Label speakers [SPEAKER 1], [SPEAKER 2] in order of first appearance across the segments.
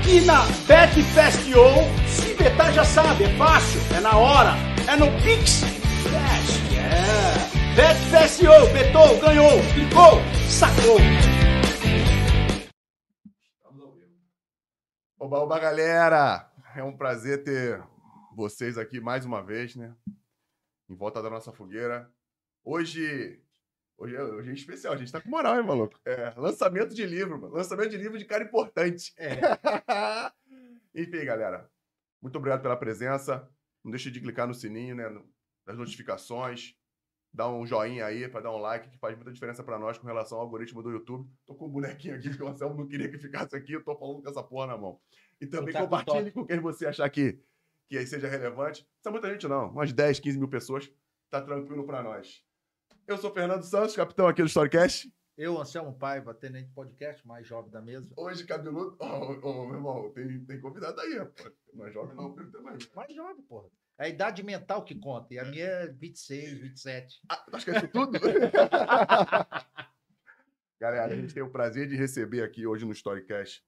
[SPEAKER 1] aqui na Bet Festival. Se betar já sabe, é fácil, é na hora, é no Pix. Cash, é. Bet Festival, betou, ganhou, clicou, sacou.
[SPEAKER 2] Oba, oba, galera! É um prazer ter vocês aqui mais uma vez, né? Em volta da nossa fogueira. Hoje, hoje, é, hoje é especial, a gente tá com moral, hein, maluco? É, lançamento de livro, mano. Lançamento de livro de cara importante.
[SPEAKER 1] É.
[SPEAKER 2] Enfim, galera. Muito obrigado pela presença. Não deixe de clicar no sininho, né? Das notificações. Dá um joinha aí para dar um like, que faz muita diferença para nós com relação ao algoritmo do YouTube. Tô com um bonequinho aqui, que o Anselmo não queria que ficasse aqui, eu tô falando com essa porra na mão. E também
[SPEAKER 1] tá com
[SPEAKER 2] compartilhe com quem você achar que, que aí seja relevante. Não é muita gente, não. Umas 10, 15 mil pessoas. Tá tranquilo para nós. Eu sou Fernando Santos, capitão aqui do Storycast.
[SPEAKER 3] Eu, Anselmo Paiva, tenente podcast, mais jovem da mesa.
[SPEAKER 2] Hoje, cabeludo. Ô, ô, meu irmão, tem, tem convidado aí, rapaz. É jovem, não, primo também.
[SPEAKER 3] Mais jovem, porra. É a idade mental que conta. E a minha é 26, 27.
[SPEAKER 2] Ah, acho que é isso tudo? Galera, a gente tem o prazer de receber aqui hoje no Storycast.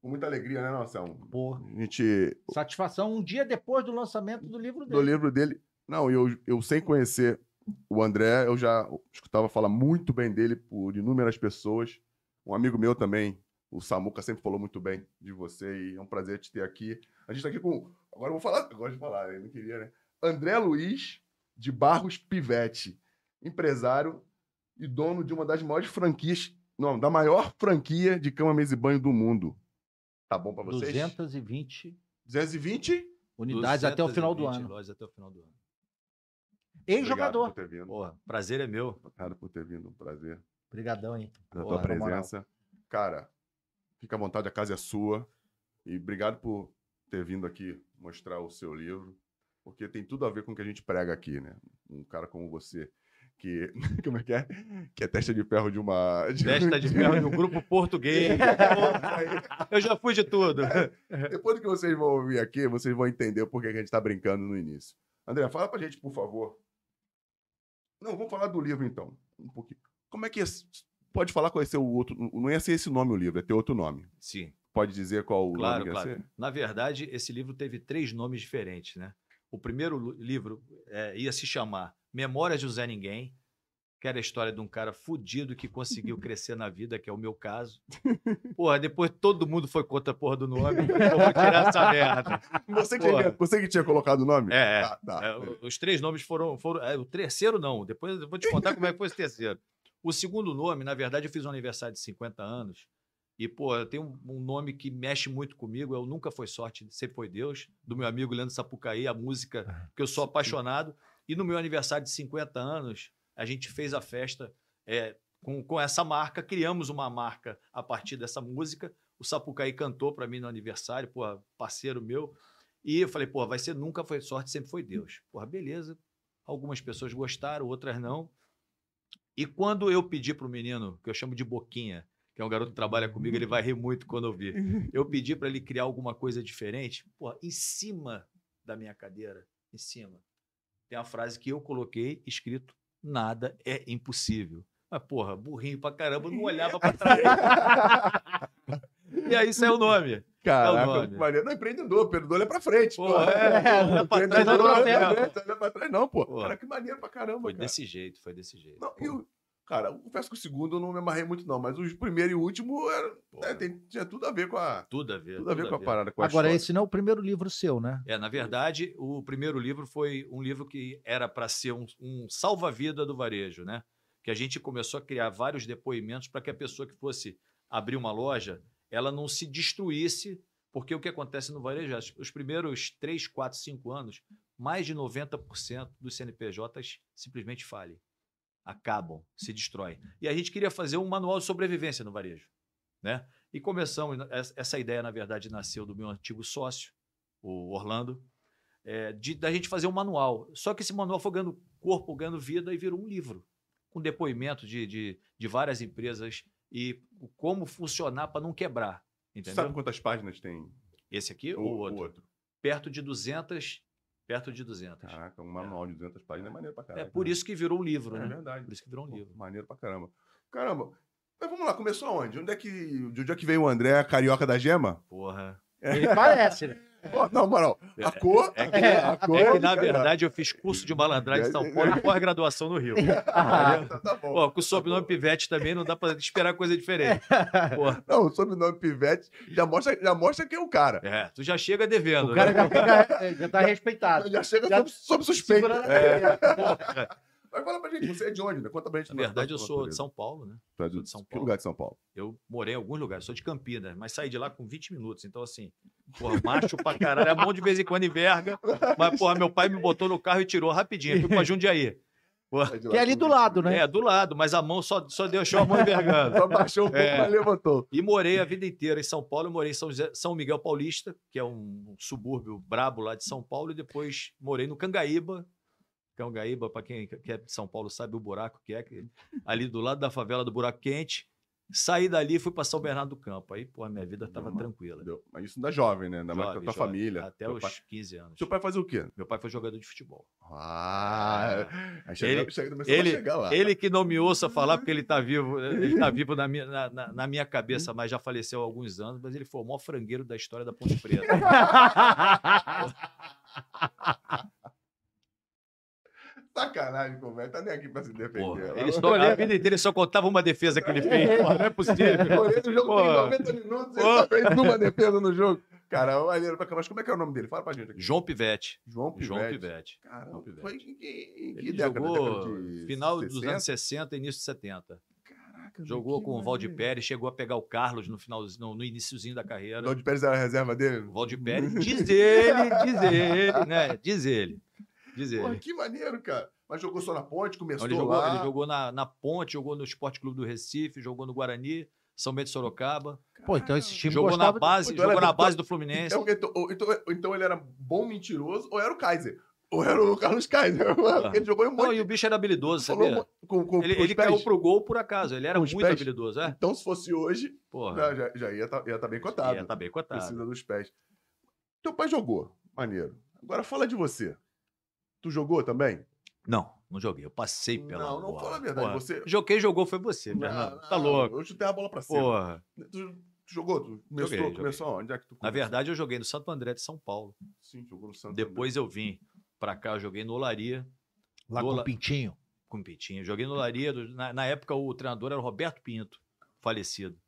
[SPEAKER 2] Com muita alegria, né, Anselmo?
[SPEAKER 3] Porra.
[SPEAKER 2] A gente.
[SPEAKER 3] Satisfação um dia depois do lançamento do livro
[SPEAKER 2] Do
[SPEAKER 3] dele.
[SPEAKER 2] livro dele. Não, eu, eu sem conhecer o André, eu já escutava falar muito bem dele por inúmeras pessoas. Um amigo meu também, o Samuca, sempre falou muito bem de você e é um prazer te ter aqui. A gente tá aqui com. Agora eu vou falar, eu gosto de falar, eu não queria, né? André Luiz de Barros Pivete, empresário e dono de uma das maiores franquias, não, da maior franquia de cama, mesa e banho do mundo. Tá bom pra vocês?
[SPEAKER 3] 220
[SPEAKER 2] 220?
[SPEAKER 3] unidades até o final do
[SPEAKER 4] 220
[SPEAKER 3] ano.
[SPEAKER 4] Lojas até o final do ano.
[SPEAKER 3] Ex-jogador.
[SPEAKER 2] por ter vindo.
[SPEAKER 4] Porra, prazer é meu.
[SPEAKER 2] Obrigado por ter vindo, um prazer.
[SPEAKER 3] Obrigadão, hein?
[SPEAKER 2] pela tua
[SPEAKER 3] moral.
[SPEAKER 2] presença. Cara, fica à vontade, a casa é sua. E obrigado por ter vindo aqui mostrar o seu livro, porque tem tudo a ver com o que a gente prega aqui, né? Um cara como você, que. Como é que é? Que é testa de ferro de uma. de-
[SPEAKER 4] Testa de ferro do grupo português. Eu já fui de tudo.
[SPEAKER 2] Depois do que vocês vão ouvir aqui, vocês vão entender o porquê que a gente tá brincando no início. André, fala pra gente, por favor. Não, vamos falar do livro então. Um pouquinho. Como é que. Pode falar qual é seu outro. Não ia ser esse nome o livro, é ter outro nome.
[SPEAKER 4] Sim,
[SPEAKER 2] Pode dizer qual o
[SPEAKER 4] claro,
[SPEAKER 2] nome que ia
[SPEAKER 4] claro.
[SPEAKER 2] ser?
[SPEAKER 4] Na verdade, esse livro teve três nomes diferentes, né? O primeiro livro é, ia se chamar Memórias de José Ninguém, que era a história de um cara fudido que conseguiu crescer na vida, que é o meu caso. Porra, depois todo mundo foi contra a porra do nome. Eu vou tirar essa merda.
[SPEAKER 2] Você que, tinha, você que tinha colocado o nome?
[SPEAKER 4] É, é.
[SPEAKER 2] Ah, tá.
[SPEAKER 4] É, o- os três nomes foram. foram é, o terceiro não. Depois eu vou te contar como é que foi esse terceiro. O segundo nome, na verdade, eu fiz um aniversário de 50 anos. E, pô, eu tenho um, um nome que mexe muito comigo. Eu nunca foi sorte, sempre foi Deus. Do meu amigo Leandro Sapucaí, a música que eu sou apaixonado. E no meu aniversário de 50 anos, a gente fez a festa é, com, com essa marca. Criamos uma marca a partir dessa música. O Sapucaí cantou para mim no aniversário, pô, parceiro meu. E eu falei, pô, vai ser nunca foi sorte, sempre foi Deus. Porra, beleza. Algumas pessoas gostaram, outras não. E quando eu pedi pro menino, que eu chamo de Boquinha, que é um garoto que trabalha comigo, ele vai rir muito quando eu vir. Eu pedi para ele criar alguma coisa diferente, porra, em cima da minha cadeira, em cima, tem a frase que eu coloquei escrito: nada é impossível. Mas, porra, burrinho pra caramba, não olhava pra trás. e aí saiu o nome.
[SPEAKER 2] Caraca,
[SPEAKER 4] É o nome.
[SPEAKER 2] que maneiro. Não, empreendedor, empreendedor olha pra frente.
[SPEAKER 4] Pô,
[SPEAKER 2] pô.
[SPEAKER 4] é, não olha pra trás, olha
[SPEAKER 2] olha
[SPEAKER 4] pra frente.
[SPEAKER 2] frente, trás, não, pô.
[SPEAKER 4] Pô.
[SPEAKER 2] Cara, que maneiro pra caramba,
[SPEAKER 4] Foi
[SPEAKER 2] cara.
[SPEAKER 4] desse jeito, foi desse jeito.
[SPEAKER 2] Não, e o- cara, eu confesso que o segundo eu não me amarrei muito, não, mas o primeiro e o último era,
[SPEAKER 4] Pô,
[SPEAKER 2] é, tem- tinha tudo a ver com a.
[SPEAKER 4] tudo a ver.
[SPEAKER 2] Tudo a ver com a parada, com a
[SPEAKER 3] Agora,
[SPEAKER 2] história.
[SPEAKER 3] esse não é o primeiro livro seu, né?
[SPEAKER 4] É, na verdade, o primeiro livro foi um livro que era para ser um, um salva-vida do varejo, né? Que a gente começou a criar vários depoimentos para que a pessoa que fosse abrir uma loja, ela não se destruísse, porque o que acontece no varejo, é, os primeiros 3, 4, 5 anos, mais de 90% dos CNPJs simplesmente falem, acabam, se destroem. E a gente queria fazer um manual de sobrevivência no varejo, né? E começamos, essa- ideia, na verdade, nasceu do meu antigo sócio, o Orlando, é, de da gente fazer um manual. Só que esse manual foi ganhando corpo, ganhando vida e virou um livro, com depoimento de, de, de várias empresas e como funcionar para não quebrar. Entendeu?
[SPEAKER 2] Sabe quantas páginas tem
[SPEAKER 4] Esse aqui
[SPEAKER 2] o,
[SPEAKER 4] ou
[SPEAKER 2] o
[SPEAKER 4] outro?
[SPEAKER 2] outro?
[SPEAKER 4] Perto de 200, perto de 200.
[SPEAKER 2] Caraca, um manual de 200 páginas é maneiro pra
[SPEAKER 4] é
[SPEAKER 2] caralho.
[SPEAKER 4] por isso que virou um livro,
[SPEAKER 2] É
[SPEAKER 4] né?
[SPEAKER 2] verdade.
[SPEAKER 4] Por isso que virou um
[SPEAKER 2] Pô,
[SPEAKER 4] livro.
[SPEAKER 2] Maneiro pra caramba. Caramba, Mas vamos lá, começou aonde? Onde é que, de onde é que veio o André, carioca da gema?
[SPEAKER 4] Porra.
[SPEAKER 3] Ele parece, né?
[SPEAKER 2] Não, moral, a cor...
[SPEAKER 4] É que,
[SPEAKER 3] É,
[SPEAKER 2] a cor
[SPEAKER 4] é que, na
[SPEAKER 2] carioca.
[SPEAKER 4] verdade, eu fiz curso de malandragem em São Paulo e pós-graduação no Rio.
[SPEAKER 2] Ah, tá, tá bom.
[SPEAKER 4] Pô, com o sobrenome Pivete também não dá pra esperar coisa diferente. Pô,
[SPEAKER 2] Não, o sobrenome Pivete já mostra, já mostra quem é o cara.
[SPEAKER 4] é, tu já chega devendo,
[SPEAKER 3] O cara
[SPEAKER 4] né?
[SPEAKER 3] já, fica, já tá respeitado.
[SPEAKER 2] Já chega
[SPEAKER 3] Já
[SPEAKER 2] sob, sob suspeita. É.
[SPEAKER 3] cadeira.
[SPEAKER 2] Mas fala pra gente, você é de onde, né? Conta pra gente.
[SPEAKER 4] Na verdade, eu sou de São Paulo, né?
[SPEAKER 2] Tu é de
[SPEAKER 4] de São
[SPEAKER 2] Que
[SPEAKER 4] Paulo.
[SPEAKER 2] lugar de São Paulo?
[SPEAKER 4] Eu morei em alguns lugares, sou de Campinas, mas saí de lá com 20 minutos. Então, assim, porra, macho pra caralho. É bom de vez em quando enverga. Mas, porra, meu pai me botou no carro e tirou rapidinho. Fui pra Jundiaí. Porra,
[SPEAKER 3] Que é ali do lado, né?
[SPEAKER 4] é, do lado, mas a mão só, só deixou a mão envergando.
[SPEAKER 2] Só baixou um pouco,
[SPEAKER 4] É.
[SPEAKER 2] mas levantou.
[SPEAKER 4] E morei a vida inteira em São Paulo. Eu morei em São, José- São Miguel Paulista, que é um subúrbio brabo lá de São Paulo. E depois morei no Cangaíba. Cangaíba, para quem que é de São Paulo sabe o buraco que é. Ali do lado da favela do Buraco Quente. Saí dali e fui para São Bernardo do Campo. Aí, pô, a minha vida estava tranquila.
[SPEAKER 2] Entendeu? Mas isso ainda jovem, né? Ainda mais com a tua
[SPEAKER 4] jovem,
[SPEAKER 2] família.
[SPEAKER 4] Até os
[SPEAKER 2] pai...
[SPEAKER 4] 15 anos.
[SPEAKER 2] Seu pai fazia o quê?
[SPEAKER 4] Meu pai foi jogador de futebol.
[SPEAKER 2] Ah, aí chega,
[SPEAKER 4] Ele-
[SPEAKER 2] chega,
[SPEAKER 4] ele-
[SPEAKER 2] chegar lá.
[SPEAKER 4] Ele que não me ouça falar, porque ele tá vivo, ele tá vivo na minha, na, na- na minha cabeça, mas já faleceu há alguns anos, mas ele foi o maior frangueiro da história da Ponte Preta.
[SPEAKER 2] Sacanagem, como Tá nem aqui pra se defender.
[SPEAKER 4] Porra, ele só, a vida inteira ele só contava uma defesa que ele fez. Porra, não é possível.
[SPEAKER 2] Olhei no jogo tem
[SPEAKER 4] Porra.
[SPEAKER 2] 90 minutos, ele só fez uma defesa no jogo. Cara, o Alheiro pra cá. Mas como é que é o nome dele? Fala pra gente aqui.
[SPEAKER 4] João Pivete.
[SPEAKER 2] João Pivete.
[SPEAKER 4] João Pivete.
[SPEAKER 2] Caramba,
[SPEAKER 4] João Pivete.
[SPEAKER 2] foi em que, que
[SPEAKER 4] Ele
[SPEAKER 2] década?
[SPEAKER 4] jogou
[SPEAKER 2] de
[SPEAKER 4] final dos
[SPEAKER 2] 60?
[SPEAKER 4] anos 60 e início de 70.
[SPEAKER 2] Caraca,
[SPEAKER 4] Jogou com o. Valdir Pérez, chegou a pegar o Carlos no final, no, no iniciozinho da carreira.
[SPEAKER 2] O Valdir Pérez era a reserva dele?
[SPEAKER 4] O Valdir Pérez, diz ele, diz ele, né? Diz ele. Diz ele.
[SPEAKER 2] Porra, que maneiro, cara. Mas jogou só na ponte, começou
[SPEAKER 4] Ele jogou,
[SPEAKER 2] lá.
[SPEAKER 4] ele jogou na, na Ponte, jogou no Esporte Clube do Recife, jogou no Guarani, São Bento de Sorocaba,
[SPEAKER 3] Pô, então esse time
[SPEAKER 4] jogou na base,
[SPEAKER 2] Então
[SPEAKER 4] jogou na
[SPEAKER 2] do-
[SPEAKER 4] base do Fluminense.
[SPEAKER 2] Então, então, então, então ele era bom mentiroso ou era o Kaiser? Ou era o Carlos Kaiser? Porque ele jogou em um
[SPEAKER 4] Não,
[SPEAKER 2] monte
[SPEAKER 4] e o bicho era habilidoso, sabia?
[SPEAKER 2] com, com,
[SPEAKER 4] Ele,
[SPEAKER 2] com
[SPEAKER 4] ele
[SPEAKER 2] pés.
[SPEAKER 4] caiu pro gol por acaso, ele era muito
[SPEAKER 2] pés.
[SPEAKER 4] habilidoso, é?
[SPEAKER 2] Então, se fosse hoje,
[SPEAKER 4] Porra,
[SPEAKER 2] já, já ia estar ia tá bem cotado.
[SPEAKER 4] ia tá bem cotado.
[SPEAKER 2] Precisa dos pés. Teu pai jogou. Maneiro. Agora fala de você. Tu jogou também?
[SPEAKER 4] Não, não joguei, eu passei pela
[SPEAKER 2] Não, não
[SPEAKER 4] bola.
[SPEAKER 2] fala a verdade.
[SPEAKER 4] Porra,
[SPEAKER 2] Você.
[SPEAKER 4] Joguei, jogou, foi você. Tá louco.
[SPEAKER 2] Eu chutei a bola pra cima.
[SPEAKER 4] Porra.
[SPEAKER 2] Tu, tu jogou? Tu começou,
[SPEAKER 4] Joguei, joguei.
[SPEAKER 2] começou onde? É que tu
[SPEAKER 4] Na
[SPEAKER 2] começou?
[SPEAKER 4] verdade, eu joguei no Santo André de São Paulo.
[SPEAKER 2] Sim, jogou no Santos.
[SPEAKER 4] Depois eu vim pra cá, eu joguei no Olaria,
[SPEAKER 3] lá
[SPEAKER 4] do
[SPEAKER 3] com
[SPEAKER 4] La-
[SPEAKER 3] o Pintinho.
[SPEAKER 4] com o Pintinho. Joguei no Olaria, do- na, na época o treinador era o Roberto Pinto, falecido.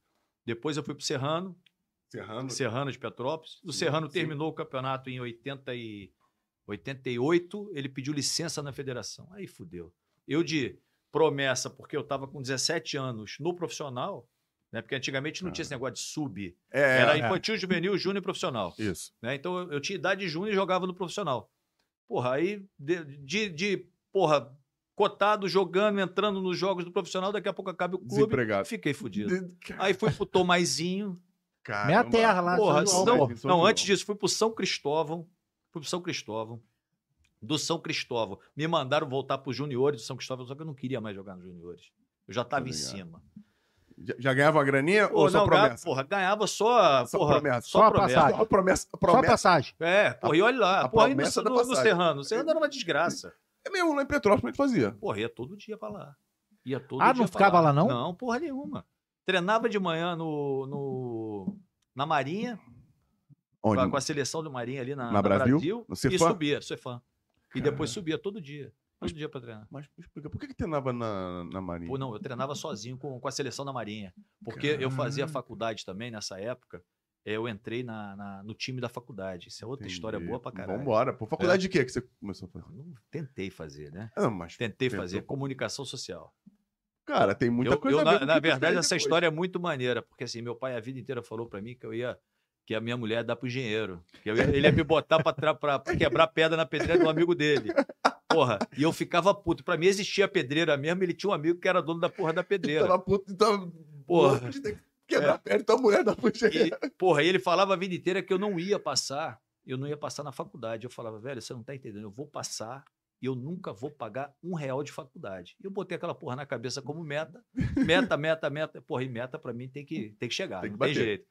[SPEAKER 4] Depois eu fui pro Serrano,
[SPEAKER 2] Serrano.
[SPEAKER 4] Serrano de Petrópolis. O
[SPEAKER 2] Sim,
[SPEAKER 4] Serrano
[SPEAKER 2] sim.
[SPEAKER 4] terminou o campeonato em 80 e 88, ele pediu licença na federação. Aí fudeu. Eu de promessa, porque eu estava com 17 anos no profissional, né? Porque antigamente não tinha esse negócio de sub.
[SPEAKER 2] É,
[SPEAKER 4] Era
[SPEAKER 2] é.
[SPEAKER 4] infantil, juvenil, júnior e profissional.
[SPEAKER 2] Isso.
[SPEAKER 4] né? Então eu, tinha idade de júnior e jogava no profissional. Porra, aí de, de, de, porra, cotado, jogando, entrando nos jogos do profissional, daqui a pouco acaba o clube.
[SPEAKER 2] Desempregado.
[SPEAKER 4] Fiquei fudido. Aí fui pro Tomaizinho.
[SPEAKER 2] Caramba.
[SPEAKER 3] Minha terra lá.
[SPEAKER 4] Porra, não, não, antes disso, fui pro São Cristóvão. Pro São Cristóvão. Do São Cristóvão. Me mandaram voltar pro Juniores do São Cristóvão, só que eu não queria mais jogar nos Juniores. Eu já estava em cima.
[SPEAKER 2] Já, já ganhava uma graninha
[SPEAKER 4] Pô,
[SPEAKER 2] ou só
[SPEAKER 4] não, ganhava-
[SPEAKER 2] promessa?
[SPEAKER 4] porra, ganhava só.
[SPEAKER 2] Só
[SPEAKER 4] porra,
[SPEAKER 2] promessa.
[SPEAKER 4] Só,
[SPEAKER 3] Só a
[SPEAKER 4] promessa.
[SPEAKER 3] passagem.
[SPEAKER 2] Só promessa.
[SPEAKER 3] Só
[SPEAKER 2] promessa.
[SPEAKER 3] passagem.
[SPEAKER 4] É, porra, e olha lá.
[SPEAKER 2] a
[SPEAKER 4] porra, no,
[SPEAKER 2] promessa da
[SPEAKER 4] no, no
[SPEAKER 2] passagem.
[SPEAKER 4] Serrano. O Serrano era uma desgraça.
[SPEAKER 2] É mesmo, lá em Petrópolis a gente fazia.
[SPEAKER 4] Porra, ia todo dia pra lá. Ia todo
[SPEAKER 3] Ah,
[SPEAKER 4] dia
[SPEAKER 3] não
[SPEAKER 4] pra
[SPEAKER 3] ficava lá, não?
[SPEAKER 4] Não, porra nenhuma. Treinava de manhã no, no, na Marinha,
[SPEAKER 2] Onde?
[SPEAKER 4] com a seleção do Marinha ali na,
[SPEAKER 2] Na
[SPEAKER 4] na
[SPEAKER 2] Brasil? No
[SPEAKER 4] e
[SPEAKER 2] Cefam?
[SPEAKER 4] subia, Cefam. E depois subia todo dia. Todo dia pra treinar.
[SPEAKER 2] Mas explica, por que, que treinava na, na Marinha?
[SPEAKER 4] Pô, não, eu treinava sozinho com, com a seleção da Marinha. Porque eu fazia
[SPEAKER 2] Caramba.
[SPEAKER 4] faculdade também nessa época. Eu entrei na, na- no time da faculdade. Isso é outra história
[SPEAKER 2] Entendi.
[SPEAKER 4] boa pra caralho.
[SPEAKER 2] Vambora. Por faculdade de quê que você começou a fazer?
[SPEAKER 4] Não tentei fazer, né?
[SPEAKER 2] Ah, mas,
[SPEAKER 4] Tentei fazer comunicação social.
[SPEAKER 2] cara, tem muita
[SPEAKER 4] Eu-
[SPEAKER 2] coisa
[SPEAKER 4] eu, na, na verdade, essa
[SPEAKER 2] depois.
[SPEAKER 4] história é muito maneira, porque assim, meu pai a vida inteira falou pra mim que eu ia que a minha mulher dar pro engenheiro. Que ele ia me botar pra quebrar pedra na pedreira do amigo dele. Porra, e eu ficava puto. Pra mim existia a pedreira mesmo, ele tinha um amigo que era dono da porra da pedreira.
[SPEAKER 2] Tava puto, então.
[SPEAKER 4] Porra.
[SPEAKER 2] Quebrar a perna, então a mulher da puxa.
[SPEAKER 4] E, porra, e ele falava a vida inteira que eu não ia passar, eu não ia passar na faculdade. Eu falava, velho, você não tá entendendo, eu vou passar e eu nunca vou pagar um real de faculdade. E eu botei aquela porra na cabeça como meta, meta, meta, meta. Porra, e meta pra mim tem que, tem que chegar,
[SPEAKER 2] Tem que
[SPEAKER 4] não tem
[SPEAKER 2] bater.
[SPEAKER 4] jeito.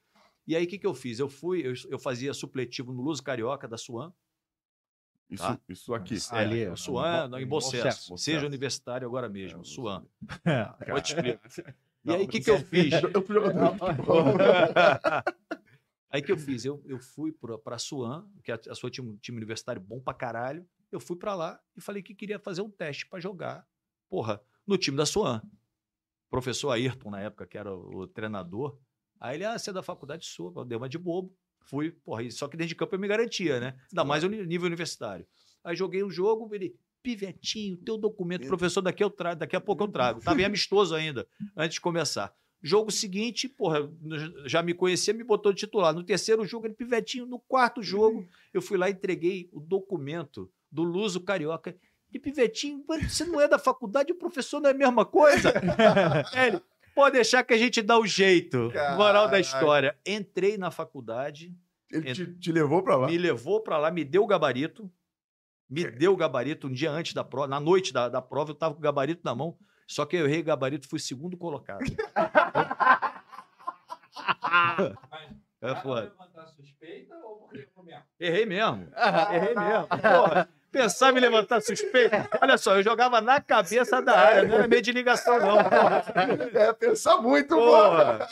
[SPEAKER 4] E aí, o que, que eu fiz? Eu fui, eu, eu fazia supletivo no Luso Carioca da Suan.
[SPEAKER 2] Isso,
[SPEAKER 4] Tá.
[SPEAKER 2] isso aqui.
[SPEAKER 3] Ah, ali,
[SPEAKER 4] é, o Suan,
[SPEAKER 3] Bom-
[SPEAKER 4] em sucesso,
[SPEAKER 2] bom
[SPEAKER 4] Seja universitário agora mesmo,
[SPEAKER 2] É,
[SPEAKER 4] Suan.
[SPEAKER 3] É.
[SPEAKER 4] Vou te explicar. E aí, o que, que eu fiz?
[SPEAKER 2] Eu fui jogador de futebol.
[SPEAKER 4] Aí que eu fiz? Eu, eu fui para a Suan, que a, a sua time, time universitário bom pra caralho. Eu fui para lá e falei que queria fazer um teste para jogar, porra, no time da Suan. Professor Ayrton, na época, que era o, o treinador. Aí ele, ah, você é da faculdade sua, eu dei uma de bobo. Fui, porra, só que dentro de campo eu me garantia, né? Ainda mais o nível universitário. Aí joguei um jogo, ele, pivetinho, teu documento, professor, daqui, eu trago, daqui a pouco eu trago. Tava em amistoso ainda, antes de começar. Jogo seguinte, porra, já me conhecia, me botou de titular. No terceiro jogo, ele pivetinho. No quarto jogo, eu fui lá e entreguei o documento do Luso Carioca. E pivetinho, "Mas você não é da faculdade, o professor não é a mesma coisa? Ele, pode deixar que a gente dá o jeito. Moral da história. Entrei na faculdade,
[SPEAKER 2] Ele te, te levou pra lá.
[SPEAKER 4] me levou para lá, me deu o gabarito. Me deu o gabarito um dia antes da prova, na noite da, da prova, eu tava com o gabarito na mão, só que eu errei o gabarito, fui segundo colocado. é foda. Errei mesmo. Errei mesmo. Porra, pensava em levantar suspeita. Olha só, eu jogava na cabeça da área, não era meio de ligação, não. Porra.
[SPEAKER 2] É, pensar muito, pô.
[SPEAKER 4] Porra.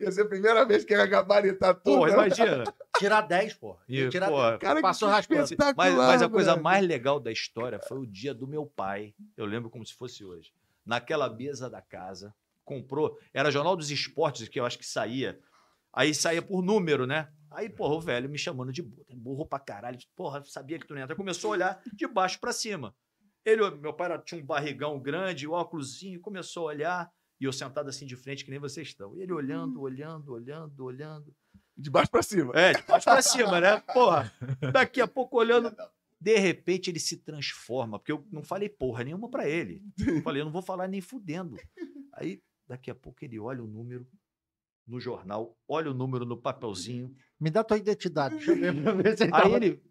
[SPEAKER 2] Ia ser a primeira vez que ia gabaritar tudo.
[SPEAKER 4] Porra,
[SPEAKER 2] né?
[SPEAKER 4] imagina.
[SPEAKER 3] Tirar 10, porra.
[SPEAKER 4] E,
[SPEAKER 3] Tirar
[SPEAKER 4] porra,
[SPEAKER 2] Cara,
[SPEAKER 3] Passou raspando.
[SPEAKER 4] Mas, mas a coisa mais legal da história foi o dia do meu pai. Eu lembro como se fosse hoje. Naquela mesa da casa, comprou. Era Jornal dos Esportes, que eu acho que saía. Aí saía por número, né? Aí, porra, o velho me chamando de burro, burro pra caralho. Porra, sabia que tu não ia entrar. Começou a olhar de baixo pra cima. Ele, meu pai tinha um barrigão grande, o óculosinho, começou a olhar. E eu sentado assim de frente, que nem vocês estão. E ele olhando, olhando, olhando, olhando.
[SPEAKER 2] De baixo pra cima.
[SPEAKER 4] É, de baixo pra cima, né? Porra, daqui a pouco olhando. De repente ele se transforma, porque eu não falei porra nenhuma pra ele. Eu falei, eu não vou falar nem fudendo. Aí, daqui a pouco ele olha o número no jornal, olha o número no papelzinho.
[SPEAKER 3] Me dá tua identidade. Deixa eu ver pra ver se ele
[SPEAKER 4] Aí
[SPEAKER 3] tava-
[SPEAKER 4] ele.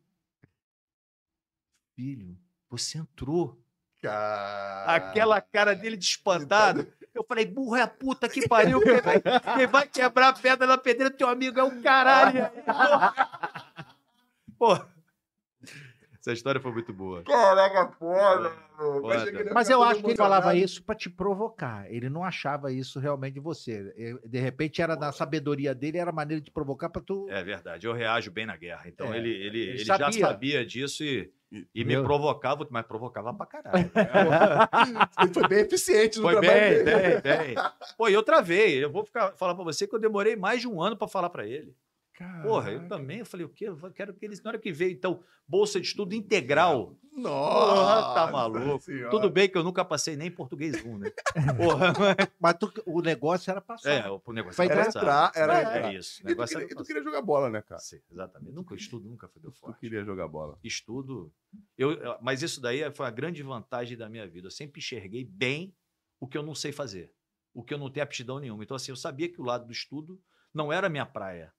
[SPEAKER 4] Filho, você entrou.
[SPEAKER 2] Cara...
[SPEAKER 4] Aquela cara dele de espantado. Eu falei, burro é a puta que pariu. Quem vai, quem vai quebrar a pedra na pedreira, teu amigo é o caralho. Pô. Essa história foi muito boa.
[SPEAKER 2] Caraca, foda.
[SPEAKER 4] Foda.
[SPEAKER 3] Mas eu acho que ele falava isso pra te provocar. Ele não achava isso realmente de você. Ele- De repente era na sabedoria dele, era maneira de provocar pra tu.
[SPEAKER 4] É verdade, eu reajo bem na guerra. Então
[SPEAKER 3] É,
[SPEAKER 4] ele, ele,
[SPEAKER 3] ele
[SPEAKER 4] ele já
[SPEAKER 3] sabia.
[SPEAKER 4] sabia disso e, e me
[SPEAKER 3] Meu.
[SPEAKER 4] provocava, mas provocava pra caralho.
[SPEAKER 2] Ele foi bem eficiente no
[SPEAKER 4] Foi
[SPEAKER 2] trabalho
[SPEAKER 4] bem,
[SPEAKER 2] dele.
[SPEAKER 4] bem, bem. Pô, e eu travei. Eu vou ficar, falar pra você que eu demorei mais de um ano pra falar pra ele. Porra, eu
[SPEAKER 2] Caraca.
[SPEAKER 4] também. Eu falei, o quê? Eu quero que eles, na hora que veio, então, bolsa de estudo integral.
[SPEAKER 2] Nossa,
[SPEAKER 4] Porra, tá maluco.
[SPEAKER 2] Senhora.
[SPEAKER 4] Tudo bem que eu nunca passei nem português 1, né? Porra,
[SPEAKER 3] Mas tu- o negócio era passar.
[SPEAKER 4] é, o negócio era
[SPEAKER 2] Era
[SPEAKER 4] passar.
[SPEAKER 2] entrar, era
[SPEAKER 4] É,
[SPEAKER 2] entrar.
[SPEAKER 4] isso. O
[SPEAKER 2] E tu,
[SPEAKER 4] negócio
[SPEAKER 2] queria,
[SPEAKER 4] era
[SPEAKER 2] e tu queria jogar bola, né, cara?
[SPEAKER 4] Sim, exatamente. Nunca, estudo nunca foi
[SPEAKER 2] Tu
[SPEAKER 4] forte.
[SPEAKER 2] queria jogar bola.
[SPEAKER 4] estudo. Eu, eu- mas isso daí foi a grande vantagem da minha vida. Eu sempre enxerguei bem o que eu não sei fazer, o que eu não tenho aptidão nenhuma. Então, assim, eu sabia que o lado do estudo não era a minha praia.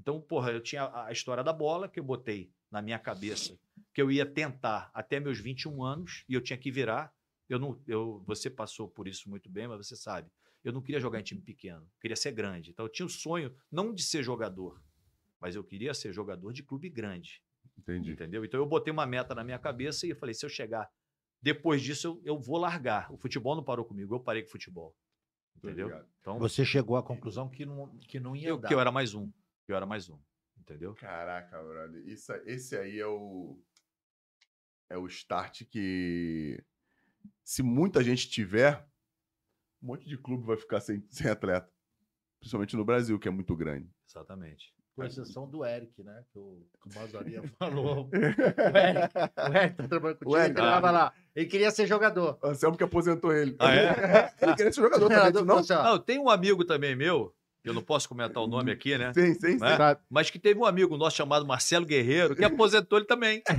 [SPEAKER 4] Então, porra, eu tinha a história da bola que eu botei na minha cabeça, que eu ia tentar até meus 21 anos e eu tinha que virar. Eu não, eu, você passou por isso muito bem, mas você sabe. Eu não queria jogar em time pequeno, eu queria ser grande. Então, eu tinha o sonho não de ser jogador, mas eu queria ser jogador de clube grande.
[SPEAKER 2] Entendi.
[SPEAKER 4] Entendeu? Então eu botei uma meta na minha cabeça e eu falei: se eu chegar depois disso, eu, eu vou largar. O futebol não parou comigo, eu parei com o futebol. Entendeu? Então,
[SPEAKER 3] Você chegou à conclusão que não, que não ia
[SPEAKER 4] eu,
[SPEAKER 3] dar.
[SPEAKER 4] que eu era mais um. Eu era mais um. Entendeu?
[SPEAKER 2] Caraca, brother. Isso, esse aí é o. É o start que. Se muita gente tiver, um monte de clube vai ficar sem, sem atleta. Principalmente no Brasil, que é muito grande.
[SPEAKER 4] Exatamente.
[SPEAKER 3] Com exceção do Eric, né? Que o, que o Mazaria falou. o Eric, o Eric tá trabalhando contigo,
[SPEAKER 2] O
[SPEAKER 3] ele
[SPEAKER 2] Eric,
[SPEAKER 3] tava
[SPEAKER 4] ah.
[SPEAKER 3] lá. Ele queria ser jogador.
[SPEAKER 2] O Anselmo que aposentou ele.
[SPEAKER 4] Ah, é?
[SPEAKER 2] ele queria ser jogador também, não?
[SPEAKER 4] Não, tem um amigo também meu, eu não posso comentar o nome aqui, né?
[SPEAKER 2] Sim, sim, sim.
[SPEAKER 4] Né?
[SPEAKER 3] sabe?
[SPEAKER 4] Mas que teve um amigo nosso chamado Marcelo Guerreiro, que aposentou ele também.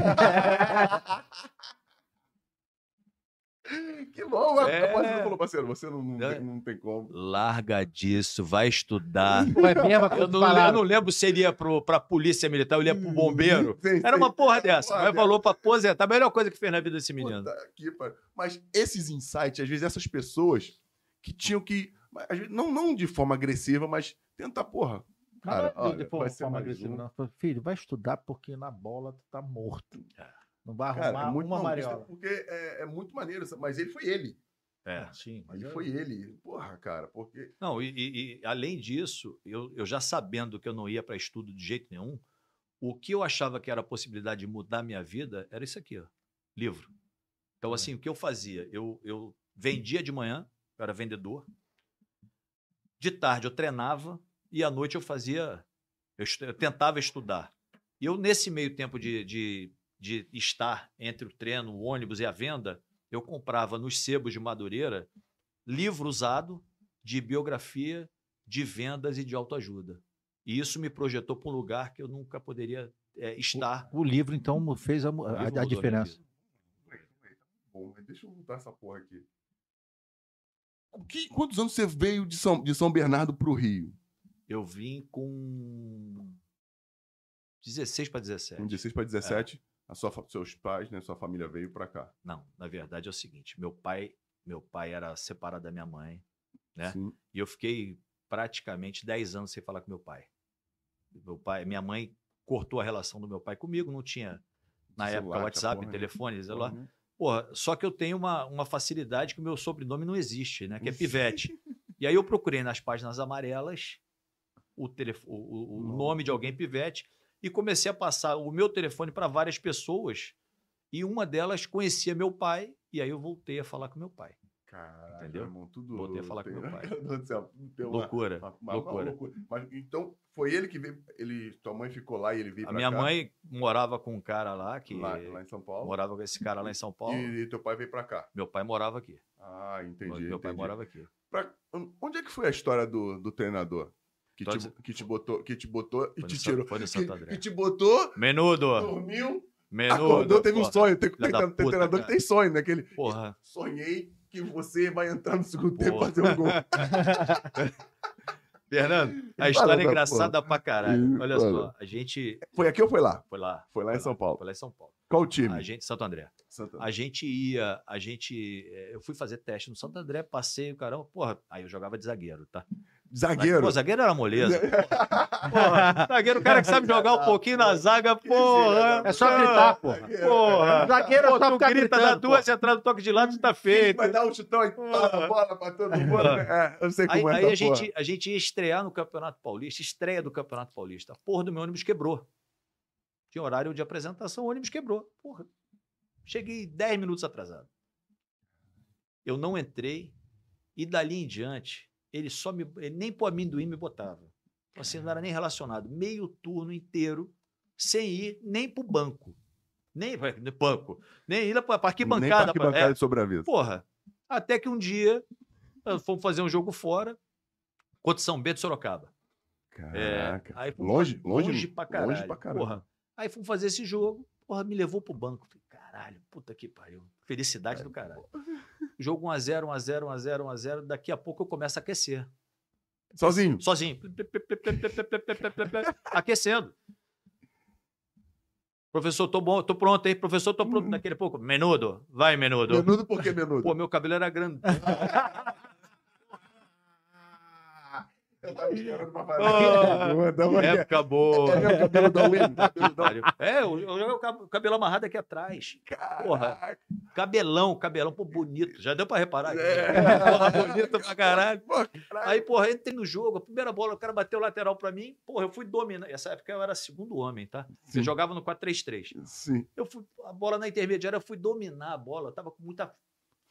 [SPEAKER 2] Que bom.
[SPEAKER 4] É.
[SPEAKER 2] A falou, parceiro, você não, não,
[SPEAKER 4] É.
[SPEAKER 2] tem, não tem como.
[SPEAKER 4] Larga disso, vai estudar.
[SPEAKER 3] É mesmo
[SPEAKER 4] Eu não, eu não lembro se ele ia pro, pra polícia militar, ou ele ia pro bombeiro.
[SPEAKER 2] Sim, sim.
[SPEAKER 4] Era uma porra dessa.
[SPEAKER 2] Porra
[SPEAKER 4] Mas falou pra aposentar. A melhor coisa que fez na vida desse menino.
[SPEAKER 2] Puta pariu. Mas esses insights, às vezes, essas pessoas que tinham que. Mas, não, não de forma agressiva, mas tentar, porra. Cara,
[SPEAKER 3] Não é de
[SPEAKER 2] olha,
[SPEAKER 3] forma-
[SPEAKER 2] vai ser
[SPEAKER 3] forma
[SPEAKER 2] mais
[SPEAKER 3] agressiva,
[SPEAKER 2] um.
[SPEAKER 3] não. Falei, Filho, vai estudar porque na bola tu tá morto.
[SPEAKER 4] É.
[SPEAKER 3] Não vai
[SPEAKER 2] Cara,
[SPEAKER 3] arrumar
[SPEAKER 2] é muito
[SPEAKER 3] uma
[SPEAKER 2] não,
[SPEAKER 3] mariola.
[SPEAKER 2] Porque é, é muito maneiro, mas ele foi ele.
[SPEAKER 4] É.
[SPEAKER 3] sim.
[SPEAKER 2] Mas
[SPEAKER 3] Mas é-
[SPEAKER 2] foi ele. Porra, cara, porque.
[SPEAKER 4] Não, e, e- e, além disso, eu, eu já sabendo que eu não ia para estudo de jeito nenhum, o que eu achava que era a possibilidade de mudar minha vida era isso aqui, ó, livro. Então, assim, o que eu fazia? Eu, eu vendia de manhã, eu era vendedor. De tarde eu treinava e à noite eu fazia, eu, eu tentava estudar. E eu, nesse meio tempo de, de, de estar entre o treino, o ônibus e a venda, eu comprava nos sebos de Madureira livro usado de biografia, de vendas e de autoajuda. E isso me projetou para um lugar que eu nunca poderia é, estar.
[SPEAKER 3] O livro, então, fez a,
[SPEAKER 4] O
[SPEAKER 3] a- a diferença.
[SPEAKER 2] Bom, deixa eu voltar essa porra aqui. Que- quantos anos você veio de São, de São Bernardo pro Rio?
[SPEAKER 4] Eu vim com 16 para 17.
[SPEAKER 2] Com 16 para 17, a sua, seus pais, né, sua família veio pra cá.
[SPEAKER 4] Não, na verdade é o seguinte, meu pai, meu pai era separado da minha mãe, né?
[SPEAKER 2] Sim.
[SPEAKER 4] E eu fiquei praticamente 10 anos sem falar com meu pai. Meu pai, minha mãe cortou a relação do meu pai comigo, não tinha na
[SPEAKER 2] Celular,
[SPEAKER 4] época WhatsApp,
[SPEAKER 2] porra, né?
[SPEAKER 4] telefone, celular.
[SPEAKER 2] Uhum.
[SPEAKER 4] Porra, só que eu tenho uma, uma facilidade que o meu sobrenome não existe, né? Que é Pivete. e aí eu procurei nas páginas amarelas o, telefo- o, o-
[SPEAKER 2] nome
[SPEAKER 4] de alguém Pivete e comecei a passar o meu telefone para várias pessoas e uma delas conhecia meu pai e aí eu voltei a falar com meu pai.
[SPEAKER 2] Caralho,
[SPEAKER 4] Entendeu?
[SPEAKER 2] irmão, tudo.
[SPEAKER 4] A falar com meu pai.
[SPEAKER 2] Meu Deus do céu, uma-
[SPEAKER 4] Loucura,
[SPEAKER 2] uma- uma- uma
[SPEAKER 4] loucura.
[SPEAKER 2] loucura. Mas, então, foi ele que veio. Ele, tua mãe ficou lá e ele veio
[SPEAKER 4] A minha
[SPEAKER 2] cá?
[SPEAKER 4] mãe morava com um cara lá que
[SPEAKER 2] Lá, lá em São Paulo.
[SPEAKER 4] morava com esse cara lá em São Paulo.
[SPEAKER 2] E, teu pai veio pra cá.
[SPEAKER 4] Meu pai morava aqui.
[SPEAKER 2] Ah, entendi.
[SPEAKER 4] meu pai
[SPEAKER 2] entendi.
[SPEAKER 4] morava aqui.
[SPEAKER 2] Pra- onde é que foi a história do, do treinador? Que te,
[SPEAKER 4] Todos-
[SPEAKER 2] que te botou, que te botou e te tirou.
[SPEAKER 4] Foi no
[SPEAKER 2] Que,
[SPEAKER 4] Santo André.
[SPEAKER 2] que te botou,
[SPEAKER 4] Menudo!
[SPEAKER 2] dormiu,
[SPEAKER 4] Menudo!
[SPEAKER 2] acordou, teve um
[SPEAKER 4] porra.
[SPEAKER 2] sonho. Tem, tem, tem
[SPEAKER 4] puta,
[SPEAKER 2] treinador
[SPEAKER 4] cara.
[SPEAKER 2] que tem sonho, né? Aquele,
[SPEAKER 4] Porra.
[SPEAKER 2] sonhei que você vai entrar no segundo tempo
[SPEAKER 4] Porra.
[SPEAKER 2] fazer um gol.
[SPEAKER 4] Fernando, a história é
[SPEAKER 2] da
[SPEAKER 4] engraçada pra caralho. Olha só, a gente
[SPEAKER 2] Foi aqui ou foi lá?
[SPEAKER 4] foi lá.
[SPEAKER 2] Foi lá em São Paulo.
[SPEAKER 4] Foi lá em São Paulo.
[SPEAKER 2] Qual o time?
[SPEAKER 4] A gente, Santo André.
[SPEAKER 2] Santa-
[SPEAKER 4] A gente ia, a gente. eh, Eu fui fazer teste no Santo André, passei o caramba. Porra, aí eu jogava de zagueiro, tá?
[SPEAKER 2] Zagueiro.
[SPEAKER 4] Pô, zagueiro era moleza. Porra, zagueiro, o cara que sabe jogar um pouquinho na zaga, porra.
[SPEAKER 3] É só gritar, porra.
[SPEAKER 4] Porra.
[SPEAKER 3] Zagueiro é
[SPEAKER 4] Pô,
[SPEAKER 3] só
[SPEAKER 4] tu
[SPEAKER 3] ficar
[SPEAKER 4] grita
[SPEAKER 3] gritando,
[SPEAKER 4] da tua,
[SPEAKER 3] pô.
[SPEAKER 4] você entra no toque de lado, tá feito.
[SPEAKER 2] Vai dar um chutão e a bola pra todo mundo. É, eu sei
[SPEAKER 4] Aí,
[SPEAKER 2] como é
[SPEAKER 4] aí a,
[SPEAKER 2] porra.
[SPEAKER 4] gente, a gente ia estrear no Campeonato Paulista, estreia do Campeonato Paulista. Porra do meu ônibus quebrou. Tinha horário de apresentação, o ônibus quebrou. Porra. Cheguei 10 minutos atrasado. Eu não entrei e dali em diante, ele só me. Ele nem pro amendoim me botava. Então, Assim, não era nem relacionado. Meio turno inteiro, sem ir nem pro banco. Nem pro banco. Nem ir pra, pra
[SPEAKER 2] Nem
[SPEAKER 4] arquibancada.
[SPEAKER 2] pra
[SPEAKER 4] pra-
[SPEAKER 2] arquibancada
[SPEAKER 4] é,
[SPEAKER 2] de sobreaviso.
[SPEAKER 4] Porra. Até que um dia fomos fazer um jogo fora contra São Bento e Sorocaba. É,
[SPEAKER 2] Caraca.
[SPEAKER 4] aí fomos
[SPEAKER 2] Longe, longe,
[SPEAKER 4] longe pra caralho.
[SPEAKER 2] Longe pra caralho.
[SPEAKER 4] Porra. Aí fomos fazer esse jogo, porra, me levou pro banco. Falei, caralho, puta que pariu. Felicidade do caralho. Jogo 1x0, 1x0, 1x0, 1x0. Daqui a pouco eu começo a aquecer.
[SPEAKER 2] Sozinho.
[SPEAKER 4] Sozinho. Aquecendo. Professor, tô bom, tô pronto, hein? Professor, tô pronto. Daqui a pouco. Menudo, vai, menudo.
[SPEAKER 2] Menudo por que menudo?
[SPEAKER 4] Pô, meu cabelo era grande.
[SPEAKER 2] Eu tava esperando pra falar. Manda uma-
[SPEAKER 4] Época boa.
[SPEAKER 2] É meu cabelo da unha.
[SPEAKER 4] É, eu jogo o cab- cabelo amarrado aqui atrás. Porra. Cabelão, cabelão, pô, bonito. Já deu pra reparar?
[SPEAKER 2] É.
[SPEAKER 4] Porra, bonito pra caralho. Aí, porra, entrei no jogo, a primeira bola, o cara bateu lateral pra mim. Porra, eu fui dominar. Essa época eu era segundo homem, tá? Você
[SPEAKER 2] Sim.
[SPEAKER 4] jogava no 4-3-3.
[SPEAKER 2] Sim.
[SPEAKER 4] Eu fui, a bola na intermediária, eu fui dominar a bola, eu tava com muita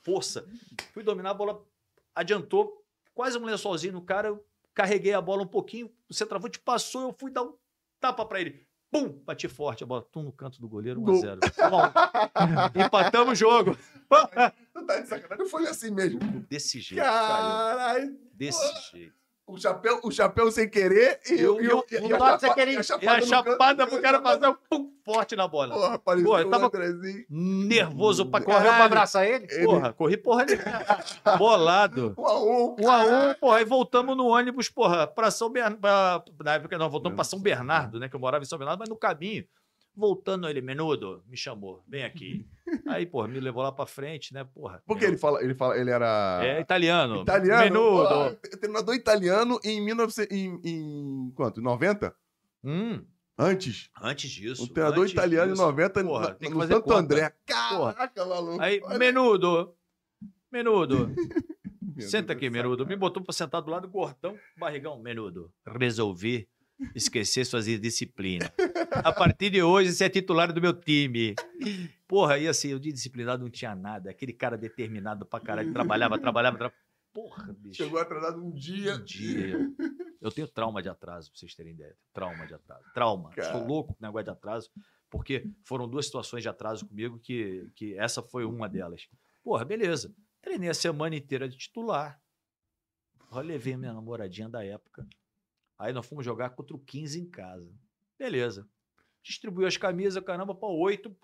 [SPEAKER 4] força. Fui dominar a bola, adiantou, quase um lençolzinho no cara, eu carreguei a bola um pouquinho, o centroavante passou, eu fui dar um tapa pra ele. Pum! Bati forte a bola, tum no canto do goleiro, 1x0. Empatamos o jogo.
[SPEAKER 2] Tu tá de sacanagem. Foi assim mesmo.
[SPEAKER 4] Desse jeito.
[SPEAKER 2] Caralho.
[SPEAKER 4] Desse jeito.
[SPEAKER 2] O chapéu, o chapéu sem querer e
[SPEAKER 4] Eu-
[SPEAKER 2] eu,
[SPEAKER 4] eu-
[SPEAKER 2] e,
[SPEAKER 3] o
[SPEAKER 2] a
[SPEAKER 3] lado sem querer.
[SPEAKER 2] e a
[SPEAKER 4] E a
[SPEAKER 2] chapada
[SPEAKER 4] chapada pro cara fazer um pum forte na bola.
[SPEAKER 2] Porra, parecia
[SPEAKER 4] eu
[SPEAKER 2] um
[SPEAKER 4] tava-. Nervoso pra
[SPEAKER 3] Correu pra
[SPEAKER 4] caralho.
[SPEAKER 3] abraçar ele?
[SPEAKER 2] Ele-
[SPEAKER 4] Porra, corri porra nenhuma. Bolado.
[SPEAKER 2] Um a um.
[SPEAKER 4] Um a um, porra, aí voltamos no ônibus, porra, pra São Bernardo. Na época nós voltamos pra São Bernardo, né? Que eu morava em São Bernardo, mas no caminho, voltando ele, menudo, me chamou, vem aqui. Aí, porra, me levou lá pra frente, né, porra.
[SPEAKER 2] Porque ele fala, ele fala, ele era
[SPEAKER 4] É italiano.
[SPEAKER 2] italiano.
[SPEAKER 4] Menudo.
[SPEAKER 2] Porra, treinador italiano em 1900 em, em quanto? 90?
[SPEAKER 4] Hum,
[SPEAKER 2] Antes.
[SPEAKER 4] antes disso.
[SPEAKER 2] Um treinador
[SPEAKER 4] antes
[SPEAKER 2] italiano
[SPEAKER 4] disso.
[SPEAKER 2] em 90
[SPEAKER 4] Porra,
[SPEAKER 2] na-
[SPEAKER 4] tem que
[SPEAKER 2] no
[SPEAKER 4] fazer
[SPEAKER 2] Santo
[SPEAKER 4] conta.
[SPEAKER 2] André. Caraca, maluco.
[SPEAKER 4] Aí,
[SPEAKER 2] Olha-
[SPEAKER 4] menudo. Menudo,
[SPEAKER 2] Meu
[SPEAKER 4] senta aqui,
[SPEAKER 2] do
[SPEAKER 4] Menudo. Me botou pra sentar do lado do gordão, barrigão. Menudo, resolvi esquecer suas disciplinas. A partir de hoje, você é titular do meu time. Porra, e assim, eu de disciplinado não tinha nada. Aquele cara determinado pra caralho, trabalhava, trabalhava, trabalhava. Porra, bicho.
[SPEAKER 2] Chegou atrasado um dia.
[SPEAKER 4] Um dia. Eu tenho trauma de atraso, pra vocês terem ideia. Trauma de atraso. Trauma.
[SPEAKER 2] Cara.
[SPEAKER 4] Sou louco com negócio de atraso, porque foram duas situações de atraso comigo que, que essa foi uma delas. Porra, beleza. Treinei a semana inteira de titular. Eu levei minha namoradinha da época. Aí nós fomos jogar contra o 15 em casa. Beleza. Distribuiu as camisas, caramba, para oito.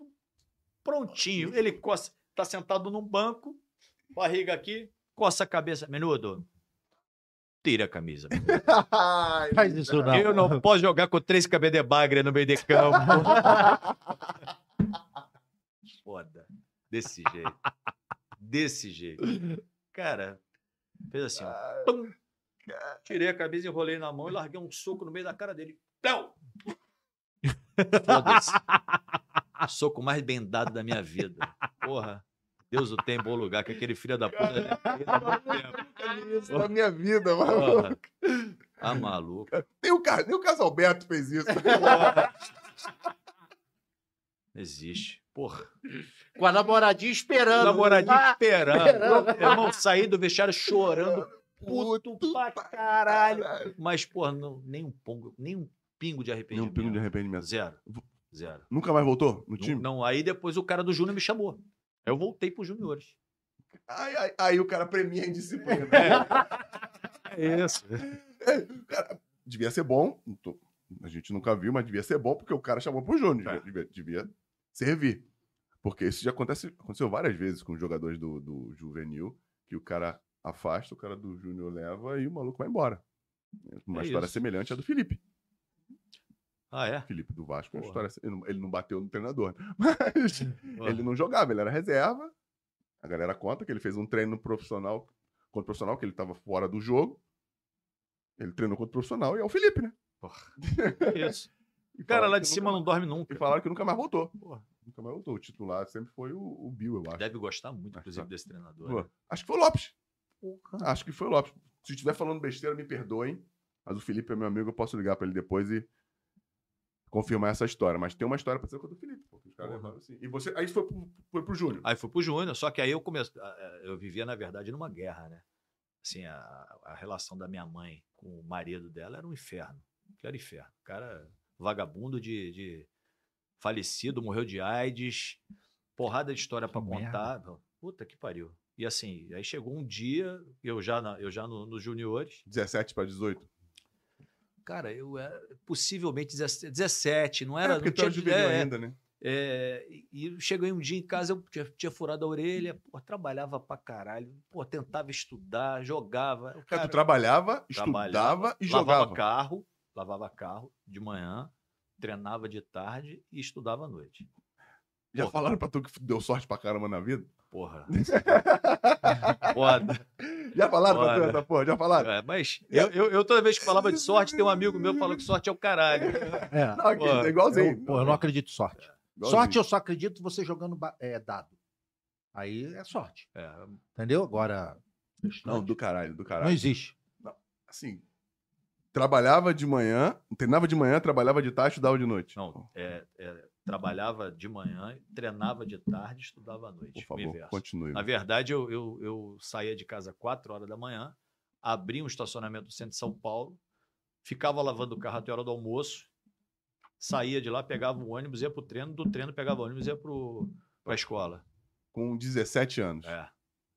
[SPEAKER 4] Prontinho. Ele coça, tá sentado num banco, barriga aqui, coça a cabeça. Menudo, tira a camisa.
[SPEAKER 2] Ai,
[SPEAKER 3] Faz isso não.
[SPEAKER 4] Eu não posso jogar com três cabelos de bagre no meio de campo. Foda. Desse jeito. Desse jeito. Cara, fez assim, ó. Pum. Tirei a camisa, enrolei na mão e larguei um soco no meio da cara dele. Foda-se. Soco mais bem dado da minha vida. Porra. Deus o tem em bom lugar, que aquele filho da puta. né?
[SPEAKER 2] Isso na minha vida, mano.
[SPEAKER 4] Porra. Ah, maluco.
[SPEAKER 2] Nem o, Car- nem o Casalberto fez isso.
[SPEAKER 4] Porra. Existe. Porra.
[SPEAKER 3] Com a namoradinha esperando.
[SPEAKER 4] Namoradinho
[SPEAKER 3] Ah,
[SPEAKER 4] esperando.
[SPEAKER 3] esperando.
[SPEAKER 4] Irmão, saí do vestiário chorando. Puto pra caralho.
[SPEAKER 2] Caralho.
[SPEAKER 4] Mas, porra, não, nem um pongo, nem um pingo de
[SPEAKER 2] Nem
[SPEAKER 4] arrependimento.
[SPEAKER 2] um pingo de arrependimento.
[SPEAKER 4] Zero. Zero.
[SPEAKER 2] Nunca mais voltou no
[SPEAKER 4] Não,
[SPEAKER 2] time?
[SPEAKER 4] não, aí depois o cara do Júnior me chamou. Aí Eu voltei pros juniores.
[SPEAKER 2] Aí, aí- aí o cara premia a indisciplina.
[SPEAKER 4] É isso.
[SPEAKER 2] O cara devia ser bom. não A gente nunca viu, mas devia ser bom porque o cara chamou pro Júnior.
[SPEAKER 4] É.
[SPEAKER 2] Devia, devia servir. Porque isso já acontece, aconteceu várias vezes com os jogadores do, do juvenil, que o cara afasta, o cara do Júnior leva e o maluco vai embora. Uma
[SPEAKER 4] É
[SPEAKER 2] história
[SPEAKER 4] isso.
[SPEAKER 2] semelhante à do Felipe.
[SPEAKER 4] Ah, é?
[SPEAKER 2] Felipe do Vasco, é uma
[SPEAKER 4] Porra.
[SPEAKER 2] história, ele, não, ele não bateu no treinador, mas ele não jogava, ele era reserva. A galera conta que ele fez um treino profissional contra o profissional, que ele estava fora do jogo. Ele treinou contra o profissional e é o Felipe, né?
[SPEAKER 4] É isso.
[SPEAKER 2] E
[SPEAKER 4] O cara lá de
[SPEAKER 2] nunca
[SPEAKER 4] cima
[SPEAKER 2] mais-
[SPEAKER 4] não dorme
[SPEAKER 2] E
[SPEAKER 4] nunca.
[SPEAKER 2] falaram que nunca mais voltou.
[SPEAKER 4] Porra.
[SPEAKER 2] Nunca mais voltou. O titular sempre foi o, o Bill, eu acho.
[SPEAKER 4] Deve gostar muito,
[SPEAKER 2] Acho
[SPEAKER 4] inclusive,
[SPEAKER 2] que-
[SPEAKER 4] desse treinador. Né?
[SPEAKER 2] Acho que foi o Lopes.
[SPEAKER 4] Porra.
[SPEAKER 2] Acho que foi o Lopes. Se estiver falando besteira, me perdoem. Mas o Felipe é meu amigo, eu posso ligar pra ele depois e confirmar essa história. Mas tem uma história pra ser com a do Felipe. Porque os caras levaram assim. E você, aí foi pro, foi pro Júnior.
[SPEAKER 4] Aí fui pro Júnior, só que aí eu comecei. Eu vivia, na verdade, numa guerra, né? Assim, a, a relação da minha mãe com o marido dela era um inferno. Que era inferno. O cara vagabundo de, de falecido, morreu de AIDS, porrada de história pra
[SPEAKER 3] Que
[SPEAKER 4] contar. Puta que pariu. E assim, aí chegou um dia, eu já, na- eu já no- nos juniores,
[SPEAKER 2] 17 pra 18.
[SPEAKER 4] cara, eu era possivelmente 17, 17 não era.
[SPEAKER 2] é, porque
[SPEAKER 4] não
[SPEAKER 2] tu era
[SPEAKER 4] tinha- é,
[SPEAKER 2] ainda, né?
[SPEAKER 4] é, e e cheguei um dia em casa, eu tinha, tinha furado a orelha, pô, trabalhava pra caralho, pô, tentava estudar, jogava. O
[SPEAKER 2] Cara, tu trabalhava, estudava e
[SPEAKER 4] lavava
[SPEAKER 2] jogava.
[SPEAKER 4] carro, lavava carro de manhã, treinava de tarde e estudava à noite.
[SPEAKER 2] Já
[SPEAKER 4] Pô.
[SPEAKER 2] falaram pra tu que deu sorte pra caramba na vida?
[SPEAKER 4] Porra. Foda.
[SPEAKER 2] Já falaram pra tu
[SPEAKER 4] Foda.
[SPEAKER 2] essa porra? Já falaram?
[SPEAKER 4] É, mas eu, eu, eu toda vez que falava de sorte, tem um amigo meu que falou que sorte é o caralho.
[SPEAKER 3] É.
[SPEAKER 2] Não, aqui, é igualzinho.
[SPEAKER 3] Eu, pô, eu não acredito em sorte.
[SPEAKER 2] Igualzinho.
[SPEAKER 3] Sorte eu só acredito você jogando é, dado. Aí é sorte.
[SPEAKER 4] É,
[SPEAKER 3] Entendeu? Agora.
[SPEAKER 2] Não, do caralho, do
[SPEAKER 3] não
[SPEAKER 2] caralho.
[SPEAKER 3] existe.
[SPEAKER 2] Assim, trabalhava de manhã, treinava de manhã, trabalhava de tarde, estudava de noite.
[SPEAKER 4] não, é, é, trabalhava de manhã, treinava de tarde, estudava à noite.
[SPEAKER 2] Por
[SPEAKER 4] o
[SPEAKER 2] favor,
[SPEAKER 4] inverso.
[SPEAKER 2] continue.
[SPEAKER 4] Na verdade, eu, eu, eu saía de casa às 4 horas da manhã, abria um estacionamento no centro de São Paulo, ficava lavando o carro até a hora do almoço, saía de lá, pegava o ônibus, ia pro treino, do treino pegava o ônibus e ia pro, pra escola.
[SPEAKER 2] Com 17 anos.
[SPEAKER 4] É,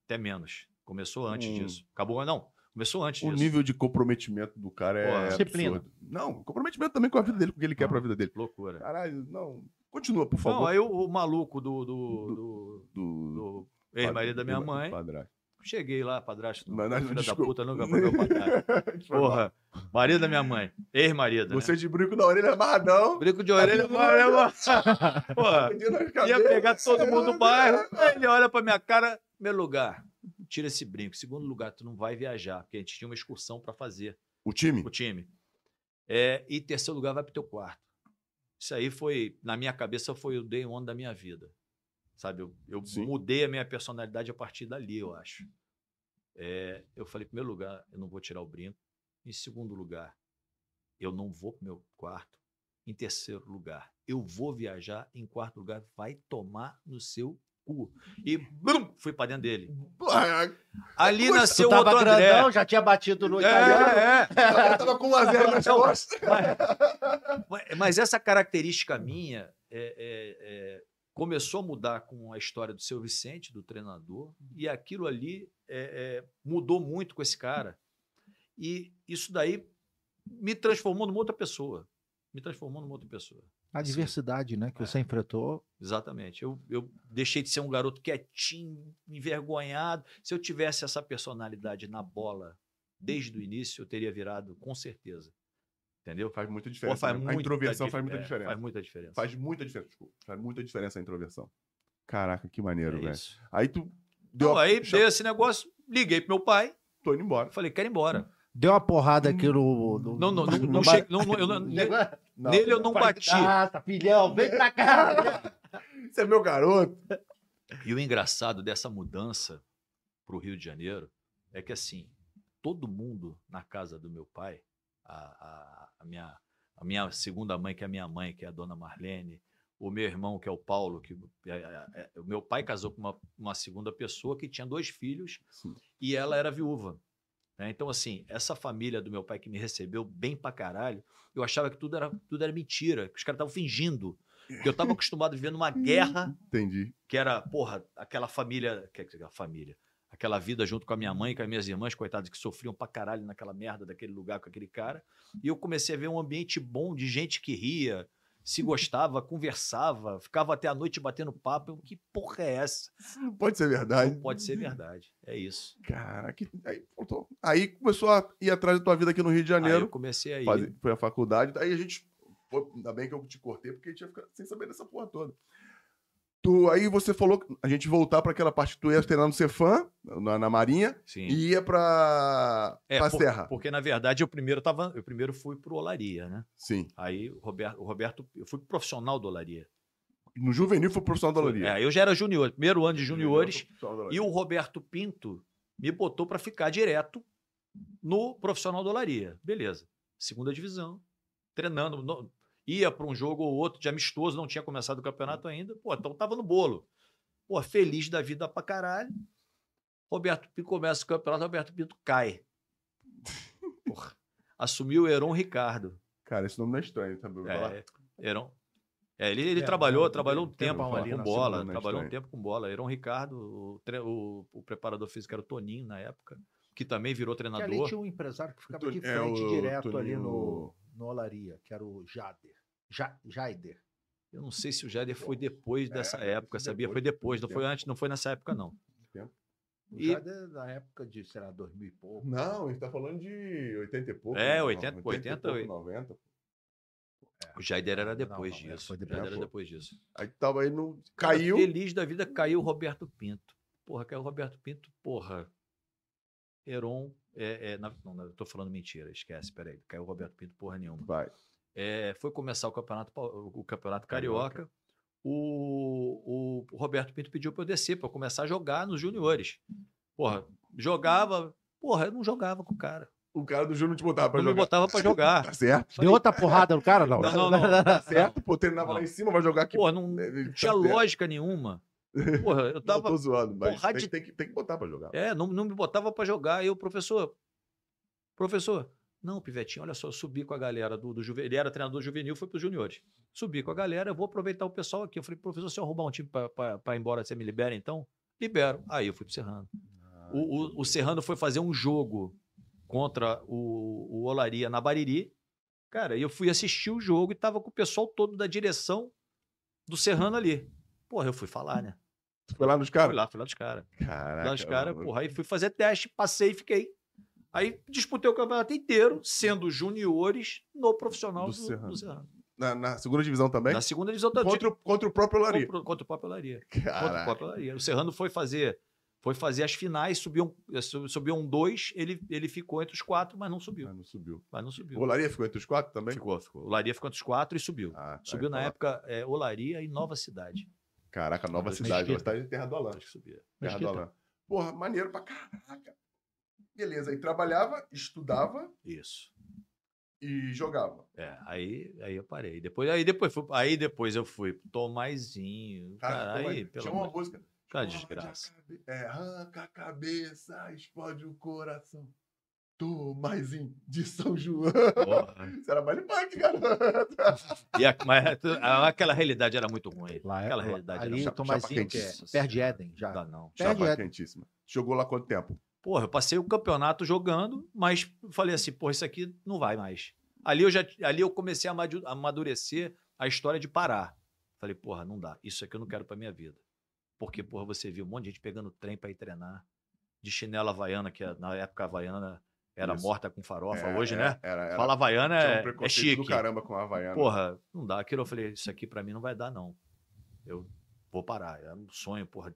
[SPEAKER 4] até menos. Começou antes
[SPEAKER 2] Hum.
[SPEAKER 4] disso. Acabou, não, começou antes
[SPEAKER 2] O
[SPEAKER 4] disso.
[SPEAKER 2] nível de comprometimento do cara
[SPEAKER 4] Pô,
[SPEAKER 2] é
[SPEAKER 3] disciplina.
[SPEAKER 2] absurdo. Não, comprometimento também com a vida dele, com o que ele quer
[SPEAKER 3] Não.
[SPEAKER 2] pra vida dele.
[SPEAKER 4] Loucura.
[SPEAKER 2] Caralho, não. Continua, por
[SPEAKER 4] Não,
[SPEAKER 2] favor.
[SPEAKER 4] aí o, o maluco do, do, do,
[SPEAKER 2] do,
[SPEAKER 4] do ex-marido da minha mãe,
[SPEAKER 2] padrasto.
[SPEAKER 4] cheguei lá, padrasto,
[SPEAKER 2] Mas,
[SPEAKER 4] filho da
[SPEAKER 2] desculpa.
[SPEAKER 4] puta, nunca foi meu padrasto. Porra, marido da minha mãe, ex-marido, né?
[SPEAKER 2] Você de brinco na orelha amarradão.
[SPEAKER 4] Brinco de orelha, mano, mano. Porra,
[SPEAKER 2] pedindo as
[SPEAKER 4] ia pegar todo mundo do bairro. Aí ele olha pra minha cara, meu lugar, tira esse brinco. Segundo lugar, tu não vai viajar, porque a gente tinha uma excursão pra fazer,
[SPEAKER 2] O time?
[SPEAKER 4] o time. É, e terceiro lugar, vai pro teu quarto. Isso aí foi, na minha cabeça, foi o day one da minha vida. Sabe? Eu, eu mudei a minha personalidade a partir dali, eu acho. É, eu falei, em primeiro lugar, eu não vou tirar o brinco. Em segundo lugar, eu não vou pro meu quarto. Em terceiro lugar, eu vou viajar. Em quarto lugar, vai tomar no seu cu. E brum, fui pra dentro dele. Ali
[SPEAKER 2] Tu
[SPEAKER 4] nasceu outro André.
[SPEAKER 3] grandão, já tinha batido no italiano.
[SPEAKER 4] É, é.
[SPEAKER 2] eu tava com 1x0 nas
[SPEAKER 4] Então,
[SPEAKER 2] costas.
[SPEAKER 4] Mas- Mas essa característica minha é- é- é, começou a mudar com a história do seu Vicente, do treinador, e aquilo ali é, é, mudou muito com esse cara. E isso daí me transformou numa outra pessoa. Me transformou numa outra pessoa.
[SPEAKER 3] A diversidade, né, que você enfrentou.
[SPEAKER 4] Exatamente. Eu, eu deixei de ser um garoto quietinho, envergonhado. Se eu tivesse essa personalidade na bola desde o início, eu teria virado com certeza. Entendeu?
[SPEAKER 2] Faz muita
[SPEAKER 4] Pô,
[SPEAKER 2] diferença.
[SPEAKER 4] faz
[SPEAKER 2] né? a
[SPEAKER 4] muita
[SPEAKER 2] introversão
[SPEAKER 4] dif-
[SPEAKER 2] faz muita
[SPEAKER 4] é,
[SPEAKER 2] diferença.
[SPEAKER 4] Faz muita diferença.
[SPEAKER 2] Faz muita diferença, desculpa. Faz muita diferença a introversão. Caraca, que maneiro,
[SPEAKER 4] É
[SPEAKER 2] velho.
[SPEAKER 4] isso.
[SPEAKER 2] Aí tu deu
[SPEAKER 4] Então,
[SPEAKER 2] a...
[SPEAKER 4] aí dei esse negócio, liguei pro meu pai,
[SPEAKER 2] Tô indo embora.
[SPEAKER 4] falei, quero ir embora.
[SPEAKER 3] Deu uma porrada aqui no. no-
[SPEAKER 4] Não, não, não,
[SPEAKER 3] no
[SPEAKER 4] não,
[SPEAKER 3] ba-
[SPEAKER 4] não, não, eu não- ne-
[SPEAKER 2] Não,
[SPEAKER 4] nele eu não bati.
[SPEAKER 3] Ah, tá, filhão, vem pra cá.
[SPEAKER 2] Você é meu garoto.
[SPEAKER 4] E o engraçado dessa mudança pro Rio de Janeiro é que, assim, todo mundo na casa do meu pai, a, a, a minha, a minha segunda mãe, que é a minha mãe, que é a dona Marlene, o meu irmão, que é o Paulo, que é- é- é- o meu pai casou com uma, uma segunda pessoa que tinha dois filhos
[SPEAKER 2] Sim.
[SPEAKER 4] e ela era viúva. Né? Então, assim, essa família do meu pai que me recebeu bem pra caralho, eu achava que tudo era, tudo era mentira, que os caras estavam fingindo. Que eu estava acostumado a viver numa guerra
[SPEAKER 2] Entendi.
[SPEAKER 4] que era, porra, aquela família, que aquela família, aquela vida junto com a minha mãe, com as minhas irmãs, coitadas, que sofriam pra caralho naquela merda daquele lugar com aquele cara. E eu comecei a ver um ambiente bom de gente que ria, se gostava, conversava, ficava até a noite batendo papo. Eu, que porra é essa?
[SPEAKER 2] Isso não pode ser verdade.
[SPEAKER 4] Não pode ser verdade. É isso.
[SPEAKER 2] Caraca. Aí, voltou. aí começou a ir atrás da tua vida aqui no Rio de
[SPEAKER 4] Aí
[SPEAKER 2] Janeiro.
[SPEAKER 4] eu comecei a ir.
[SPEAKER 2] fazer- foi a faculdade. Aí a gente. pô, ainda bem que eu te cortei, porque a gente ia ficar sem saber dessa porra toda. Tu, aí você falou que a gente voltar para aquela parte que tu ia treinar no Cefam, na, na Marinha,
[SPEAKER 4] Sim.
[SPEAKER 2] e ia pra,
[SPEAKER 4] É,
[SPEAKER 2] pra
[SPEAKER 4] por-
[SPEAKER 2] Serra.
[SPEAKER 4] Porque, na verdade, eu primeiro tava. Eu primeiro fui pro Olaria, né?
[SPEAKER 2] Sim.
[SPEAKER 4] Aí o Roberto, o Roberto, eu fui profissional do Olaria.
[SPEAKER 2] No juvenil foi profissional da Loria.
[SPEAKER 4] É, eu já era junior, primeiro ano de juniores. E o Roberto Pinto me botou para ficar direto no profissional do Olaria. Beleza. Segunda divisão, treinando. no- ia para um jogo ou outro de amistoso, não tinha começado o campeonato ainda. Pô, então tava no bolo. Pô, feliz da vida pra caralho. Roberto Pinto começa o campeonato, Roberto Pinto cai. Porra. Assumiu o Heron Ricardo.
[SPEAKER 2] Cara, esse nome não é estranho, tá? Falar.
[SPEAKER 4] É, Heron. É, ele ele
[SPEAKER 3] É,
[SPEAKER 4] trabalhou, trabalhou um
[SPEAKER 3] tem- tem
[SPEAKER 4] tempo com,
[SPEAKER 3] ali
[SPEAKER 4] com
[SPEAKER 3] na
[SPEAKER 4] bola,
[SPEAKER 2] né,
[SPEAKER 4] trabalhou um tempo com bola. Heron Ricardo, o, tre- o- o preparador físico era o Toninho na época, que também virou
[SPEAKER 3] Que ali
[SPEAKER 4] treinador.
[SPEAKER 3] tinha um empresário que ficava de
[SPEAKER 2] é,
[SPEAKER 3] frente
[SPEAKER 2] o
[SPEAKER 3] direto ali
[SPEAKER 2] Toninho-
[SPEAKER 3] no, no Olaria, que era o Jader. Ja, Jaider.
[SPEAKER 4] Eu não sei se o Jader foi depois
[SPEAKER 2] É,
[SPEAKER 4] dessa
[SPEAKER 2] foi
[SPEAKER 4] época, sabia?
[SPEAKER 2] depois,
[SPEAKER 4] Foi depois, não foi antes, não foi nessa época, não.
[SPEAKER 3] O
[SPEAKER 4] E-
[SPEAKER 3] Jader da época de, sei lá, 2000 e pouco.
[SPEAKER 2] Não, a gente tá falando de 80 e pouco.
[SPEAKER 4] É,
[SPEAKER 2] não,
[SPEAKER 4] 80,
[SPEAKER 2] 80 e
[SPEAKER 4] 80,
[SPEAKER 2] pouco, 90.
[SPEAKER 4] O Jader era
[SPEAKER 3] Não,
[SPEAKER 4] depois
[SPEAKER 3] não, é,
[SPEAKER 4] disso.
[SPEAKER 3] foi
[SPEAKER 4] O
[SPEAKER 3] depois.
[SPEAKER 4] Jader era depois disso.
[SPEAKER 2] Aí tava aí no.
[SPEAKER 4] Cara,
[SPEAKER 2] Caiu.
[SPEAKER 4] Feliz da vida, caiu o Roberto Pinto. Porra, caiu o Roberto Pinto, porra. Heron, é, é, na- não, não, eu tô falando mentira, esquece, peraí. Caiu o Roberto Pinto, porra nenhuma.
[SPEAKER 2] Vai.
[SPEAKER 4] É, foi começar o campeonato, o campeonato carioca. O, o Roberto Pinto pediu para eu descer, para eu começar a jogar nos juniores. Porra, jogava. Porra, eu não jogava com o cara.
[SPEAKER 2] O cara do Júnior te botava pra
[SPEAKER 4] Não me
[SPEAKER 2] jogar.
[SPEAKER 4] botava para jogar.
[SPEAKER 2] Tá certo.
[SPEAKER 3] Deu outra porrada no cara? Não.
[SPEAKER 4] Não, não, não.
[SPEAKER 2] Tá certo, pô, treinava lá
[SPEAKER 4] Não.
[SPEAKER 2] em cima, vai jogar aqui.
[SPEAKER 4] Porra, não, não
[SPEAKER 2] tá
[SPEAKER 4] tinha
[SPEAKER 2] certo.
[SPEAKER 4] lógica nenhuma. Porra, eu
[SPEAKER 2] Não,
[SPEAKER 4] tava.
[SPEAKER 2] tô zoando, mas tem,
[SPEAKER 4] de-
[SPEAKER 2] tem que, tem que botar pra jogar.
[SPEAKER 4] É, não, não me botava para jogar. Aí o professor, professor, não, Pivetinho, olha só, eu subi com a galera do, do juvenil. Ele era treinador juvenil, foi para os juniores. Subi com a galera, eu vou aproveitar o pessoal aqui. Eu falei, professor, se eu arrumar um time para ir embora, você me libera então? Libero. Aí eu fui pro Serrano.
[SPEAKER 2] Ah,
[SPEAKER 4] O, o, o Serrano foi fazer um jogo contra o, o Olaria na Bariri. Cara, eu fui assistir o jogo e tava com o pessoal todo da direção do Serrano ali. Porra, eu fui falar, né?
[SPEAKER 2] Foi lá nos
[SPEAKER 4] Fui
[SPEAKER 2] caras?
[SPEAKER 4] lá, fui lá dos caras.
[SPEAKER 2] Caraca.
[SPEAKER 4] Lá dos caras, porra. Aí fui fazer teste, passei e fiquei. Aí disputei o campeonato inteiro, sendo juniores no profissional
[SPEAKER 2] Do
[SPEAKER 4] do, do
[SPEAKER 2] Serrano.
[SPEAKER 4] Serrano.
[SPEAKER 2] Na, na segunda divisão também?
[SPEAKER 4] Na segunda divisão da
[SPEAKER 2] Contra, o- contra o próprio Lari.
[SPEAKER 4] contra, contra o próprio Olaria. Contra o próprio Olaria. O Serrano foi fazer, foi fazer as finais, subiu um, su- subiu um dois, ele, ele ficou entre os quatro, mas não subiu.
[SPEAKER 2] Ah, não subiu.
[SPEAKER 4] Mas não subiu.
[SPEAKER 2] O Laria ficou entre os quatro também?
[SPEAKER 4] Ficou, ficou. O Olaria ficou entre os quatro e subiu.
[SPEAKER 2] Ah, tá,
[SPEAKER 4] Subiu na
[SPEAKER 2] então,
[SPEAKER 4] época é, Olaria e Nova Cidade.
[SPEAKER 2] Caraca, nova cidade. Você tá em Terra do Alã.
[SPEAKER 4] Acho que subia.
[SPEAKER 2] Terra do. Alã. Porra, maneiro pra caraca. Beleza, aí trabalhava, estudava
[SPEAKER 4] Isso.
[SPEAKER 2] e jogava.
[SPEAKER 4] É, aí, aí eu parei. Depois, aí, depois fui, aí depois eu fui pro Tomazinho. Cara,
[SPEAKER 2] Cara,
[SPEAKER 4] aí, pelo
[SPEAKER 2] tinha uma música.
[SPEAKER 4] Cara,
[SPEAKER 2] a
[SPEAKER 4] desgraça.
[SPEAKER 2] cabe- É, arranca a cabeça, explode o coração. Tomazinho de São João.
[SPEAKER 4] Porra.
[SPEAKER 2] Isso era baile punk, garoto.
[SPEAKER 4] E a- mas a- aquela realidade era muito ruim.
[SPEAKER 3] Lá,
[SPEAKER 4] aquela
[SPEAKER 3] lá-
[SPEAKER 4] realidade
[SPEAKER 3] ali
[SPEAKER 4] era
[SPEAKER 3] Tomazinho, é
[SPEAKER 2] quente.
[SPEAKER 3] perto de Éden, já.
[SPEAKER 4] Não não.
[SPEAKER 3] Perde
[SPEAKER 2] Chapa
[SPEAKER 3] é-
[SPEAKER 2] quentíssima. Jogou lá quanto tempo?
[SPEAKER 4] Porra, eu passei o campeonato jogando, mas falei assim, porra, isso aqui não vai mais. Ali eu já ali eu comecei a amadu- a amadurecer a história de parar. Falei, porra, não dá. Isso aqui eu não quero pra minha vida. Porque, porra, você viu um monte de gente pegando trem pra ir treinar, de chinela havaiana, que na época a havaiana era
[SPEAKER 2] Isso.
[SPEAKER 4] morta com farofa,
[SPEAKER 2] É,
[SPEAKER 4] hoje,
[SPEAKER 2] é,
[SPEAKER 4] né?
[SPEAKER 2] Era, era,
[SPEAKER 4] Fala havaiana
[SPEAKER 2] tinha um
[SPEAKER 4] é, é
[SPEAKER 2] preconceito do
[SPEAKER 4] chique.
[SPEAKER 2] caramba com a Havaiana.
[SPEAKER 4] Porra, não dá. Aquilo eu falei, isso aqui pra mim não vai dar, não. Eu vou parar. É um sonho, porra.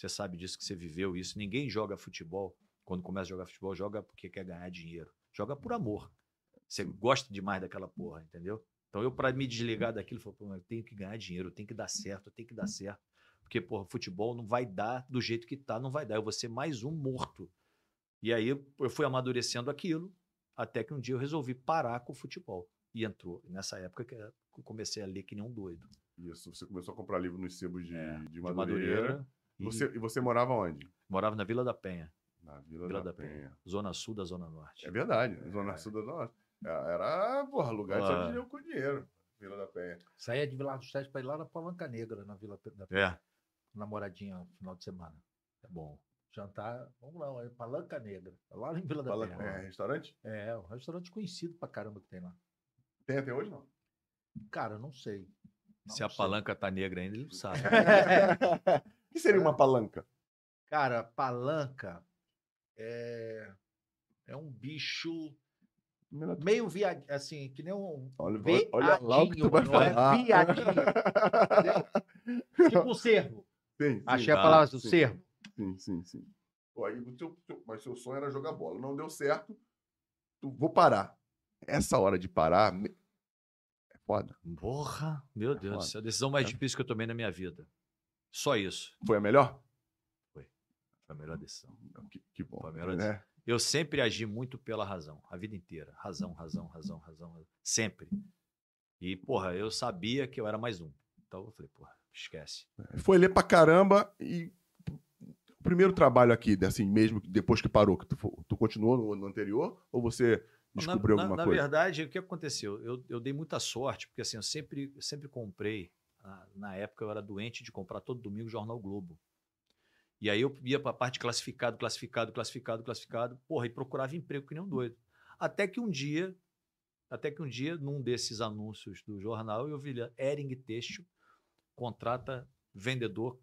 [SPEAKER 4] Você sabe disso que você viveu isso. Ninguém joga futebol. Quando começa a jogar futebol, joga porque quer ganhar dinheiro. Joga por amor. Você gosta demais daquela porra, entendeu? Então eu, pra me desligar daquilo, falei, pô, eu tenho que ganhar dinheiro, tenho que dar certo, eu tenho que dar certo. Porque, porra, futebol não vai dar do jeito que tá, não vai dar. Eu vou ser mais um morto. E aí eu fui amadurecendo aquilo, até que um dia eu resolvi parar com o futebol. E entrou. Nessa época que eu comecei a ler que nem um doido.
[SPEAKER 2] Isso, você começou a comprar livro nos sebos de,
[SPEAKER 4] É,
[SPEAKER 2] de
[SPEAKER 4] De
[SPEAKER 2] Madureira.
[SPEAKER 4] E
[SPEAKER 2] Você, e você morava onde?
[SPEAKER 4] morava na Vila da Penha,
[SPEAKER 2] Na Vila,
[SPEAKER 4] Vila
[SPEAKER 2] da,
[SPEAKER 4] da Penha.
[SPEAKER 2] Penha.
[SPEAKER 4] zona sul da zona norte.
[SPEAKER 2] É verdade, Zona Sul da Zona Norte. Era, era, porra, lugar só
[SPEAKER 4] Ah.
[SPEAKER 2] de eu com dinheiro. Vila da Penha.
[SPEAKER 3] Saía de Vila dos Sete pra ir lá na Palanca Negra, na Vila da
[SPEAKER 4] É,
[SPEAKER 3] namoradinha no final de semana.
[SPEAKER 4] é bom.
[SPEAKER 3] Jantar, vamos lá, é Palanca Negra. Lá em Vila da
[SPEAKER 2] Fala,
[SPEAKER 3] Penha.
[SPEAKER 2] é, restaurante?
[SPEAKER 3] É, um restaurante conhecido pra caramba que tem lá.
[SPEAKER 2] Tem até hoje, não?
[SPEAKER 3] Cara, não sei. Não
[SPEAKER 4] Se a
[SPEAKER 3] sei.
[SPEAKER 4] palanca tá negra ainda, ele não sabe.
[SPEAKER 2] O que seria uma palanca?
[SPEAKER 3] Cara, palanca é, é um bicho meio viadinho, assim, que nem um
[SPEAKER 2] Olha, olha lá o que
[SPEAKER 3] viadinho,
[SPEAKER 2] tu vai
[SPEAKER 3] não é
[SPEAKER 2] falar.
[SPEAKER 3] viadinho. entendeu? tipo um cervo.
[SPEAKER 2] Sim, sim,
[SPEAKER 3] Achei a
[SPEAKER 4] tá,
[SPEAKER 3] palavra do
[SPEAKER 2] sim.
[SPEAKER 3] cervo.
[SPEAKER 2] Sim, sim, sim. Pô, aí o teu, teu- mas seu sonho era jogar bola. Não deu certo. Tu, vou parar. Essa hora de parar me- é foda.
[SPEAKER 4] Porra, meu Deus do
[SPEAKER 2] foda.
[SPEAKER 4] céu. A decisão mais
[SPEAKER 2] É.
[SPEAKER 4] difícil que eu tomei na minha vida. Só isso.
[SPEAKER 2] Foi a melhor?
[SPEAKER 4] Foi a melhor decisão.
[SPEAKER 2] Que, que bom.
[SPEAKER 4] Foi a melhor
[SPEAKER 2] né?
[SPEAKER 4] Eu sempre agi muito pela razão, a vida inteira. Razão, razão, razão, razão. razão. Sempre. E, porra, eu sabia que eu era mais um. Então eu falei, porra, esquece.
[SPEAKER 2] Foi ler pra caramba e o primeiro trabalho aqui, assim, mesmo depois que parou, que tu, tu continuou no, no anterior ou você descobriu
[SPEAKER 4] na, na-
[SPEAKER 2] alguma
[SPEAKER 4] na
[SPEAKER 2] coisa?
[SPEAKER 4] verdade, o que aconteceu? Eu, eu dei muita sorte, porque assim, eu sempre, eu sempre comprei. Ah, Na época eu era doente de comprar todo domingo o Jornal Globo. E aí eu ia para a parte classificado, classificado, classificado, classificado, porra, e procurava emprego que nem um doido. Até que um dia, até que um dia, num desses anúncios do jornal, eu vi Ering Têxtil contrata vendedor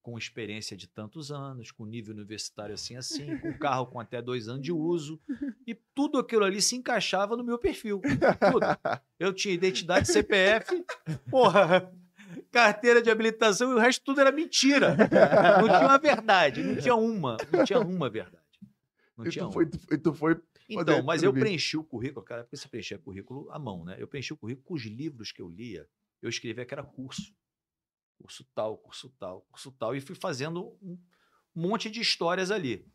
[SPEAKER 4] com experiência de tantos anos, com nível universitário assim, assim, com carro com até dois anos de uso. E tudo aquilo ali se encaixava no meu perfil. Tudo. Eu tinha identidade CPF, porra, carteira de habilitação e o resto tudo era mentira. Não tinha uma verdade, não tinha uma, não tinha uma verdade. Não
[SPEAKER 2] E
[SPEAKER 4] tinha
[SPEAKER 2] tu
[SPEAKER 4] uma.
[SPEAKER 2] foi, tu, tu foi
[SPEAKER 4] Então, mas eu preenchi o currículo, cara, porque você preenchia currículo à mão, né? Eu preenchi o currículo com os livros que eu lia, eu escrevia que era curso. Curso tal, curso tal, curso tal, e fui fazendo um monte de histórias ali.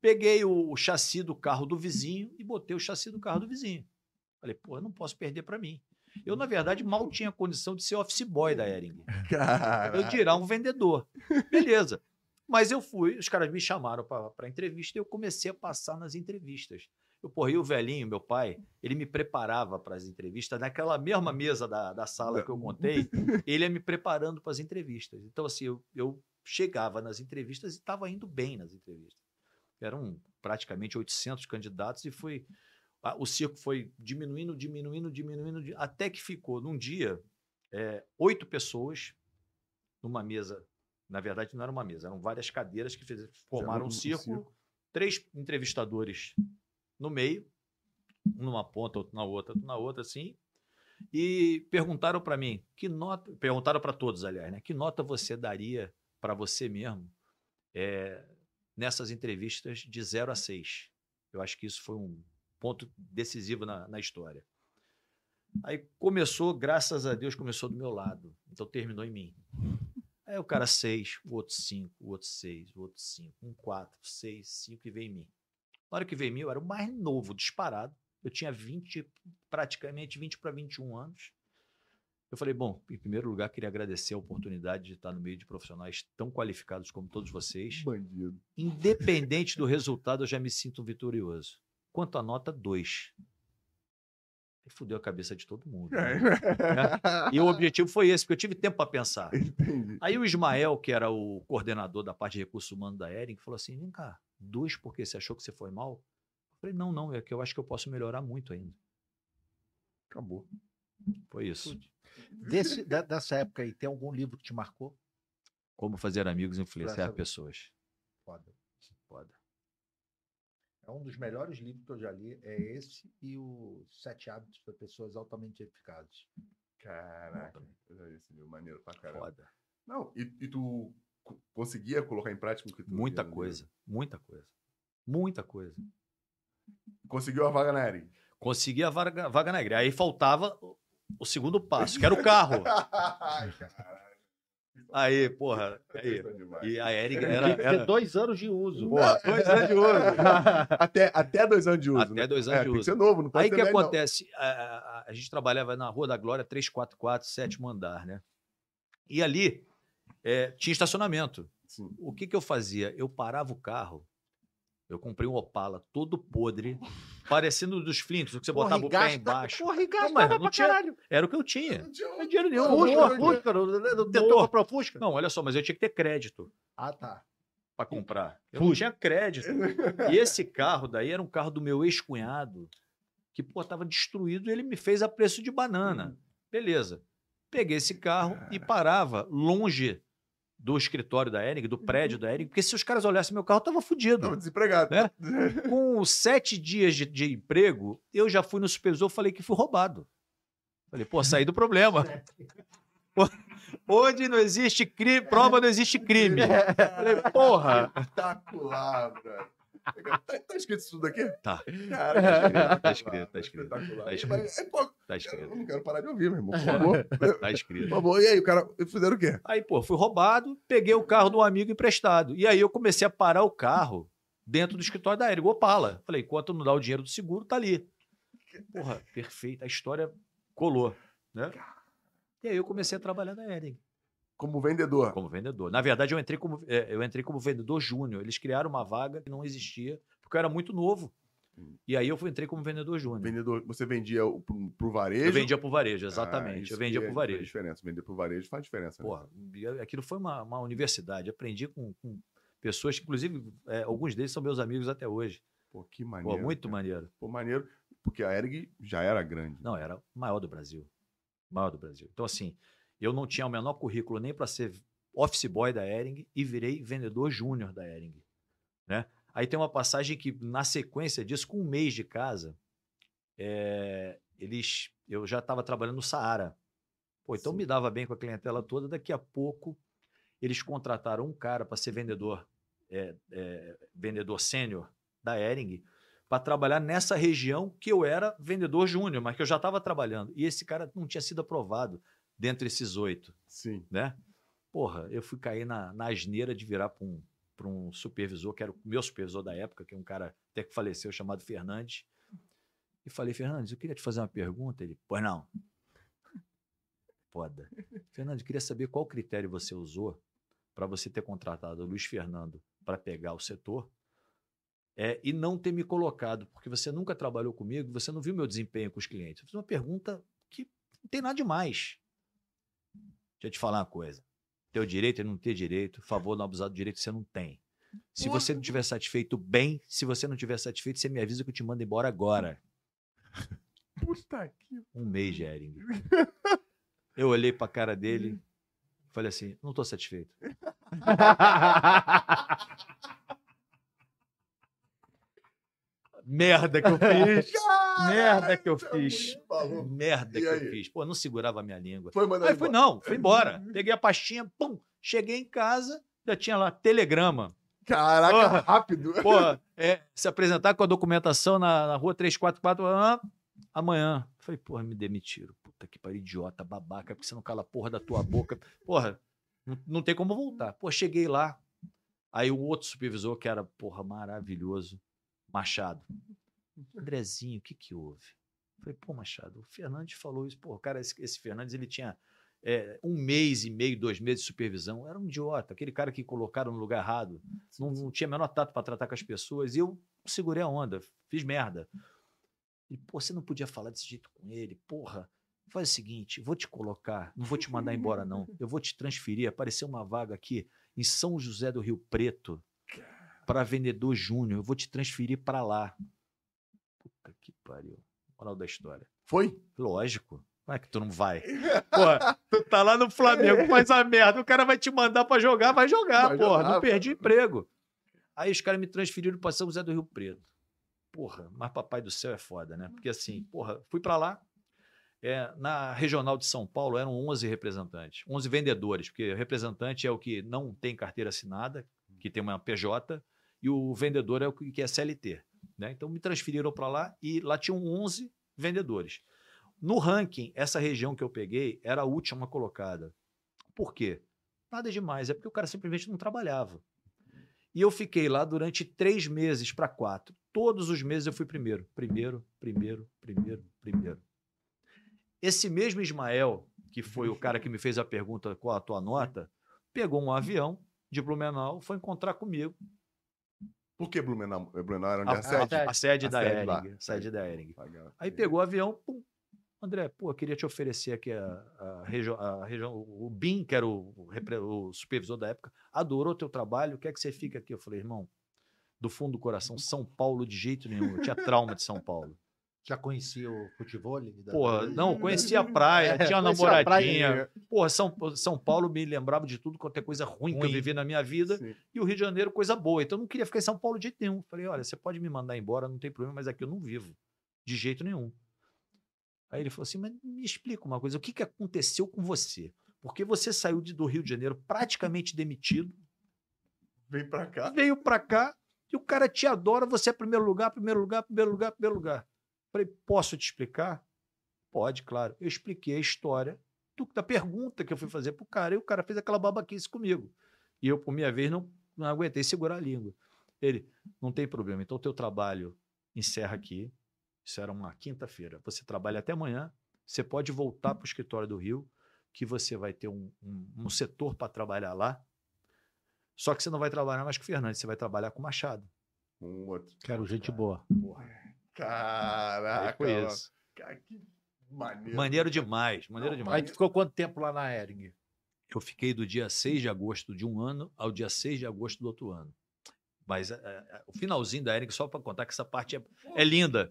[SPEAKER 4] Peguei o, o chassi do carro do vizinho e botei o chassi do carro do vizinho. Falei, pô, eu não posso perder para mim. Eu, na verdade, mal tinha condição de ser office boy da Ering. Eu tirar um vendedor. Beleza. Mas eu fui, os caras me chamaram para entrevista e eu comecei a passar nas entrevistas. Eu, porra, e o velhinho, meu pai, ele me preparava para as entrevistas, naquela mesma mesa da, da sala que eu montei, ele ia me preparando para as entrevistas. Então, assim, eu, eu chegava nas entrevistas e estava indo bem nas entrevistas. Eram praticamente 800 candidatos e foi. O circo foi diminuindo, diminuindo, diminuindo, di- até que ficou, num dia, é, oito pessoas numa mesa. Na verdade, não era uma mesa, eram várias cadeiras que fez- formaram
[SPEAKER 2] um
[SPEAKER 4] círculo, três entrevistadores no meio, um numa ponta, outro na outra, outro na outra, assim. E perguntaram para mim, que nota. Perguntaram para todos, aliás, né? Que nota você daria para você mesmo é, nessas entrevistas de 0 a 6? Eu acho que isso foi um ponto decisivo na, na história. Aí começou, graças a Deus, começou do meu lado. Então terminou em mim. Aí o cara seis, o outro cinco, o outro seis, o outro cinco, um quatro, seis, cinco e veio em mim. Na hora que veio em mim, eu era o mais novo, disparado. Eu tinha 20, praticamente 20 para 21 anos. Eu falei, bom, em primeiro lugar, queria agradecer a oportunidade de estar no meio de profissionais tão qualificados como todos vocês.
[SPEAKER 2] Bandido.
[SPEAKER 4] Independente do resultado, eu já me sinto vitorioso. Quanto à nota, dois. E fudeu a cabeça de todo mundo. né? E o objetivo foi esse, porque eu tive tempo para pensar.
[SPEAKER 2] Entendi.
[SPEAKER 4] Aí o Ismael, que era o coordenador da parte de recursos humanos da Ering, falou assim: vem cá, dois porque você achou que você foi mal? Eu falei, não, não, é que eu acho que eu posso melhorar muito ainda.
[SPEAKER 2] Acabou.
[SPEAKER 4] Foi isso.
[SPEAKER 3] Desse, da- dessa época aí, tem algum livro que te marcou?
[SPEAKER 4] Como fazer amigos e influenciar
[SPEAKER 3] a
[SPEAKER 4] pessoas.
[SPEAKER 3] Foda.
[SPEAKER 4] Foda.
[SPEAKER 3] É um dos melhores livros que eu já li. É esse e o Sete Hábitos para Pessoas Altamente Eficazes.
[SPEAKER 2] Caraca. Eu já vi esse livro, maneiro pra caramba.
[SPEAKER 4] Foda.
[SPEAKER 2] Não, e, e tu co- conseguia colocar em prática o que tu
[SPEAKER 4] Muita coisa. Muita coisa. Muita coisa.
[SPEAKER 2] Conseguiu a vaga na Ering.
[SPEAKER 4] Consegui a vaga, vaga na igreja. Aí faltava o- o segundo passo, que era o carro.
[SPEAKER 2] Ai, caralho.
[SPEAKER 4] Aí, porra. Aí. E a
[SPEAKER 3] Tinha
[SPEAKER 4] era. era
[SPEAKER 3] dois anos de uso.
[SPEAKER 4] porra, dois anos de uso.
[SPEAKER 2] Até, até dois anos de uso.
[SPEAKER 4] Até
[SPEAKER 2] né?
[SPEAKER 4] dois anos
[SPEAKER 2] é,
[SPEAKER 4] de
[SPEAKER 2] tem que
[SPEAKER 4] uso.
[SPEAKER 2] ser novo, não pode
[SPEAKER 4] Aí o que acontece? A, a- a gente trabalhava na Rua da Glória 344, sétimo andar, né? E ali é, tinha estacionamento.
[SPEAKER 2] Sim.
[SPEAKER 4] O que, que eu fazia? Eu parava o carro, eu comprei um Opala todo podre, parecendo dos Flintos, que você
[SPEAKER 3] Porra,
[SPEAKER 4] botava o pé embaixo.
[SPEAKER 3] Porra, e gasta
[SPEAKER 4] Não, mas
[SPEAKER 3] pra
[SPEAKER 4] não tinha-
[SPEAKER 3] caralho.
[SPEAKER 4] Era o que eu tinha.
[SPEAKER 2] Não tinha
[SPEAKER 4] Não dinheiro nenhum.
[SPEAKER 3] Fusca, Fusca, não, não, não tentou comprar Fusca?
[SPEAKER 4] Não, olha só, mas eu tinha que ter crédito
[SPEAKER 3] Ah, tá.
[SPEAKER 4] para comprar. Eu não tinha crédito. E esse carro daí era um carro do meu ex-cunhado, que, pô, tava destruído e ele me fez a preço de banana. Beleza. Peguei esse carro e parava longe do escritório da Ering, do prédio da Ering, porque se os caras olhassem meu carro, eu tava fudido.
[SPEAKER 2] Tava desempregado.
[SPEAKER 4] É? Com sete dias de, de emprego, eu já fui no supervisor e falei que fui roubado. Falei, pô, saí do problema. Onde não existe crime, prova não existe crime. Falei, porra.
[SPEAKER 2] Espetacular, velho. Tá, tá escrito isso tudo aqui?
[SPEAKER 4] Tá.
[SPEAKER 2] Cara,
[SPEAKER 4] Tá escrito, tá escrito.
[SPEAKER 2] Espetacular.
[SPEAKER 4] Tá escrito.
[SPEAKER 2] Mas, é, pô,
[SPEAKER 4] Tá
[SPEAKER 2] eu
[SPEAKER 4] escrito.
[SPEAKER 2] não quero parar de ouvir, meu irmão. Por favor.
[SPEAKER 4] Tá escrito.
[SPEAKER 2] Por favor. E aí, o cara, fizeram o quê?
[SPEAKER 4] Aí, pô, fui roubado, peguei o carro de um amigo emprestado. E aí eu comecei a parar o carro dentro do escritório da Ering, Opala. Falei, enquanto não dá o dinheiro do seguro, tá ali. Porra, perfeito. A história colou, né? E aí eu comecei a trabalhar na Ering
[SPEAKER 2] Como vendedor.
[SPEAKER 4] como vendedor. Na verdade, eu entrei como, é, eu entrei como vendedor júnior. Eles criaram uma vaga que não existia, porque eu era muito novo. E aí eu entrei como vendedor júnior.
[SPEAKER 2] Vendedor, você vendia o- pro, pro varejo?
[SPEAKER 4] Eu vendia pro varejo,
[SPEAKER 2] Ah,
[SPEAKER 4] exatamente.
[SPEAKER 2] isso
[SPEAKER 4] eu vendia
[SPEAKER 2] que
[SPEAKER 4] pro
[SPEAKER 2] faz
[SPEAKER 4] varejo.
[SPEAKER 2] diferença. Vender pro varejo faz diferença. né?
[SPEAKER 4] Porra, aquilo foi uma, uma universidade. Aprendi com, com pessoas que, inclusive, é, alguns deles são meus amigos até hoje.
[SPEAKER 2] Pô, que
[SPEAKER 4] Pô,
[SPEAKER 2] maneiro.
[SPEAKER 4] muito
[SPEAKER 2] cara.
[SPEAKER 4] maneiro.
[SPEAKER 2] Pô, maneiro. Porque a Erg já era grande.
[SPEAKER 4] Não, era o maior do Brasil. Maior do Brasil. Então, assim, eu não tinha o menor currículo nem para ser office boy da Ering e virei vendedor júnior da Ering. Né? Aí tem uma passagem que, na sequência disso, com um mês de casa, é, eles, eu já estava trabalhando no Saara. Pô, então
[SPEAKER 2] Sim.
[SPEAKER 4] me dava bem com a clientela toda. Daqui a pouco, eles contrataram um cara para ser vendedor, é, é, vendedor sênior da Ering, para trabalhar nessa região que eu era vendedor júnior, mas que eu já estava trabalhando. E esse cara não tinha sido aprovado dentre esses oito,
[SPEAKER 2] Sim.
[SPEAKER 4] né? Porra, eu fui cair na, na asneira de virar para um, pra um supervisor, que era o meu supervisor da época, que é um cara até que faleceu, chamado Fernandes. E falei, Fernandes, eu queria te fazer uma pergunta. Ele, pois não. Foda. Fernandes, eu queria saber qual critério você usou para você ter contratado o Luiz Fernando para pegar o setor é, e não ter me colocado, porque você nunca trabalhou comigo, você não viu meu desempenho com os clientes. Eu fiz uma pergunta que não tem nada demais. Deixa eu te falar uma coisa. Ter o direito e não ter direito, favor não abusar do direito, você não tem. Se você não tiver satisfeito, bem. Se você não tiver satisfeito, você me avisa que eu te mando embora agora.
[SPEAKER 2] Puta que.
[SPEAKER 4] Um mês, Jering. Eu olhei pra cara dele e falei assim: não tô satisfeito. Merda que eu fiz. Merda que eu
[SPEAKER 2] Tá
[SPEAKER 4] fiz. Merda que eu fiz. Pô, não segurava a minha língua.
[SPEAKER 2] Foi mandado
[SPEAKER 4] Aí fui, não, fui embora. Peguei a pastinha, pum, cheguei em casa, já tinha lá telegrama.
[SPEAKER 2] Caraca,
[SPEAKER 4] Porra.
[SPEAKER 2] rápido.
[SPEAKER 4] Pô, é, se apresentar com a documentação na, na rua 344 ah, amanhã. Falei, porra, me demitiram. Puta que pariu, idiota, babaca, porque você não cala a porra da tua boca. Porra, Não, não tem como voltar. Pô, cheguei lá. Aí o outro supervisor, que era, porra, maravilhoso, Machado. Andrezinho, o que que houve? Falei, pô, Machado, o Fernandes falou isso. Pô, cara, esse, esse Fernandes, ele tinha é, um mês e meio, dois meses de supervisão. Era um idiota, aquele cara que colocaram no lugar errado. Não, não tinha menor tato para tratar com as pessoas. E eu segurei a onda, fiz merda. E, pô, você não podia falar desse jeito com ele, porra. Faz o seguinte, vou te colocar, não vou te mandar embora, não. Eu vou te transferir. Apareceu uma vaga aqui em São José do Rio Preto para vendedor júnior. Eu vou te transferir para lá. Puta que pariu. Moral da história.
[SPEAKER 2] Foi?
[SPEAKER 4] Lógico. Como é que tu não vai? Porra, tu tá lá no Flamengo, faz a merda. O cara vai te mandar pra jogar, vai jogar,
[SPEAKER 2] Vai
[SPEAKER 4] porra.
[SPEAKER 2] jogar,
[SPEAKER 4] não perdi
[SPEAKER 2] pô.
[SPEAKER 4] emprego. Aí os caras me transferiram pra São José do Rio Preto. Porra, mas papai do céu é foda, né? Porque assim, porra, fui pra lá. é, na regional de São Paulo eram 11 representantes, 11 vendedores, porque representante é o que não tem carteira assinada, que tem uma PJ, e o vendedor é o que é CLT. Né? Então me transferiram para lá e lá tinham 11 vendedores. No ranking, essa região que eu peguei era a última colocada. Por quê? Nada demais, é porque o cara simplesmente não trabalhava. E eu fiquei lá durante três meses para quatro. Todos os meses eu fui primeiro. Primeiro, primeiro, primeiro, primeiro. Esse mesmo Ismael, que foi o cara que me fez a pergunta qual a tua nota, pegou um avião de Blumenau, foi encontrar comigo.
[SPEAKER 2] Por que Blumenau? Blumenau era onde
[SPEAKER 4] A,
[SPEAKER 2] é a sede?
[SPEAKER 4] a- a sede
[SPEAKER 2] A
[SPEAKER 4] da. Ering. Sede da Ering. Aí pegou o avião, pum. André, pô, queria te oferecer aqui a, a região, a região, o BIM, que era o, o o supervisor da época, adorou teu trabalho, quer que você fique aqui? Eu falei, irmão, do fundo do coração, São Paulo de jeito nenhum. Eu tinha trauma de São Paulo.
[SPEAKER 3] Já conhecia o futebol?
[SPEAKER 4] Porra, não, conhecia a praia,
[SPEAKER 3] É,
[SPEAKER 4] tinha uma
[SPEAKER 3] conhecia a praia.
[SPEAKER 4] namoradinha. Porra, São, São Paulo me lembrava de tudo quanto é coisa ruim, que eu
[SPEAKER 3] Ruim.
[SPEAKER 4] vivi na minha vida.
[SPEAKER 2] Sim.
[SPEAKER 4] E o Rio de Janeiro, coisa boa. Então eu não queria ficar em São Paulo de jeito nenhum. Falei, olha, você pode me mandar embora, não tem problema, mas aqui eu não vivo. De jeito nenhum. Aí ele falou assim: mas me explica uma coisa, o que, que aconteceu com você? Porque você saiu de- do Rio de Janeiro praticamente demitido,
[SPEAKER 2] Vem pra cá.
[SPEAKER 4] veio pra cá e o cara te adora, você é primeiro lugar, primeiro lugar, primeiro lugar, primeiro lugar. Falei, posso te explicar? Pode, claro. Eu expliquei a história do- da pergunta que eu fui fazer pro cara, e o cara fez aquela babaquice comigo. E eu, por minha vez, não, não aguentei segurar a língua. Ele, não tem problema, então o teu trabalho encerra aqui. Isso era uma quinta-feira. Você trabalha até amanhã, você pode voltar para o escritório do Rio, que você vai ter um, um- um setor para trabalhar lá. Só que você não vai trabalhar mais com o Fernandes, você vai trabalhar com o Machado.
[SPEAKER 2] Um outro.
[SPEAKER 3] Quero gente boa.
[SPEAKER 4] Aí
[SPEAKER 2] Caraca.
[SPEAKER 4] foi isso.
[SPEAKER 2] Cara, que maneiro.
[SPEAKER 4] Maneiro demais, maneiro
[SPEAKER 2] Não,
[SPEAKER 4] demais.
[SPEAKER 3] Aí tu ficou quanto tempo lá na Ering?
[SPEAKER 4] Eu fiquei do dia 6 de agosto de um ano ao dia 6 de agosto do outro ano. Mas é, é, o finalzinho da Eric, só para contar que essa parte é, é linda.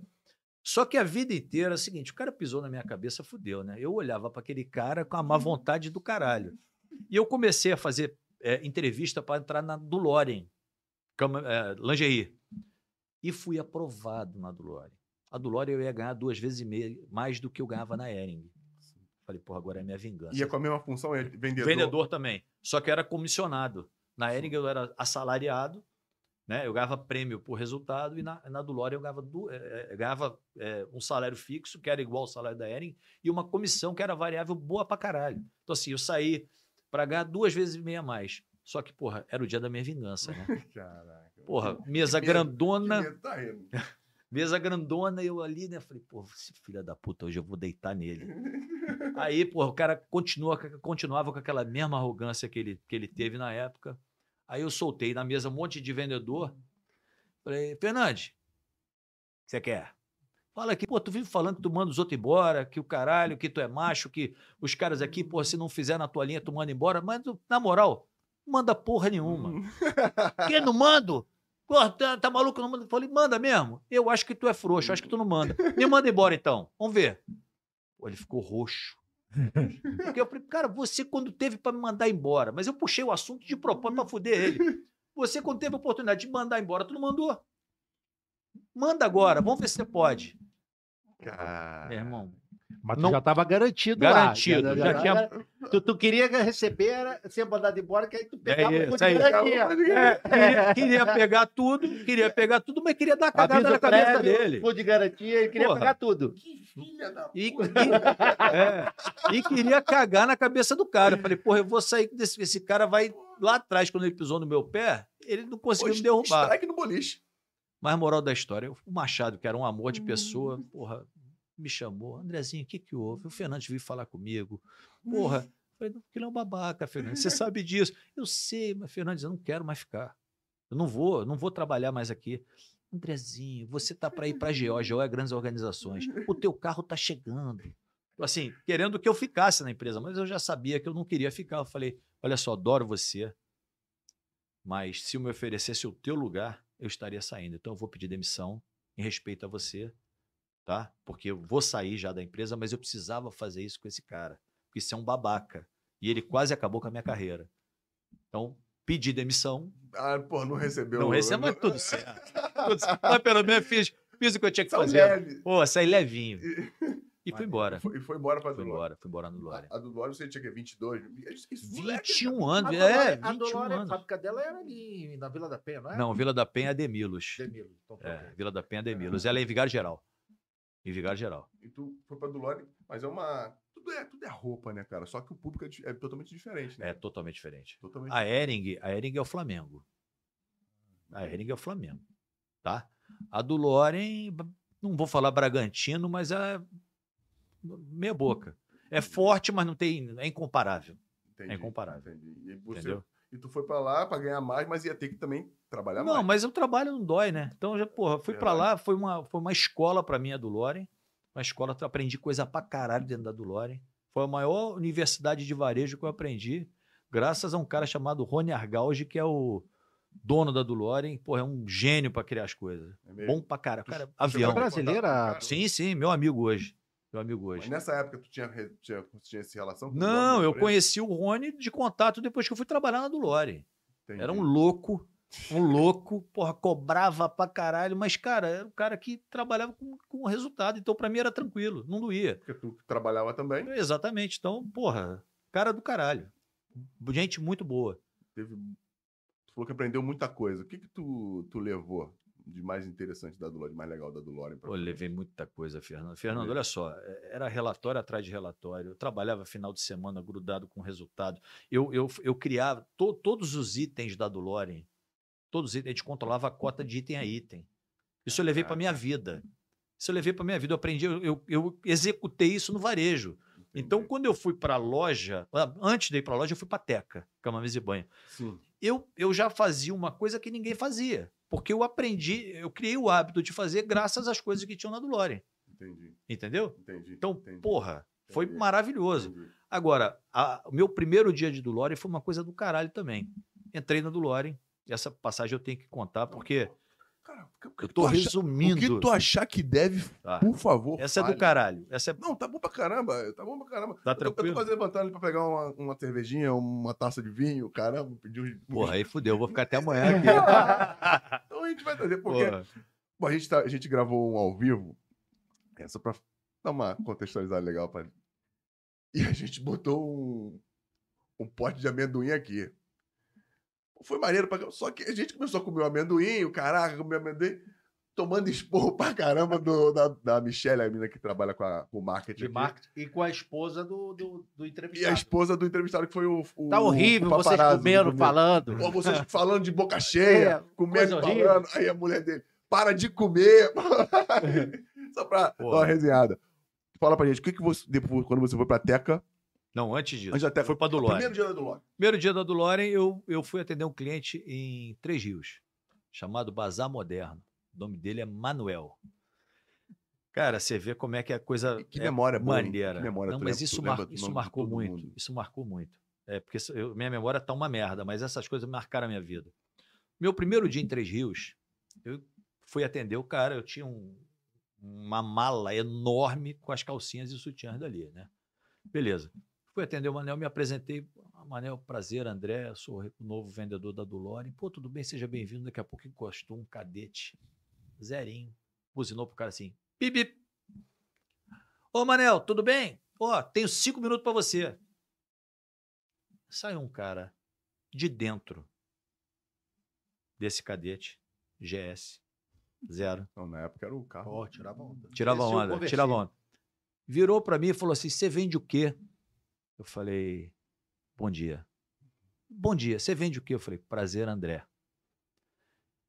[SPEAKER 4] Só que a vida inteira é o seguinte: o cara pisou na minha cabeça, fudeu, né? Eu olhava para aquele cara com a má vontade do caralho. E eu comecei a fazer é, entrevista para entrar na Dulorem, cama, é, lingerie. E fui aprovado na Dulorem. A Dulorem eu ia ganhar duas vezes e meia mais do que eu ganhava na Ering. Falei, porra, agora é minha vingança.
[SPEAKER 2] Ia com a mesma função, vendedor.
[SPEAKER 4] Vendedor também. Só que era comissionado. Na Ering eu era assalariado, né? Eu ganhava prêmio por resultado e na, na Dulore eu ganhava, eu ganhava eh, um salário fixo, que era igual ao salário da Ering, e uma comissão que era variável boa pra caralho. Então, assim, eu saí pra ganhar duas vezes e meia mais. Só que, porra, era o dia da minha vingança, né?
[SPEAKER 2] Caraca.
[SPEAKER 4] Porra, mesa
[SPEAKER 2] Que
[SPEAKER 4] grandona,
[SPEAKER 2] medo, tá rindo.
[SPEAKER 4] mesa grandona, eu ali, né? Falei, pô, esse filho da puta, hoje eu vou deitar nele. Aí, pô, o cara continua, continuava com aquela mesma arrogância que ele, que ele teve na época. Aí eu soltei na mesa um monte de vendedor. Falei, Fernandes, o que você quer? Fala aqui, pô, tu vive falando que tu manda os outros embora, que o caralho, que tu é macho, que os caras aqui, pô, se não fizer na tua linha, tu manda embora. Mas, na moral, manda porra nenhuma. que não mando? Tá, tá maluco? Não manda? Falei, manda mesmo. Eu acho que tu é frouxo, acho que tu não manda. Me manda embora então. Vamos ver. Pô, ele ficou roxo. Porque eu falei, cara, você quando teve pra me mandar embora, mas eu puxei o assunto de propósito pra fuder ele. Você quando teve a oportunidade de mandar embora, tu não mandou. Manda agora, vamos ver se você pode.
[SPEAKER 2] Cara.
[SPEAKER 4] Meu irmão,
[SPEAKER 3] Mas tu
[SPEAKER 4] Não-
[SPEAKER 3] já estava garantido
[SPEAKER 4] Garantido,
[SPEAKER 3] lá.
[SPEAKER 4] já tinha-
[SPEAKER 3] Tu, tu queria receber, era ser mandado embora, que aí tu pegava
[SPEAKER 4] É
[SPEAKER 3] o
[SPEAKER 4] isso aí.
[SPEAKER 3] garantia.
[SPEAKER 4] É, queria, queria pegar tudo, queria pegar tudo, mas queria dar cagada
[SPEAKER 3] Aviso
[SPEAKER 4] na cabeça
[SPEAKER 3] prévio,
[SPEAKER 4] dele.
[SPEAKER 3] fundo de garantia, ele queria
[SPEAKER 4] Porra.
[SPEAKER 3] pegar tudo.
[SPEAKER 2] Que filha da
[SPEAKER 4] E, e- é, e queria cagar na cabeça do cara. Eu falei, porra, eu vou sair desse. Esse cara vai lá atrás, quando ele pisou no meu pé, ele não conseguiu me derrubar.
[SPEAKER 2] Strike no boliche.
[SPEAKER 4] Mas moral da história, o Machado, que era um amor de pessoa, porra, me chamou. Andrezinho, o que que houve? O Fernandes veio falar comigo. Porra, eu falei, não, ele é um babaca, Fernandes, você sabe disso. Eu sei, mas Fernandes, eu não quero mais ficar. Eu não vou, eu não vou trabalhar mais aqui. Andrezinho, você tá para ir para GO, GO é grandes organizações. O teu carro tá chegando. Assim, querendo que eu ficasse na empresa, mas eu já sabia que eu não queria ficar. Eu falei, olha só, adoro você, mas se eu me oferecesse o teu lugar, eu estaria saindo. Então eu vou pedir demissão em respeito a você, tá? Porque eu vou sair já da empresa, mas eu precisava fazer isso com esse cara. Porque isso é um babaca. E ele quase acabou com a minha carreira. Então, pedi demissão.
[SPEAKER 2] Ah, pô, não recebeu.
[SPEAKER 4] Não recebo, mas tudo certo. Tudo certo. Mas pelo menos fiz, fiz o que eu tinha que
[SPEAKER 2] São
[SPEAKER 4] fazer.
[SPEAKER 2] leve.
[SPEAKER 4] Pô, saí levinho. E fui embora.
[SPEAKER 2] E foi, foi embora pra
[SPEAKER 4] Fui
[SPEAKER 2] Dulore.
[SPEAKER 4] embora, fui embora no Lore.
[SPEAKER 2] A do você tinha que 22. Esse moleque,
[SPEAKER 4] 21
[SPEAKER 3] A
[SPEAKER 4] anos, é,
[SPEAKER 3] a
[SPEAKER 4] 21
[SPEAKER 3] Dolore, a
[SPEAKER 4] anos.
[SPEAKER 3] fábrica dela era ali na Vila da Penha, não é?
[SPEAKER 4] Não, Vila da Penha é Demilos.
[SPEAKER 3] Demilo. Então, tá
[SPEAKER 4] É. Vila da Penha é Demilos. Ela é em Vigário Geral. Em Vigário Geral.
[SPEAKER 2] E tu foi pra Dulore, mas é uma. Tudo é, tudo é roupa, né, cara? Só que o público é, é totalmente diferente, né?
[SPEAKER 4] É totalmente diferente.
[SPEAKER 2] Totalmente
[SPEAKER 4] A Ering, a Ering é o Flamengo. A Ering é o Flamengo, tá? A do Loren, não vou falar Bragantino, mas é meia boca. É forte, mas não tem, é incomparável.
[SPEAKER 2] Entendi,
[SPEAKER 4] é incomparável.
[SPEAKER 2] Entendi. E, você,
[SPEAKER 4] Entendeu?
[SPEAKER 2] e tu foi pra lá pra ganhar mais, mas ia ter que também trabalhar
[SPEAKER 4] Não,
[SPEAKER 2] mais.
[SPEAKER 4] mas o trabalho não dói, né? Então, já, porra, fui pra
[SPEAKER 2] Verdade.
[SPEAKER 4] lá, foi uma, foi uma escola pra mim a do Loren. Uma escola que eu aprendi coisa pra caralho dentro da do Loren. Foi a maior universidade de varejo que eu aprendi, graças a um cara chamado Rony Argaldi, que é o dono da Duloren. Porra, é um gênio pra criar as coisas.
[SPEAKER 2] É mesmo?
[SPEAKER 4] Bom pra caralho. Cara,
[SPEAKER 2] Tu
[SPEAKER 4] avião.
[SPEAKER 3] Brasileira?
[SPEAKER 4] Sim, sim, meu amigo hoje. Meu amigo
[SPEAKER 2] Mas
[SPEAKER 4] hoje.
[SPEAKER 2] nessa época tu tinha, tinha, tinha essa relação com o
[SPEAKER 4] Não, eu conheci o Rony de contato depois que eu fui trabalhar na Dulore.
[SPEAKER 2] Entendi.
[SPEAKER 4] Era um louco, um louco, porra, cobrava pra caralho, mas, cara, era um cara que trabalhava com, com resultado, então pra mim era tranquilo, não doía.
[SPEAKER 2] Porque tu trabalhava também.
[SPEAKER 4] Exatamente, então, porra, cara do caralho. Gente muito boa.
[SPEAKER 2] Teve, tu falou que aprendeu muita coisa. O que que tu, tu levou de mais interessante da Dulore, de mais legal da Dulore?
[SPEAKER 4] eu levei muita coisa, Fernando. Fernando, olha só, é- era relatório atrás de relatório. Eu trabalhava final de semana grudado com resultado. Eu, eu, eu criava to- todos os itens da Dulore, todos a gente controlava a cota de item a item. Isso eu levei para minha vida. Isso eu levei para minha vida. Eu aprendi, eu, eu, eu executei isso no varejo. Então, quando eu fui para a loja, antes de ir para a loja, eu fui para Teca, cama, mesa e banho.
[SPEAKER 2] Sim.
[SPEAKER 4] Eu, eu já fazia uma coisa que ninguém fazia. Porque eu aprendi, eu criei o hábito de fazer graças às coisas que tinham na Dulore.
[SPEAKER 2] Entendi.
[SPEAKER 4] Entendeu?
[SPEAKER 2] Entendi.
[SPEAKER 4] Então,
[SPEAKER 2] entendi,
[SPEAKER 4] porra, foi
[SPEAKER 2] Entendi.
[SPEAKER 4] maravilhoso.
[SPEAKER 2] entendi.
[SPEAKER 4] Agora, o meu primeiro dia de Dulore foi uma coisa do caralho também. Entrei na Dulore, essa passagem eu tenho que contar, porque
[SPEAKER 2] Cara,
[SPEAKER 4] eu tô resumindo.
[SPEAKER 2] O que tu achar que deve,
[SPEAKER 4] Tá.
[SPEAKER 2] por favor,
[SPEAKER 4] Essa é do
[SPEAKER 2] fale.
[SPEAKER 4] caralho. Essa é.
[SPEAKER 2] Não, tá bom pra caramba. Tá bom pra caramba.
[SPEAKER 4] Tá
[SPEAKER 2] Eu tô- Eu tô
[SPEAKER 4] tranquilo?
[SPEAKER 2] quase levantando ali pra pegar uma, uma cervejinha, uma taça de vinho, caramba, pedir um...
[SPEAKER 4] Porra, aí fudeu, eu vou ficar até amanhã aqui.
[SPEAKER 2] Então a gente vai trazer, porque
[SPEAKER 4] Porra.
[SPEAKER 2] Bom, a gente, tá- a gente gravou um ao vivo, é, só pra dar uma contextualizada legal. Pra... E a gente botou um, um pote de amendoim aqui. Foi maneiro, pra... só que a gente começou a comer o amendoim, o caraca, comeu amendoim, tomando esporro pra caramba do, da, da Michelle, a menina que trabalha com, a, com o marketing.
[SPEAKER 3] Marketing. E com a esposa do, do, do
[SPEAKER 2] E
[SPEAKER 3] entrevistado.
[SPEAKER 2] a esposa do entrevistado, que foi o. o
[SPEAKER 3] Tá horrível
[SPEAKER 2] o
[SPEAKER 3] vocês comendo,
[SPEAKER 2] do-
[SPEAKER 3] falando.
[SPEAKER 2] Ou vocês falando de boca cheia,
[SPEAKER 3] É,
[SPEAKER 2] comendo e falando. Aí a mulher dele, para de comer. Só pra
[SPEAKER 4] Pô.
[SPEAKER 2] dar uma resenhada. Fala pra gente, o que, que você, depois, quando você foi pra Teca,
[SPEAKER 4] Não, antes disso.
[SPEAKER 2] antes Teca,
[SPEAKER 4] Foi pra Dulore.
[SPEAKER 2] primeiro dia da Dulore.
[SPEAKER 4] Primeiro dia da Dulore, eu, eu fui atender um cliente em Três Rios, chamado Bazar Moderno. O nome dele é Manuel. Cara, você vê como é que a coisa
[SPEAKER 2] Que
[SPEAKER 4] é
[SPEAKER 2] memória
[SPEAKER 4] maneira.
[SPEAKER 2] Que memória,
[SPEAKER 4] Não, mas
[SPEAKER 2] lembra-
[SPEAKER 4] isso, mar- isso marcou muito.
[SPEAKER 2] mundo.
[SPEAKER 4] Isso marcou muito. É, porque eu- minha memória tá uma merda, mas essas coisas marcaram a minha vida. Meu primeiro dia em Três Rios, eu fui atender o cara, eu tinha um- uma mala enorme com as calcinhas e sutiãs dali, né? Beleza. Fui atender o Manel, me apresentei. Manel, prazer, André, sou o novo vendedor da Dulore. Pô, tudo bem, seja bem-vindo. Daqui a pouco encostou um cadete, zerinho, buzinou pro cara assim, bip, bip. Ô, Manel, tudo bem? Ó, tenho cinco minutos pra você. Saiu um cara de dentro desse cadete, GS, zero.
[SPEAKER 2] Não, na época era o carro.
[SPEAKER 3] Ó, tirava onda.
[SPEAKER 4] Tirava onda, tirava onda. Virou pra mim e falou assim: Você vende o quê? Eu falei: Bom dia. Bom dia, você vende o quê? Eu falei: Prazer, André.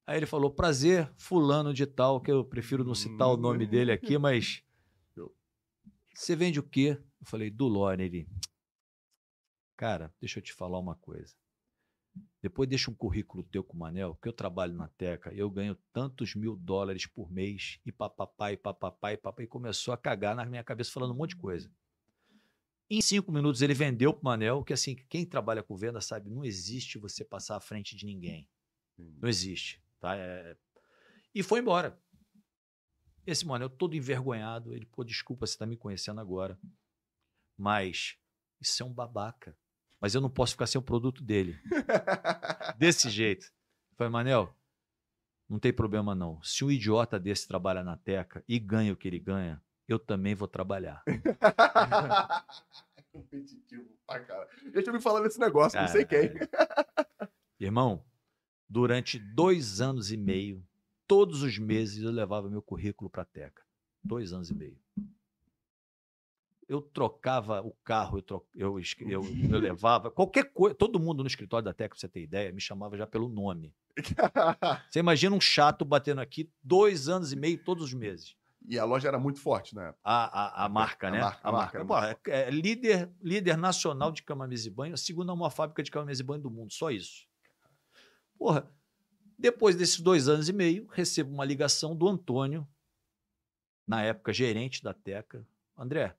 [SPEAKER 4] Aí ele falou: Prazer, Fulano de Tal, que eu prefiro não citar o nome dele aqui, mas. Você vende o quê? Eu falei: Do Lore. Ele. Cara, deixa eu te falar uma coisa. Depois deixa um currículo teu com o Manel, que eu trabalho na Teca, eu ganho tantos mil dólares por mês, e papapá, e papapá, e papapá, e começou a cagar na minha cabeça falando um monte de coisa. Em cinco minutos ele vendeu pro Manel, que assim, quem trabalha com venda sabe, não existe você passar à frente de ninguém. Não existe. Tá? É- E foi embora. Esse Manel todo envergonhado, ele, pô, desculpa, você tá me conhecendo agora, mas isso é um babaca. Mas eu não posso ficar sem o produto dele. Desse jeito. Eu Falei, Manel, não tem problema não. Se um idiota desse trabalha na Teca e ganha o que ele ganha, eu também vou trabalhar.
[SPEAKER 2] Competitivo pra cara. Deixa eu me falar desse negócio, não sei quem.
[SPEAKER 4] Irmão, durante dois anos e meio, todos os meses eu levava meu currículo para a Teca. Dois anos e meio. Eu trocava o carro, eu, eu, eu- eu levava qualquer coisa. Todo mundo no escritório da Teca, pra você ter ideia, me chamava já pelo nome. Você imagina um chato batendo aqui dois anos e meio, todos os meses.
[SPEAKER 2] E a loja era muito forte, né?
[SPEAKER 4] A, a, a marca,
[SPEAKER 2] A
[SPEAKER 4] né?
[SPEAKER 2] marca,
[SPEAKER 4] a
[SPEAKER 2] a
[SPEAKER 4] marca.
[SPEAKER 2] marca
[SPEAKER 4] Pô, é, é líder, líder nacional de cama, mesa e banho, a segunda maior fábrica de cama, mesa e banho do mundo, só isso. Porra, depois desses dois anos e meio, recebo uma ligação do Antônio, na época gerente da Teca. André,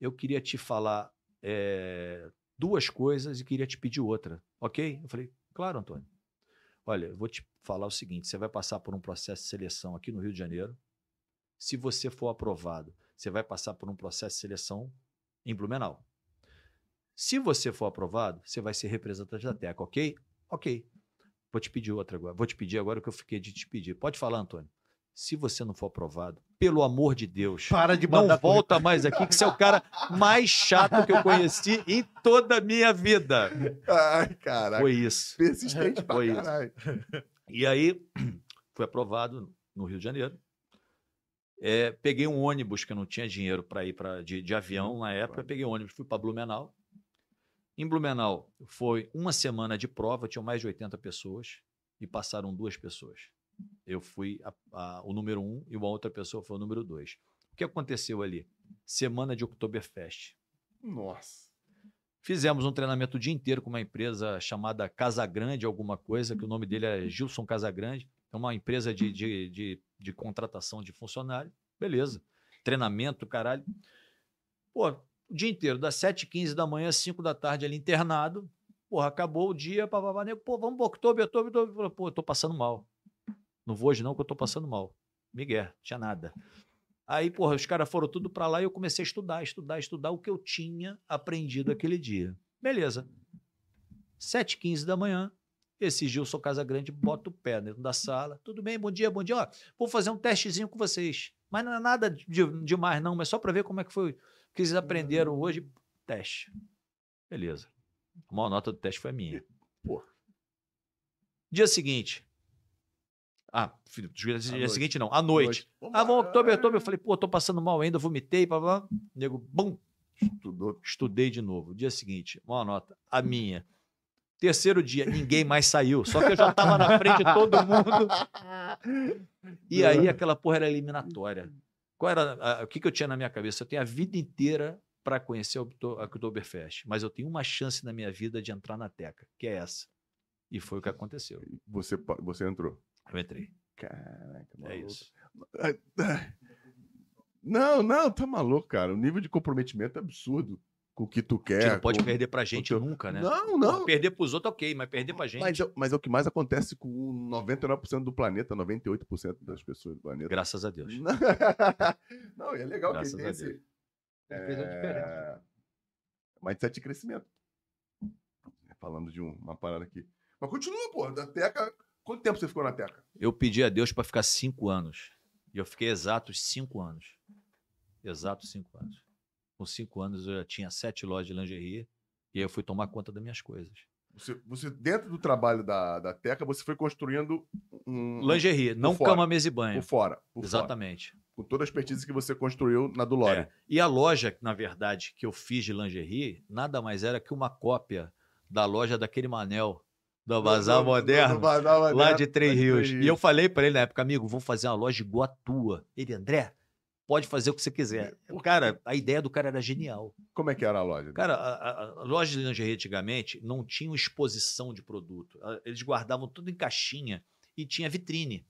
[SPEAKER 4] eu queria te falar é, duas coisas e queria te pedir outra, ok? Eu falei, claro, Antônio. Olha, eu vou te falar o seguinte: você vai passar por um processo de seleção aqui no Rio de Janeiro. Se você for aprovado, você vai passar por um processo de seleção em Blumenau. Se você for aprovado, você vai ser representante da Teca, ok? Ok. Vou te pedir outra agora. Vou te pedir agora o que eu fiquei de te pedir. Pode falar, Antônio. Se você não for aprovado, pelo amor de Deus,
[SPEAKER 3] Para de
[SPEAKER 4] não volta mais aqui, que você é o cara mais chato que eu conheci em toda a minha vida.
[SPEAKER 2] Ai, caraca.
[SPEAKER 4] Foi isso.
[SPEAKER 2] Persistente pra
[SPEAKER 4] Foi isso.
[SPEAKER 2] caralho.
[SPEAKER 4] E aí, fui aprovado no Rio de Janeiro. É, peguei um ônibus, que eu não tinha dinheiro para ir pra, de, de avião na época. Peguei um ônibus, fui para Blumenau. Em Blumenau, foi uma semana de prova, tinham mais de 80 pessoas e passaram duas pessoas. Eu fui a- a- o número um e uma outra pessoa foi o número dois. O que aconteceu ali? Semana de Oktoberfest.
[SPEAKER 2] Nossa.
[SPEAKER 4] Fizemos um treinamento o dia inteiro com uma empresa chamada Casagrande, alguma coisa, que o nome dele é Gilson Casagrande. É uma empresa de, de, de, de contratação de funcionário. Beleza. Treinamento, caralho. Pô, o dia inteiro, das 7h15 da manhã às 5 da tarde ali internado. Porra, acabou o dia, papapá, nego, pô, vamos pro outubro, outubro. Falei, Pô, eu tô passando mal. Não vou hoje não, que eu tô passando mal. Miguel, tinha nada. Aí, porra, os caras foram tudo pra lá e eu comecei a estudar, estudar, estudar o que eu tinha aprendido aquele dia. Beleza. 7h15 da manhã, esse Gilson Casagrande bota o pé dentro da sala. Tudo bem, bom dia, bom dia. Ó, vou fazer um testezinho com vocês. Mas não é nada de- demais, não, mas só para ver como é que foi o que vocês aprenderam hoje. Teste. Beleza. A maior nota do teste foi a minha.
[SPEAKER 2] Pô.
[SPEAKER 4] Dia seguinte. Ah, filho, dia
[SPEAKER 2] noite.
[SPEAKER 4] seguinte não, à noite.
[SPEAKER 2] Vamos
[SPEAKER 4] Ah, vamos, outubro, outubro. Eu falei, pô, tô passando mal ainda, vomitei, blá, blá. Nego, bum,
[SPEAKER 2] Estudou.
[SPEAKER 4] estudei de novo. Dia seguinte, uma nota, a minha. Terceiro dia, ninguém mais saiu. Só que eu já tava na frente de todo mundo. E aí aquela porra era eliminatória. Qual era a- o que, que eu tinha na minha cabeça? Eu tenho a vida inteira para conhecer a Oktoberfest, mas eu tenho uma chance na minha vida de entrar na Teca, que é essa. E foi o que aconteceu.
[SPEAKER 2] Você, você entrou.
[SPEAKER 4] Eu entrei.
[SPEAKER 2] Caraca,
[SPEAKER 4] É
[SPEAKER 2] maluco.
[SPEAKER 4] isso.
[SPEAKER 2] Não, não, tá maluco, cara. O nível de comprometimento é absurdo com o que tu
[SPEAKER 4] A
[SPEAKER 2] quer.
[SPEAKER 4] gente não pode
[SPEAKER 2] com-
[SPEAKER 4] perder pra gente
[SPEAKER 2] teu-
[SPEAKER 4] nunca, né?
[SPEAKER 2] Não, não.
[SPEAKER 4] Perder pros outros, ok, mas perder pra gente.
[SPEAKER 2] Mas é, mas é o que mais acontece com 99% do planeta, 98% das pessoas do planeta.
[SPEAKER 4] Graças a Deus.
[SPEAKER 2] Não, e é legal
[SPEAKER 4] Graças
[SPEAKER 2] que
[SPEAKER 4] a
[SPEAKER 2] esse
[SPEAKER 4] Deus.
[SPEAKER 3] Fez a diferença.
[SPEAKER 2] é, mindset de crescimento. Falando de um- uma parada aqui. Mas continua, pô. Da Teca. Quanto tempo você ficou na Teca?
[SPEAKER 4] Eu pedi a Deus para ficar cinco anos. E eu fiquei exatos cinco anos. Exatos cinco anos. Com cinco anos eu já tinha sete lojas de lingerie, E aí eu fui tomar conta das minhas coisas.
[SPEAKER 2] Você, você, dentro do trabalho da, da Teca, você foi construindo um.
[SPEAKER 4] Lingerie, não
[SPEAKER 2] fora.
[SPEAKER 4] cama, mesa e banho.
[SPEAKER 2] Por fora. por fora.
[SPEAKER 4] Exatamente.
[SPEAKER 2] Com toda a expertise que você construiu na do Lore.
[SPEAKER 4] É. E a loja, na verdade, que eu fiz de lingerie, nada mais era que uma cópia da loja daquele Manel, do Bazar Moderno,
[SPEAKER 2] Do Bazar Moderno,
[SPEAKER 4] lá de Três Rios.
[SPEAKER 2] Três
[SPEAKER 4] E eu falei pra ele na época, amigo, vou fazer uma loja igual a tua. Ele, André, pode fazer o que você quiser. Cara, a ideia do cara era genial.
[SPEAKER 2] Como é que era a loja?
[SPEAKER 4] Cara, a, a- loja de lingerie antigamente não tinha exposição de produto. Eles guardavam tudo em caixinha e tinha vitrine.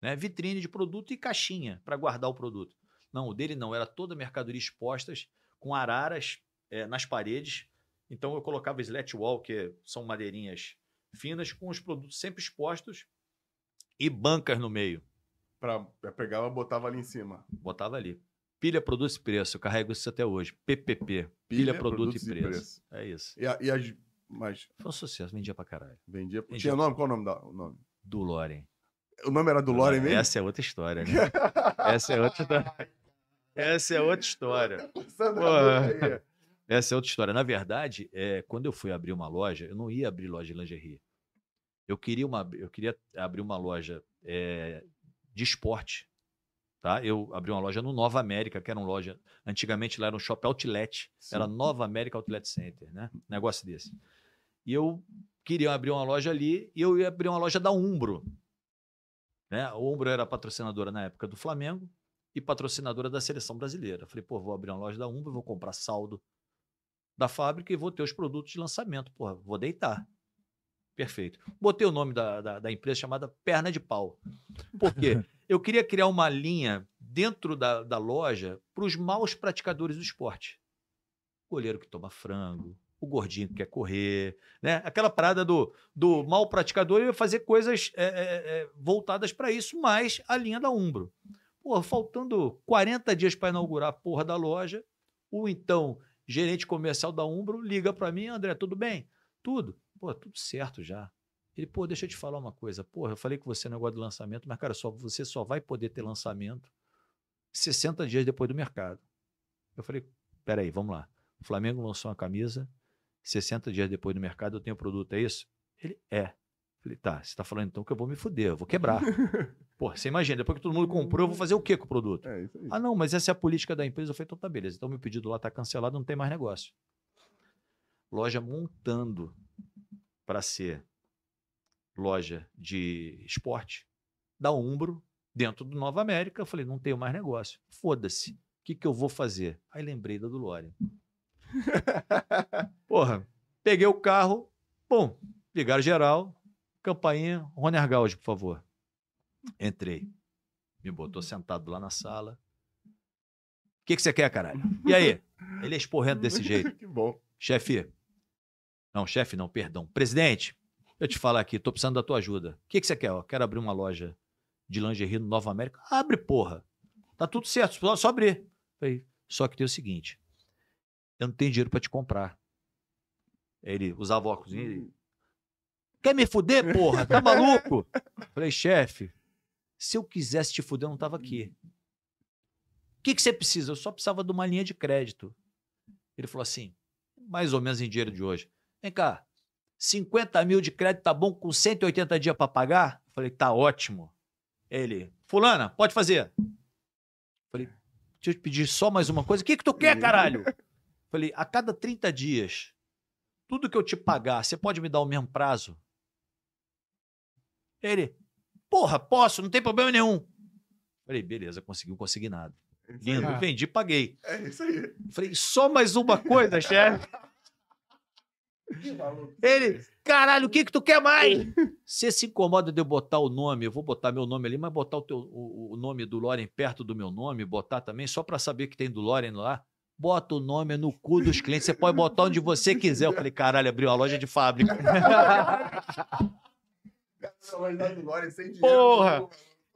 [SPEAKER 4] Né? Vitrine de produto e caixinha para guardar o produto. Não, o dele não. Era toda mercadoria expostas com araras eh, nas paredes. Então eu colocava slat wall, que são madeirinhas finas, com os produtos sempre expostos e bancas no meio.
[SPEAKER 2] Pra, pegava, botava ali em cima.
[SPEAKER 4] Botava ali. Pilha, produto e preço. Eu carrego isso até hoje. PPP. Pilha, produto
[SPEAKER 2] produtos
[SPEAKER 4] e preço. É isso.
[SPEAKER 2] E, a- e as. Mas
[SPEAKER 4] Foi um sucesso, vendia pra caralho.
[SPEAKER 2] vendia.
[SPEAKER 4] Vendia.
[SPEAKER 2] Tinha nome? Qual o nome? Da, o nome?
[SPEAKER 4] Do Loren.
[SPEAKER 2] O nome era do Lore mesmo?
[SPEAKER 4] Essa é outra história, né? Essa é outra história. Essa é outra história.
[SPEAKER 2] Aí.
[SPEAKER 4] Essa é outra história. Na verdade, é, quando eu fui abrir uma loja, eu não ia abrir loja de lingerie. Eu queria, uma, eu queria abrir uma loja é, de esporte. Tá? Eu abri uma loja no Nova América, que era uma loja. Antigamente lá era um shopping outlet.
[SPEAKER 2] Sim.
[SPEAKER 4] Era Nova América Outlet Center, né? Negócio desse. E eu queria abrir uma loja ali e eu ia abrir uma loja da Umbro. Né? A Umbro era patrocinadora na época do Flamengo e patrocinadora da seleção brasileira. Falei, pô, vou abrir uma loja da Umbro, vou comprar saldo da fábrica e vou ter os produtos de lançamento. Porra, vou deitar. Perfeito. Botei o nome da, da, da empresa chamada Perna de Pau. Por quê? Eu queria criar uma linha dentro da, da loja para os maus praticadores do esporte. O goleiro que toma frango, o gordinho que quer correr, né? Aquela parada do, do mal praticador ia fazer coisas é, é, é, voltadas para isso, mas a linha da Umbro. Pô, faltando 40 dias para inaugurar a porra da loja, o então gerente comercial da Umbro liga para mim, André, tudo bem? Tudo. Pô, tudo certo já. Ele, pô, deixa eu te falar uma coisa. Porra, eu falei com você no negócio de lançamento, mas, cara, só, você só vai poder ter lançamento 60 dias depois do mercado. Eu falei, peraí, vamos lá. O Flamengo lançou uma camisa, 60 dias depois do mercado eu tenho o produto, é isso? Ele, é. Falei, tá, você tá falando então que eu vou me fuder, eu vou quebrar. Pô, você imagina, depois que todo mundo comprou, eu vou fazer o quê com o produto?
[SPEAKER 2] É isso aí.
[SPEAKER 4] Ah, não, mas essa é a política da empresa. Eu falei, então tá beleza. Então meu pedido lá tá cancelado, não tem mais negócio. Loja montando para ser loja de esporte da Umbro, dentro do Nova América. Eu falei, não tenho mais negócio. Foda-se. O que, que eu vou fazer? Aí lembrei da do Lore. Porra, peguei o carro, bom, ligaram geral, campainha, Rony Argaldi, por favor. Entrei. Me botou sentado lá na sala. O que, que você quer, caralho? E aí? Ele é esporrendo desse jeito.
[SPEAKER 2] que bom.
[SPEAKER 4] Chefe. Não, chefe, não, perdão. Presidente, eu te falar aqui, tô precisando da tua ajuda. O que, que você quer? Quero abrir uma loja de lingerie no Nova América. Abre, porra. Tá tudo certo, só, abrir. Falei, só que tem o seguinte: eu não tenho dinheiro pra te comprar. Ele usava óculos. e Quer me fuder, porra? Tá maluco? Falei, chefe, se eu quisesse te fuder, eu não tava aqui. O que, que você precisa? Eu só precisava de uma linha de crédito. Ele falou assim, mais ou menos em dinheiro de hoje. Vem cá, 50 mil de crédito tá bom com 180 dias para pagar? Falei, tá ótimo. Ele, fulana, pode fazer. Falei, deixa eu te pedir só mais uma coisa. O que que tu quer, caralho? Falei, a cada 30 dias, tudo que eu te pagar, você pode me dar o mesmo prazo? Ele, porra, posso, não tem problema nenhum. Falei, beleza, conseguiu, consegui nada.
[SPEAKER 2] É.
[SPEAKER 4] Lindo, vendi, paguei.
[SPEAKER 2] É isso aí.
[SPEAKER 4] Falei, só mais uma coisa, chefe. Ele, caralho, o que que tu quer mais? Você se incomoda de eu botar o nome, eu vou botar meu nome ali, mas botar o, teu, o, o nome do Loren perto do meu nome, botar também, só pra saber que tem do Loren lá. Bota o nome no cu dos clientes, você pode botar onde você quiser. Eu falei, caralho, abriu uma loja de fábrica.
[SPEAKER 2] Essa loja do Lore sem dinheiro.
[SPEAKER 4] Porra!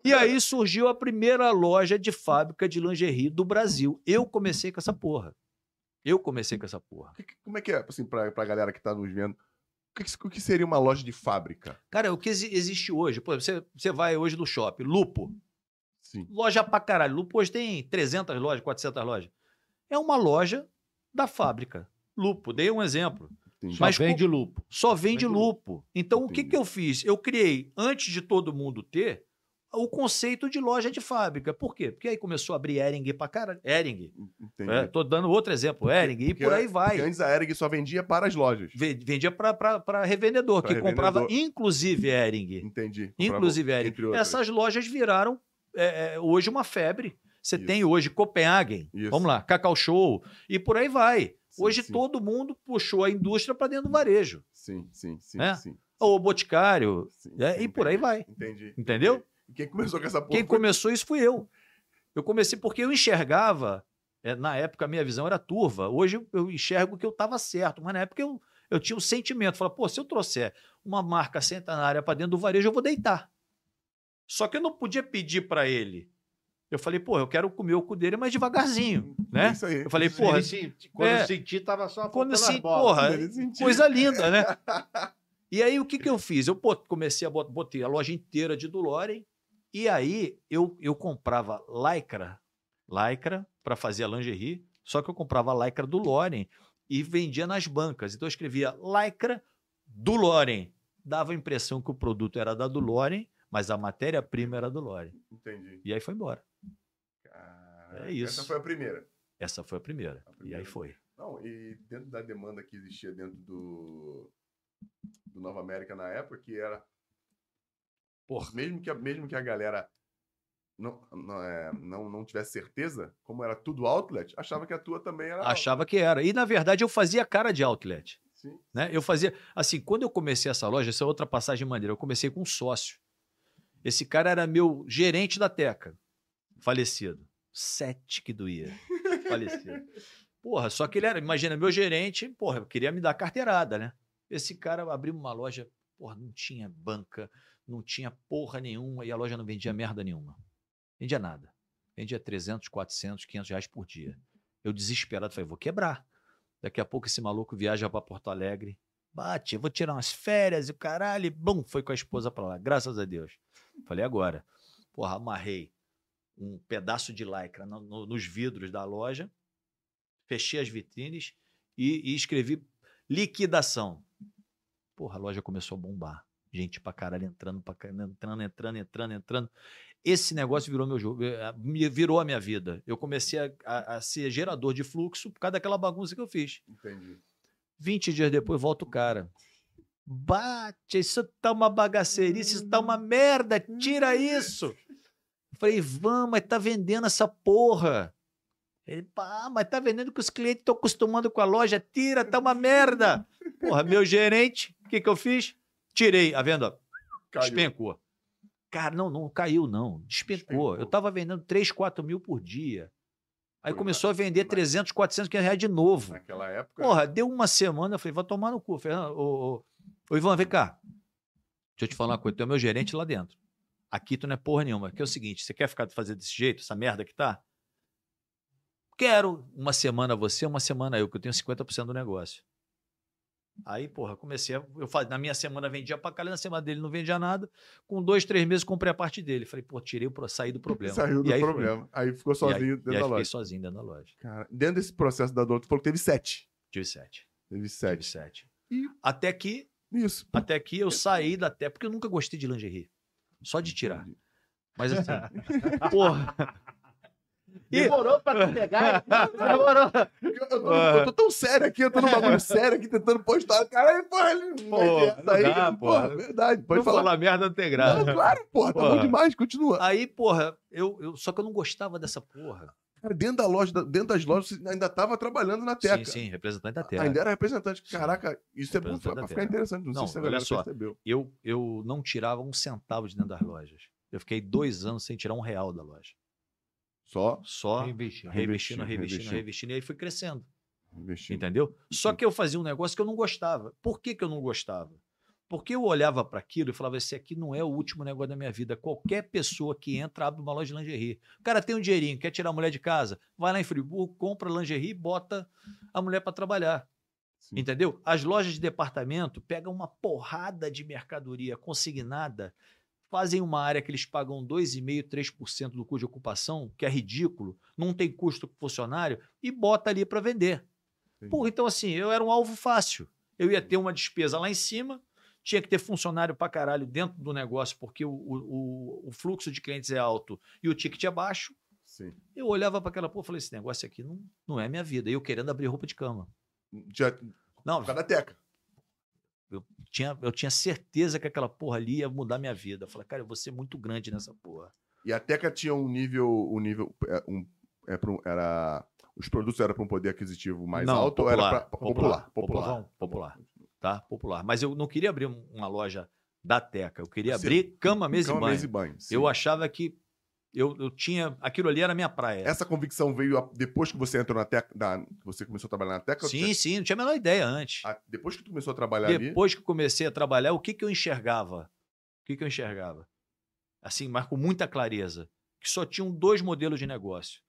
[SPEAKER 4] E aí surgiu a primeira loja de fábrica de lingerie do Brasil. Eu comecei com essa porra. Eu comecei com essa porra.
[SPEAKER 2] Que- que- Como é que é, assim, pra, pra galera que tá nos vendo? O que, que- o que seria uma loja de fábrica?
[SPEAKER 4] Cara, o que exi- existe hoje? Pô, você, você vai hoje no shopping, Lupo.
[SPEAKER 2] Sim.
[SPEAKER 4] Loja pra caralho. Lupo hoje tem 300 lojas, 400 lojas. É uma loja da fábrica. lupo. Dei um exemplo.
[SPEAKER 2] Entendi.
[SPEAKER 3] Só
[SPEAKER 4] Mas
[SPEAKER 3] vende lupo.
[SPEAKER 4] Só vende
[SPEAKER 2] Vende
[SPEAKER 4] lupo. Então, o que,
[SPEAKER 2] Entendi.
[SPEAKER 4] que eu fiz? Eu criei, antes de todo mundo ter, o conceito de loja de fábrica. Por quê? Porque aí começou a abrir Ering pra caralho. Ering.
[SPEAKER 2] Entendi.
[SPEAKER 4] É, tô dando outro exemplo. Ering. E por aí vai.
[SPEAKER 2] antes a Ering só vendia para as lojas.
[SPEAKER 4] Ve- Vendia para revendedor,
[SPEAKER 2] Pra
[SPEAKER 4] que comprava
[SPEAKER 2] revendedor.
[SPEAKER 4] inclusive Ering.
[SPEAKER 2] Entendi. Comprava
[SPEAKER 4] Inclusive Ering. Essas lojas viraram é, é, hoje uma febre. Você
[SPEAKER 2] Isso.
[SPEAKER 4] tem hoje Copenhagen,
[SPEAKER 2] Isso.
[SPEAKER 4] vamos lá, Cacau Show, e por aí vai.
[SPEAKER 2] Sim,
[SPEAKER 4] hoje
[SPEAKER 2] sim.
[SPEAKER 4] todo mundo puxou a indústria para dentro do varejo.
[SPEAKER 2] Sim, sim, sim,
[SPEAKER 4] É?
[SPEAKER 2] sim.
[SPEAKER 4] O Boticário,
[SPEAKER 2] sim,
[SPEAKER 4] é,
[SPEAKER 2] sim,
[SPEAKER 4] e por aí vai.
[SPEAKER 2] Entendi.
[SPEAKER 4] Entendeu?
[SPEAKER 2] E quem começou com essa porra?
[SPEAKER 4] Quem
[SPEAKER 2] foi-
[SPEAKER 4] começou isso fui eu. Eu comecei porque eu enxergava, é, na época a minha visão era turva. Hoje eu- enxergo que eu estava certo, mas na época eu, eu tinha o sentimento. Falei, pô, se eu trouxer uma marca centenária para dentro do varejo, eu vou deitar. Só que eu não podia pedir para ele. Eu falei, pô, eu quero comer o cu dele, mas devagarzinho, né?
[SPEAKER 2] Isso aí.
[SPEAKER 4] Eu falei, porra,
[SPEAKER 3] senti- quando
[SPEAKER 4] é.
[SPEAKER 3] eu senti, tava só
[SPEAKER 4] Quando assim, porra, coisa linda, né? E aí, o que, que eu fiz? Eu pô, comecei a bot- botei a loja inteira de Dulorem, e aí eu, eu comprava lycra, lycra para fazer a lingerie, só que eu comprava lycra do Loren e vendia nas bancas. Então eu escrevia lycra do Loren. Dava a impressão que o produto era da do Loren, mas a matéria-prima era do Loren.
[SPEAKER 2] Entendi.
[SPEAKER 4] E aí foi embora.
[SPEAKER 2] Caraca,
[SPEAKER 4] É isso.
[SPEAKER 2] Essa foi a primeira.
[SPEAKER 4] Essa foi a primeira.
[SPEAKER 2] A
[SPEAKER 4] E
[SPEAKER 2] primeira.
[SPEAKER 4] aí foi.
[SPEAKER 2] Não, e dentro da demanda que existia dentro do, do Nova América na época, que era.
[SPEAKER 4] Porra.
[SPEAKER 2] Mesmo que a, mesmo que a galera não, não, é, não, não tivesse certeza, como era tudo outlet, achava que a tua também era.
[SPEAKER 4] Achava que era. E na verdade eu fazia cara de outlet.
[SPEAKER 2] Sim.
[SPEAKER 4] né? Eu fazia, assim, quando eu comecei essa loja, essa é outra passagem maneira, eu comecei com um sócio. Esse cara era meu gerente da Teca, falecido. Sete que doía, falecido. Porra, só que ele era, imagina, meu gerente, porra, eu queria me dar carteirada, né? Esse cara abriu uma loja, porra, não tinha banca, não tinha porra nenhuma e a loja não vendia merda nenhuma. Vendia nada. Vendia 300, 400, 500 reais por dia. Eu desesperado, falei, vou quebrar. Daqui a pouco esse maluco viaja para Porto Alegre. Bate, eu vou tirar umas férias e o caralho. Bum, foi com a esposa para lá. Graças a Deus. Falei, agora. Porra, amarrei um pedaço de lycra no- no- nos vidros da loja, fechei as vitrines e, e escrevi liquidação. Porra, a loja começou a bombar. Gente pra caralho entrando, pra caralho, entrando, entrando, entrando, entrando. Esse negócio virou meu jogo, eh, me- virou a minha vida. Eu comecei a, a- a ser gerador de fluxo por causa daquela bagunça que eu fiz.
[SPEAKER 2] Entendi.
[SPEAKER 4] 20 dias depois volta o cara. Bate, isso tá uma bagaceirice, isso tá uma merda, tira isso. Eu falei, vamos, mas tá vendendo essa porra. Ele, pá, mas tá vendendo que os clientes estão acostumando com a loja, tira, tá uma merda. Porra, meu gerente, o que que eu fiz? Tirei a venda,
[SPEAKER 2] Caiu.
[SPEAKER 4] despencou. Cara, não, não caiu não, despencou.
[SPEAKER 2] Despencou.
[SPEAKER 4] Eu tava vendendo 3, 4 mil por dia. Aí
[SPEAKER 2] Foi
[SPEAKER 4] começou a vender
[SPEAKER 2] mas-
[SPEAKER 4] 300, 400, 500 reais de novo.
[SPEAKER 2] Naquela época.
[SPEAKER 4] Porra, deu uma semana, eu falei, vai tomar no cu. Fernando, ô, ô, ô, Ivan, vem cá. Deixa eu te falar uma coisa, tu é meu gerente lá dentro. Aqui tu não é porra nenhuma. Que é o seguinte, você quer ficar fazer desse jeito, essa merda que tá? Quero uma semana você, uma semana eu, que eu tenho 50% do negócio. Aí, porra, comecei a. Eu, fa- na minha semana vendia pra caralho, na semana dele não vendia nada. Com dois, três meses comprei a parte dele. Falei, pô, tirei o saí do problema.
[SPEAKER 2] Saiu do
[SPEAKER 4] E aí
[SPEAKER 2] problema. Aí ficou
[SPEAKER 4] aí-
[SPEAKER 2] sozinho
[SPEAKER 4] e
[SPEAKER 2] dentro
[SPEAKER 4] aí
[SPEAKER 2] da
[SPEAKER 4] fiquei
[SPEAKER 2] loja.
[SPEAKER 4] sozinho dentro da loja.
[SPEAKER 2] Cara, dentro desse processo da dor, tu falou que teve sete.
[SPEAKER 4] Tive sete.
[SPEAKER 2] Teve
[SPEAKER 4] Tive
[SPEAKER 2] sete.
[SPEAKER 4] sete.
[SPEAKER 2] E-
[SPEAKER 4] Até que
[SPEAKER 2] Isso.
[SPEAKER 4] Até que eu saí da Teca, porque eu nunca gostei de lingerie. Só de tirar. Mas assim, porra.
[SPEAKER 3] Demorou pra tu pegar. Demorou.
[SPEAKER 2] Eu, eu tô, eu tô tão sério aqui, eu tô num bagulho sério aqui, tentando postar. Caralho, porra, ele
[SPEAKER 4] Pô, não
[SPEAKER 2] aí,
[SPEAKER 4] dá,
[SPEAKER 2] porra,
[SPEAKER 4] porra.
[SPEAKER 2] verdade, pode
[SPEAKER 4] não
[SPEAKER 2] falar.
[SPEAKER 4] falar merda não tem
[SPEAKER 2] Não,
[SPEAKER 4] graça.
[SPEAKER 2] claro, porra, tá
[SPEAKER 4] Porra.
[SPEAKER 2] bom demais, continua.
[SPEAKER 4] Aí, porra, eu, eu, só que eu não gostava dessa porra.
[SPEAKER 2] Cara, dentro da loja, dentro das lojas, você ainda tava trabalhando na Teca.
[SPEAKER 4] Sim, sim, representante da Terra.
[SPEAKER 2] Ainda era representante. Caraca, isso é bom pra ficar
[SPEAKER 4] Terra.
[SPEAKER 2] interessante. Não,
[SPEAKER 4] Não,
[SPEAKER 2] sei se a galera
[SPEAKER 4] só.
[SPEAKER 2] percebeu.
[SPEAKER 4] Eu, eu não tirava um centavo de dentro das lojas. Eu fiquei dois anos sem tirar um real da loja.
[SPEAKER 2] Só
[SPEAKER 4] Só Revestindo,
[SPEAKER 2] revestindo,
[SPEAKER 4] revestindo.
[SPEAKER 2] revestindo.
[SPEAKER 4] E aí fui crescendo.
[SPEAKER 2] investindo.
[SPEAKER 4] Entendeu? Só que eu fazia um negócio que eu não gostava. Por que, que eu não gostava? Porque eu olhava para aquilo e falava: esse aqui não é o último negócio da minha vida. Qualquer pessoa que entra abre uma loja de lingerie. O cara tem um dinheirinho, quer tirar a mulher de casa, vai lá em Friburgo, compra lingerie e bota a mulher para trabalhar.
[SPEAKER 2] Sim.
[SPEAKER 4] Entendeu? As lojas de departamento pegam uma porrada de mercadoria consignada, fazem uma área que eles pagam 2,5%, 3% do custo de ocupação, que é ridículo, não tem custo com funcionário, e bota ali para vender. Porra, então assim, eu era um alvo fácil. Eu ia ter uma despesa lá em cima, tinha que ter funcionário pra caralho dentro do negócio, porque o, o, o- fluxo de clientes é alto e o ticket é baixo.
[SPEAKER 2] Sim.
[SPEAKER 4] Eu olhava para aquela porra e falei: esse negócio aqui não, não é minha vida. E eu querendo abrir roupa de cama.
[SPEAKER 2] Já,
[SPEAKER 4] Não,
[SPEAKER 2] causa da teca.
[SPEAKER 4] Tinha, eu tinha certeza que aquela porra ali ia mudar minha vida. Eu falei, cara, eu vou ser muito grande nessa porra.
[SPEAKER 2] E a teca tinha um nível. Um nível é, um, é um- era, os produtos eram para um poder aquisitivo mais
[SPEAKER 4] Não,
[SPEAKER 2] alto ou era pra, popular?
[SPEAKER 4] popular, popular, popular, tá? Popular. Mas eu não queria abrir um- uma loja da Teca. Eu queria
[SPEAKER 2] Você-
[SPEAKER 4] abrir cama, mesa
[SPEAKER 2] Cama,
[SPEAKER 4] e banho.
[SPEAKER 2] mesa e banho.
[SPEAKER 4] Eu achava que eu, eu tinha. Aquilo ali era a minha praia.
[SPEAKER 2] Essa convicção veio a- depois que você entrou na que você começou a trabalhar na teca? ou
[SPEAKER 4] Sim,
[SPEAKER 2] você-
[SPEAKER 4] sim, não tinha a menor ideia antes.
[SPEAKER 2] Ah, depois que tu começou a trabalhar ali.
[SPEAKER 4] Depois que eu comecei a trabalhar, o que, que eu enxergava? O que, que eu enxergava? Assim, mas com muita clareza. Que só tinham dois modelos de negócio.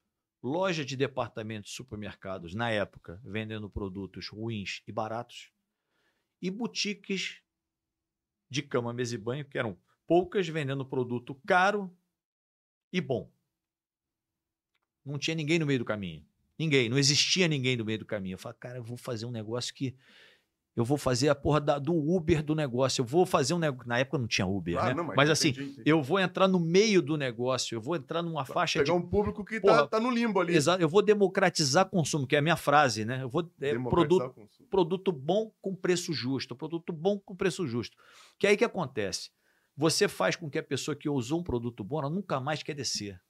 [SPEAKER 4] Loja de departamentos de supermercados, na época, vendendo produtos ruins e baratos. E boutiques de cama, mesa e banho, que eram poucas, vendendo produto caro e bom. Não tinha ninguém no meio do caminho. Ninguém, não existia ninguém no meio do caminho. Eu falei, cara, eu vou fazer um negócio que eu vou fazer a porra da- do Uber do negócio. Eu vou fazer um negócio. Na época não tinha Uber,
[SPEAKER 2] Ah,
[SPEAKER 4] né?
[SPEAKER 2] não,
[SPEAKER 4] mas assim,
[SPEAKER 2] entendi, entendi.
[SPEAKER 4] eu vou entrar no meio do negócio, eu vou entrar numa faixa
[SPEAKER 2] Pegar
[SPEAKER 4] de.
[SPEAKER 2] um público que
[SPEAKER 4] Porra,
[SPEAKER 2] tá, tá no limbo ali.
[SPEAKER 4] Exato, eu vou democratizar consumo, que é a minha frase, né? Eu vou. É, produto, produto bom com preço justo. Produto bom com preço justo. Que aí que acontece? Você faz com que a pessoa que usou um produto bom, ela nunca mais quer descer.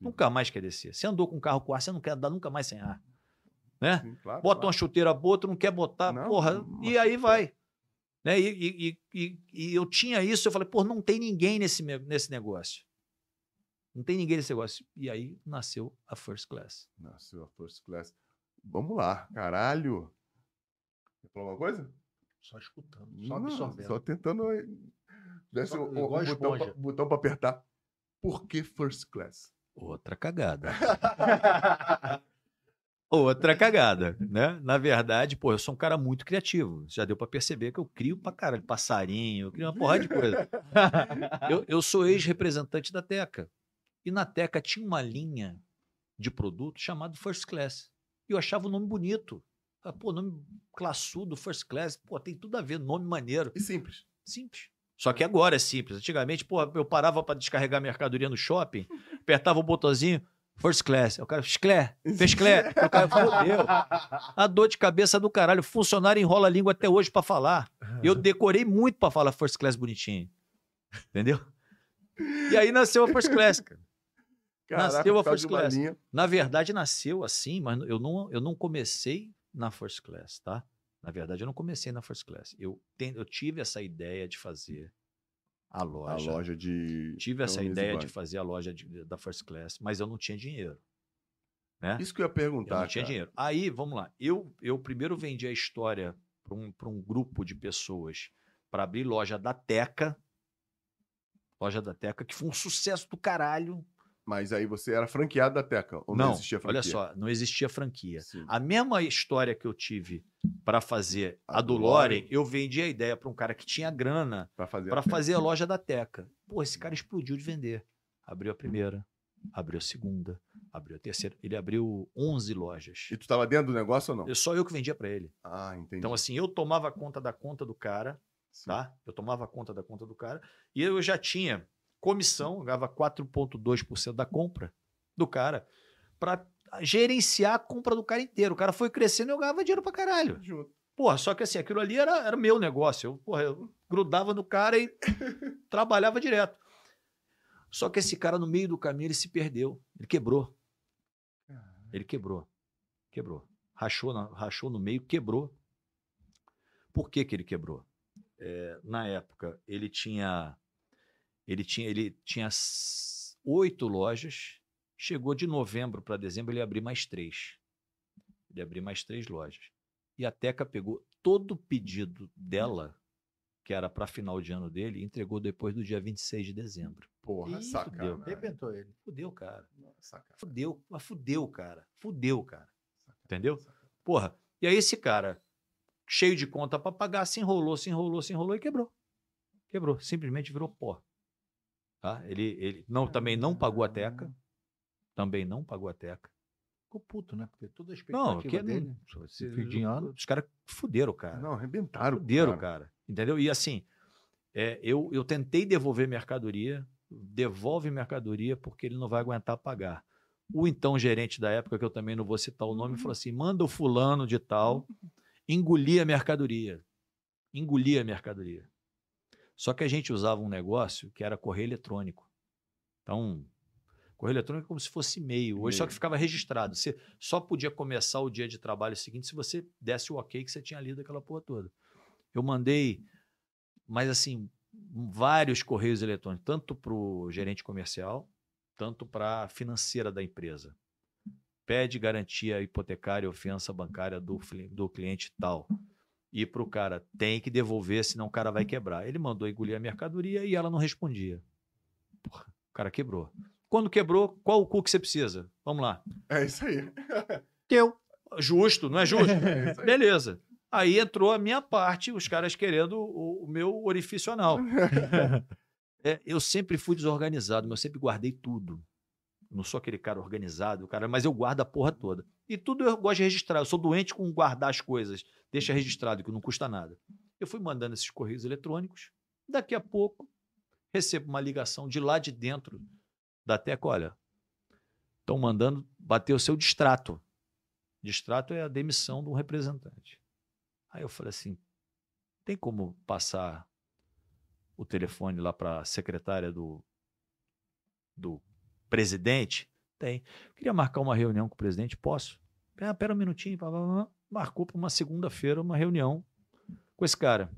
[SPEAKER 4] Nunca mais quer descer. Você andou com um carro com ar, você não quer andar nunca mais sem ar. Né?
[SPEAKER 2] Sim, claro,
[SPEAKER 4] Bota
[SPEAKER 2] claro.
[SPEAKER 4] uma chuteira boa, tu não quer botar,
[SPEAKER 2] Não,
[SPEAKER 4] porra, e aí vai. Né? E, e- e- e- e eu tinha isso, eu falei, pô, não tem ninguém nesse, nesse negócio. Não tem ninguém nesse negócio. E aí nasceu a First Class.
[SPEAKER 2] Nasceu a First Class. Vamos lá, caralho. Quer falar alguma coisa?
[SPEAKER 3] Só escutando, só
[SPEAKER 2] Não,
[SPEAKER 3] absorvendo.
[SPEAKER 2] Só tentando.
[SPEAKER 3] Igual
[SPEAKER 2] um
[SPEAKER 3] a
[SPEAKER 2] botão, pra, botão pra apertar. Por que First Class?
[SPEAKER 4] Outra cagada. Outra cagada, né? Na verdade, pô, eu sou um cara muito criativo. Já deu pra perceber que eu crio pra caralho passarinho, eu crio uma porrada de coisa. Eu, eu sou ex-representante da Teca. E na Teca tinha uma linha de produto chamado First Class. E eu achava o nome bonito. Pô, nome classudo, First Class. Pô, tem tudo a ver, nome maneiro.
[SPEAKER 2] E simples.
[SPEAKER 4] Simples. Só que agora é simples. Antigamente, pô, eu parava para descarregar mercadoria no shopping, apertava o botãozinho, First Class. O cara, Sclé, fez Clé. O cara, fodeu. A dor de cabeça do caralho. Funcionário enrola a língua até hoje para falar. Eu decorei muito para falar First Class bonitinho. Entendeu? E aí nasceu a First Class, cara. Nasceu a First Class. Na verdade, nasceu assim, mas eu não, eu não comecei na First Class, tá? Na verdade, eu não comecei na First Class. Eu, ten- eu tive essa ideia de fazer a
[SPEAKER 2] A
[SPEAKER 4] loja.
[SPEAKER 2] loja de.
[SPEAKER 4] Tive essa ideia de fazer a loja de- da First Class, mas eu não tinha dinheiro. Né?
[SPEAKER 2] Isso que eu ia
[SPEAKER 4] Eu
[SPEAKER 2] perguntar.
[SPEAKER 4] não tinha
[SPEAKER 2] cara.
[SPEAKER 4] dinheiro. Aí, vamos lá. Eu, eu primeiro vendi a história para um, pra um grupo de pessoas para abrir loja da Teca. Loja da Teca, que foi um sucesso do caralho.
[SPEAKER 2] Mas aí você era franqueado da Teca. Ou não,
[SPEAKER 4] não,
[SPEAKER 2] existia franquia?
[SPEAKER 4] olha só, não existia franquia.
[SPEAKER 2] Sim.
[SPEAKER 4] A mesma história que eu tive para fazer a,
[SPEAKER 2] A
[SPEAKER 4] do eu vendi a ideia para um cara que tinha grana
[SPEAKER 2] fazer.
[SPEAKER 4] para
[SPEAKER 2] Teca.
[SPEAKER 4] fazer a loja da Teca. Pô, esse cara explodiu de vender. Abriu a primeira, abriu a segunda, abriu a terceira. Ele abriu 11 lojas.
[SPEAKER 2] E tu tava dentro do negócio ou não?
[SPEAKER 4] Eu, só eu que vendia para ele.
[SPEAKER 2] Ah, entendi.
[SPEAKER 4] Então, assim, eu tomava conta da conta do cara,
[SPEAKER 2] Sim.
[SPEAKER 4] tá? Eu tomava conta da conta do cara. E eu já tinha comissão, eu ganhava 4,2% da compra do cara para gerenciar a compra do cara inteiro. O cara foi crescendo e eu ganhava dinheiro pra caralho. Porra, só que assim, aquilo ali era, era meu negócio. Eu, porra, eu grudava no cara e trabalhava direto. Só que esse cara, no meio do caminho, ele se perdeu. Ele quebrou. Ele quebrou. Quebrou. Rachou, na- rachou no meio, quebrou. Por que, que ele quebrou? É, na época, ele tinha. Ele tinha, ele tinha oito lojas. Chegou de novembro para dezembro, ele ia abrir mais três. Ele ia abrir mais três lojas. E a Teca pegou todo o pedido dela, que era para final de ano dele, e entregou depois do dia 26 de dezembro.
[SPEAKER 2] Porra,
[SPEAKER 4] Ih,
[SPEAKER 2] sacanagem.
[SPEAKER 4] fudeu.
[SPEAKER 3] Arrebentou ele.
[SPEAKER 4] Fudeu, cara.
[SPEAKER 2] Sacanagem.
[SPEAKER 4] Fudeu, mas fudeu, cara. Fudeu, cara.
[SPEAKER 2] Sacanagem.
[SPEAKER 4] Entendeu? Porra. E aí esse cara, cheio de conta para pagar, se enrolou, se enrolou, se enrolou e quebrou. Quebrou. Simplesmente virou pó. Tá? Ele, ele não, também não pagou a teca. Também não pagou a teca.
[SPEAKER 3] Ficou puto, né? Porque toda a
[SPEAKER 4] Não,
[SPEAKER 3] expectativa
[SPEAKER 4] que é
[SPEAKER 3] dele.
[SPEAKER 4] se-
[SPEAKER 3] fim de ano.
[SPEAKER 4] Os caras fuderam, cara.
[SPEAKER 2] Não, arrebentaram.
[SPEAKER 4] Fuderam, cara. Entendeu? E assim, é, eu, eu tentei devolver mercadoria, devolve mercadoria porque ele não vai aguentar pagar. O então gerente da época, que eu também não vou citar o nome, falou assim: manda o fulano de tal engolir a mercadoria. Engolir a mercadoria. Só que a gente usava um negócio que era correio eletrônico. Então, correio eletrônico é como se fosse e-mail. Hoje só que ficava registrado. Você só podia começar o dia de trabalho seguinte se você desse o ok que você tinha lido aquela porra toda. Eu mandei, mas assim, vários correios eletrônicos, tanto para o gerente comercial, tanto para a financeira da empresa. Pede garantia hipotecária, ofensa bancária do, do cliente tal. E para o cara, tem que devolver, senão o cara vai quebrar. Ele mandou engolir a mercadoria e ela não respondia. Porra, o cara quebrou. Quando quebrou, qual o cu que você precisa? Vamos lá.
[SPEAKER 2] É isso aí.
[SPEAKER 3] Teu.
[SPEAKER 4] Justo, não é justo?
[SPEAKER 2] É.
[SPEAKER 4] Beleza. Aí entrou a minha parte, os caras querendo o, o meu orifício anal. É, eu sempre fui desorganizado, mas eu sempre guardei tudo. Eu não sou aquele cara organizado, cara, mas eu guardo a porra toda. E tudo eu gosto de registrar. Eu sou doente com guardar as coisas. Deixa registrado, que não custa nada. Eu fui mandando esses correios eletrônicos. Daqui a pouco, recebo uma ligação de lá de dentro da Teca. Olha, estão mandando bater o seu distrato. Distrato é a demissão de um representante. Aí eu falei assim: tem como passar o telefone lá para a secretária do, do presidente? Tem. Queria marcar uma reunião com o presidente. Posso? Ah, pera um minutinho. blá, blá, blá. Marcou para uma segunda-feira uma reunião com esse cara.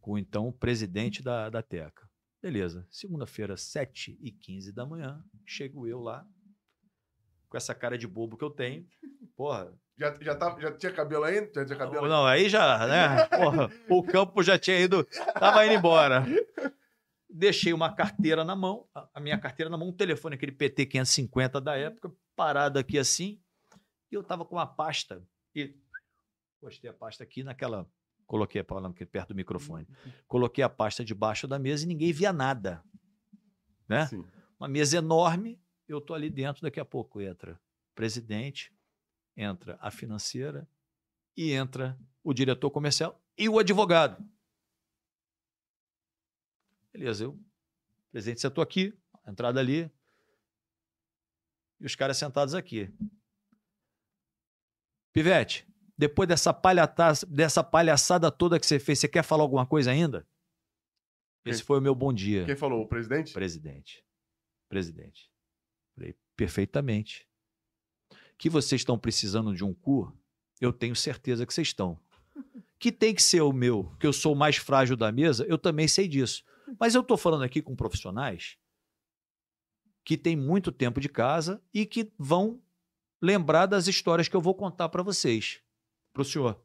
[SPEAKER 4] Com então o presidente da, da Teca. Beleza. Segunda-feira, 7 e 15 da manhã, chego eu lá, com essa cara de bobo que eu tenho. Porra,
[SPEAKER 2] Já, já, tava, já tinha cabelo ainda? Já tinha cabelo
[SPEAKER 4] não, aí já, né? Porra, o campo já tinha ido, tava indo embora. Deixei uma carteira na mão, a- a minha carteira na mão, um telefone, aquele PT 550 da época, parado aqui assim, e eu tava com uma pasta, e postei a pasta aqui naquela, coloquei a palavra aqui perto do microfone, coloquei a pasta debaixo da mesa e ninguém via nada, né?
[SPEAKER 2] Sim.
[SPEAKER 4] uma mesa enorme, eu tô ali dentro, daqui a pouco entra o presidente, entra a financeira e entra o diretor comercial e o advogado. Beleza, eu, o presidente sentou aqui, a entrada ali, e os caras sentados aqui. Pivete, depois dessa, palhata- dessa palhaçada toda que você fez, você quer falar alguma coisa ainda? Esse
[SPEAKER 2] Quem-
[SPEAKER 4] foi o meu bom dia.
[SPEAKER 2] Quem falou? O presidente?
[SPEAKER 4] Presidente. Presidente. Falei, perfeitamente. Que vocês estão precisando de um cu, eu tenho certeza que vocês estão. Que tem que ser o meu, que eu sou o mais frágil da mesa, eu também sei disso. Mas eu estou falando aqui com profissionais que têm muito tempo de casa e que vão lembrar das histórias que eu vou contar para vocês, para o senhor.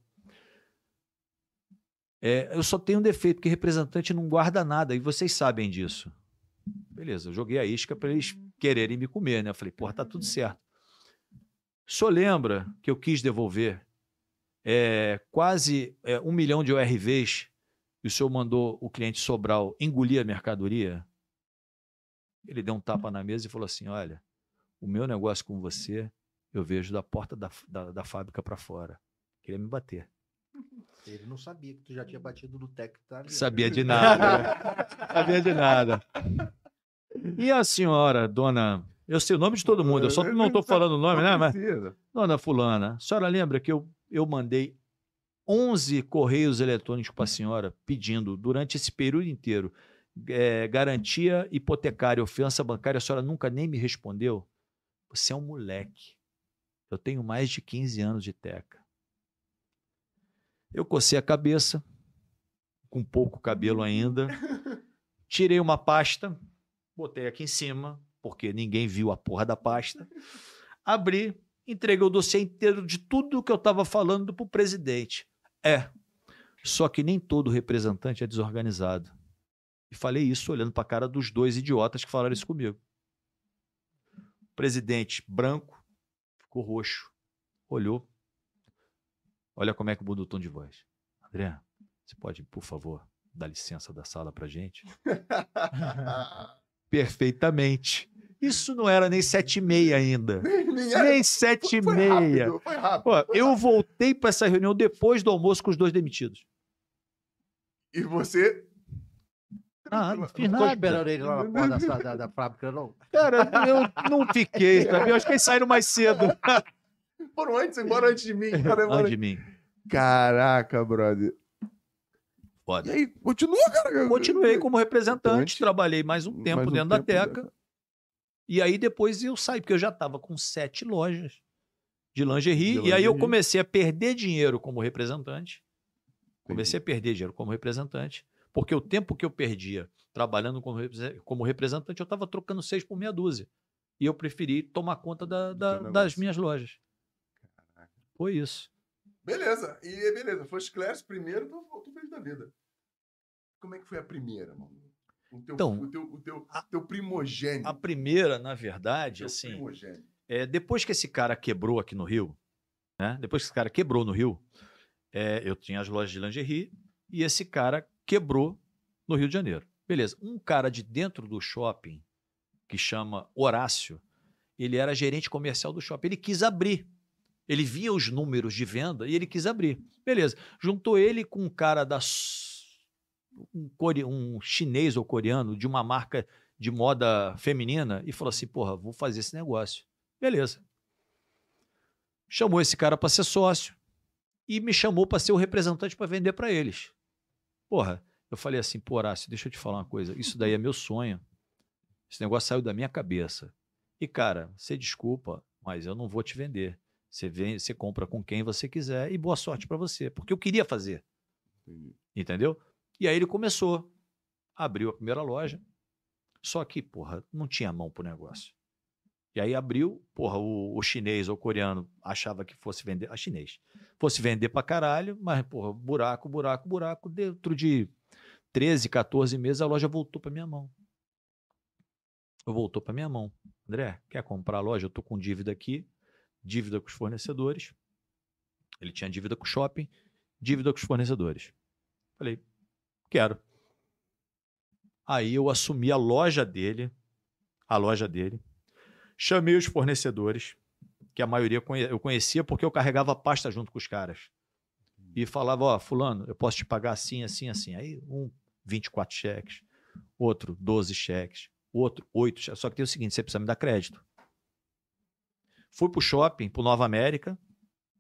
[SPEAKER 4] É, eu só tenho um defeito, que representante não guarda nada, e vocês sabem disso. Beleza, eu joguei a isca para eles quererem me comer, né? Eu falei, porra, tá tudo certo. Senhor lembra que eu quis devolver é, quase é, um milhão de ORVs e o senhor mandou o cliente Sobral engolir a mercadoria? Ele deu um tapa na mesa e falou assim: olha, o meu negócio com você eu vejo da porta da, da, da fábrica para fora. Queria me bater.
[SPEAKER 3] Ele não sabia que tu já tinha batido no Tec. Tá ali,
[SPEAKER 4] Sabia de nada. né? Sabia de nada. E a senhora, dona. Eu sei o nome de todo mundo, eu só não estou falando o nome, né? Mas, dona Fulana, a senhora lembra que eu, eu mandei 11 correios eletrônicos para a senhora pedindo, durante esse período inteiro, eh, garantia hipotecária, ofensa bancária, a senhora nunca nem me respondeu? Você é um moleque. Eu tenho mais de 15 anos de teca. Eu cocei a cabeça, com pouco cabelo ainda, tirei uma pasta, botei aqui em cima, porque ninguém viu a porra da pasta, abri, entreguei o dossiê inteiro de tudo que eu estava falando para o presidente. É, só que nem todo representante é desorganizado. E falei isso olhando para a cara dos dois idiotas que falaram isso comigo. O presidente branco ficou roxo, olhou. Olha como é que muda o tom de voz. André, você pode, por favor, dar licença da sala para gente? perfeitamente. Isso não era nem sete e meia ainda.
[SPEAKER 2] Nem era-
[SPEAKER 4] Nem sete e
[SPEAKER 2] foi
[SPEAKER 4] meia.
[SPEAKER 2] rápido, foi rápido.
[SPEAKER 4] Pô,
[SPEAKER 2] foi
[SPEAKER 4] eu
[SPEAKER 2] rápido.
[SPEAKER 4] voltei para essa reunião depois do almoço com os dois demitidos.
[SPEAKER 2] E você.
[SPEAKER 4] Ah, não
[SPEAKER 3] Não
[SPEAKER 4] fiz nada.
[SPEAKER 3] esperando ele lá na porta da, da, da fábrica, não?
[SPEAKER 4] Cara, eu não fiquei, sabe? Eu acho que eles saíram mais cedo.
[SPEAKER 2] Foram antes, embora antes de mim.
[SPEAKER 4] Antes de mim.
[SPEAKER 2] Caraca, brother. E
[SPEAKER 4] Foda.
[SPEAKER 2] aí, continua, cara.
[SPEAKER 4] Continuei como representante, trabalhei mais um tempo
[SPEAKER 2] Mais um
[SPEAKER 4] dentro da
[SPEAKER 2] tempo
[SPEAKER 4] Teca. E aí depois eu saí, porque eu já estava com sete lojas de lingerie.
[SPEAKER 2] De
[SPEAKER 4] E aí eu
[SPEAKER 2] lingerie.
[SPEAKER 4] comecei a perder dinheiro como representante. Comecei a perder dinheiro como representante. Porque o tempo que eu perdia trabalhando como, como representante, eu estava trocando seis por meia dúzia. E eu preferi tomar conta da- da- das minhas lojas. Foi isso.
[SPEAKER 2] Beleza, e beleza. First class primeiro, tu, tu fez da vida. Como é que foi a primeira, mano? O teu,
[SPEAKER 4] Então,
[SPEAKER 2] o teu, o teu,
[SPEAKER 4] a-
[SPEAKER 2] teu primogênito.
[SPEAKER 4] A primeira, na verdade, assim. É, depois que esse cara quebrou aqui no Rio, né? Depois que esse cara quebrou no Rio, é, eu tinha as lojas de lingerie e esse cara quebrou no Rio de Janeiro. Beleza. Um cara de dentro do shopping, que chama Horácio, ele era gerente comercial do shopping. Ele quis abrir. Ele via os números de venda e ele quis abrir. Beleza. Juntou ele com um cara da. Um, core- um chinês ou coreano de uma marca de moda feminina e falou assim: porra, vou fazer esse negócio. Beleza. Chamou esse cara para ser sócio e me chamou para ser o representante para vender para eles. Porra, eu falei assim, pô, deixa eu te falar uma coisa. Isso daí é meu sonho. Esse negócio saiu da minha cabeça. E, cara, você desculpa, mas eu não vou te vender. Você vem, você compra com quem você quiser e boa sorte para você. Porque eu queria fazer.
[SPEAKER 2] Entendi.
[SPEAKER 4] Entendeu? E aí ele começou. Abriu a primeira loja. Só que, porra, não tinha mão pro negócio. E aí abriu, porra, o, o chinês ou o coreano achava que fosse vender, a chinês, fosse vender pra caralho, mas, porra, buraco, buraco, buraco. Dentro de 13, 14 meses a loja voltou pra minha mão. Voltou pra minha mão. André, quer comprar a loja? Eu tô com dívida aqui, dívida com os fornecedores. Ele tinha dívida com o shopping, dívida com os fornecedores. Falei, quero. Aí eu assumi a loja dele, a loja dele, chamei os fornecedores, que a maioria eu conhecia porque eu carregava pasta junto com os caras. E falava, ó, fulano, eu posso te pagar assim, assim, assim. Aí um, 24 cheques, outro, 12 cheques, outro, 8 cheques. Só que tem o seguinte, você precisa me dar crédito. Fui pro shopping, pro Nova América,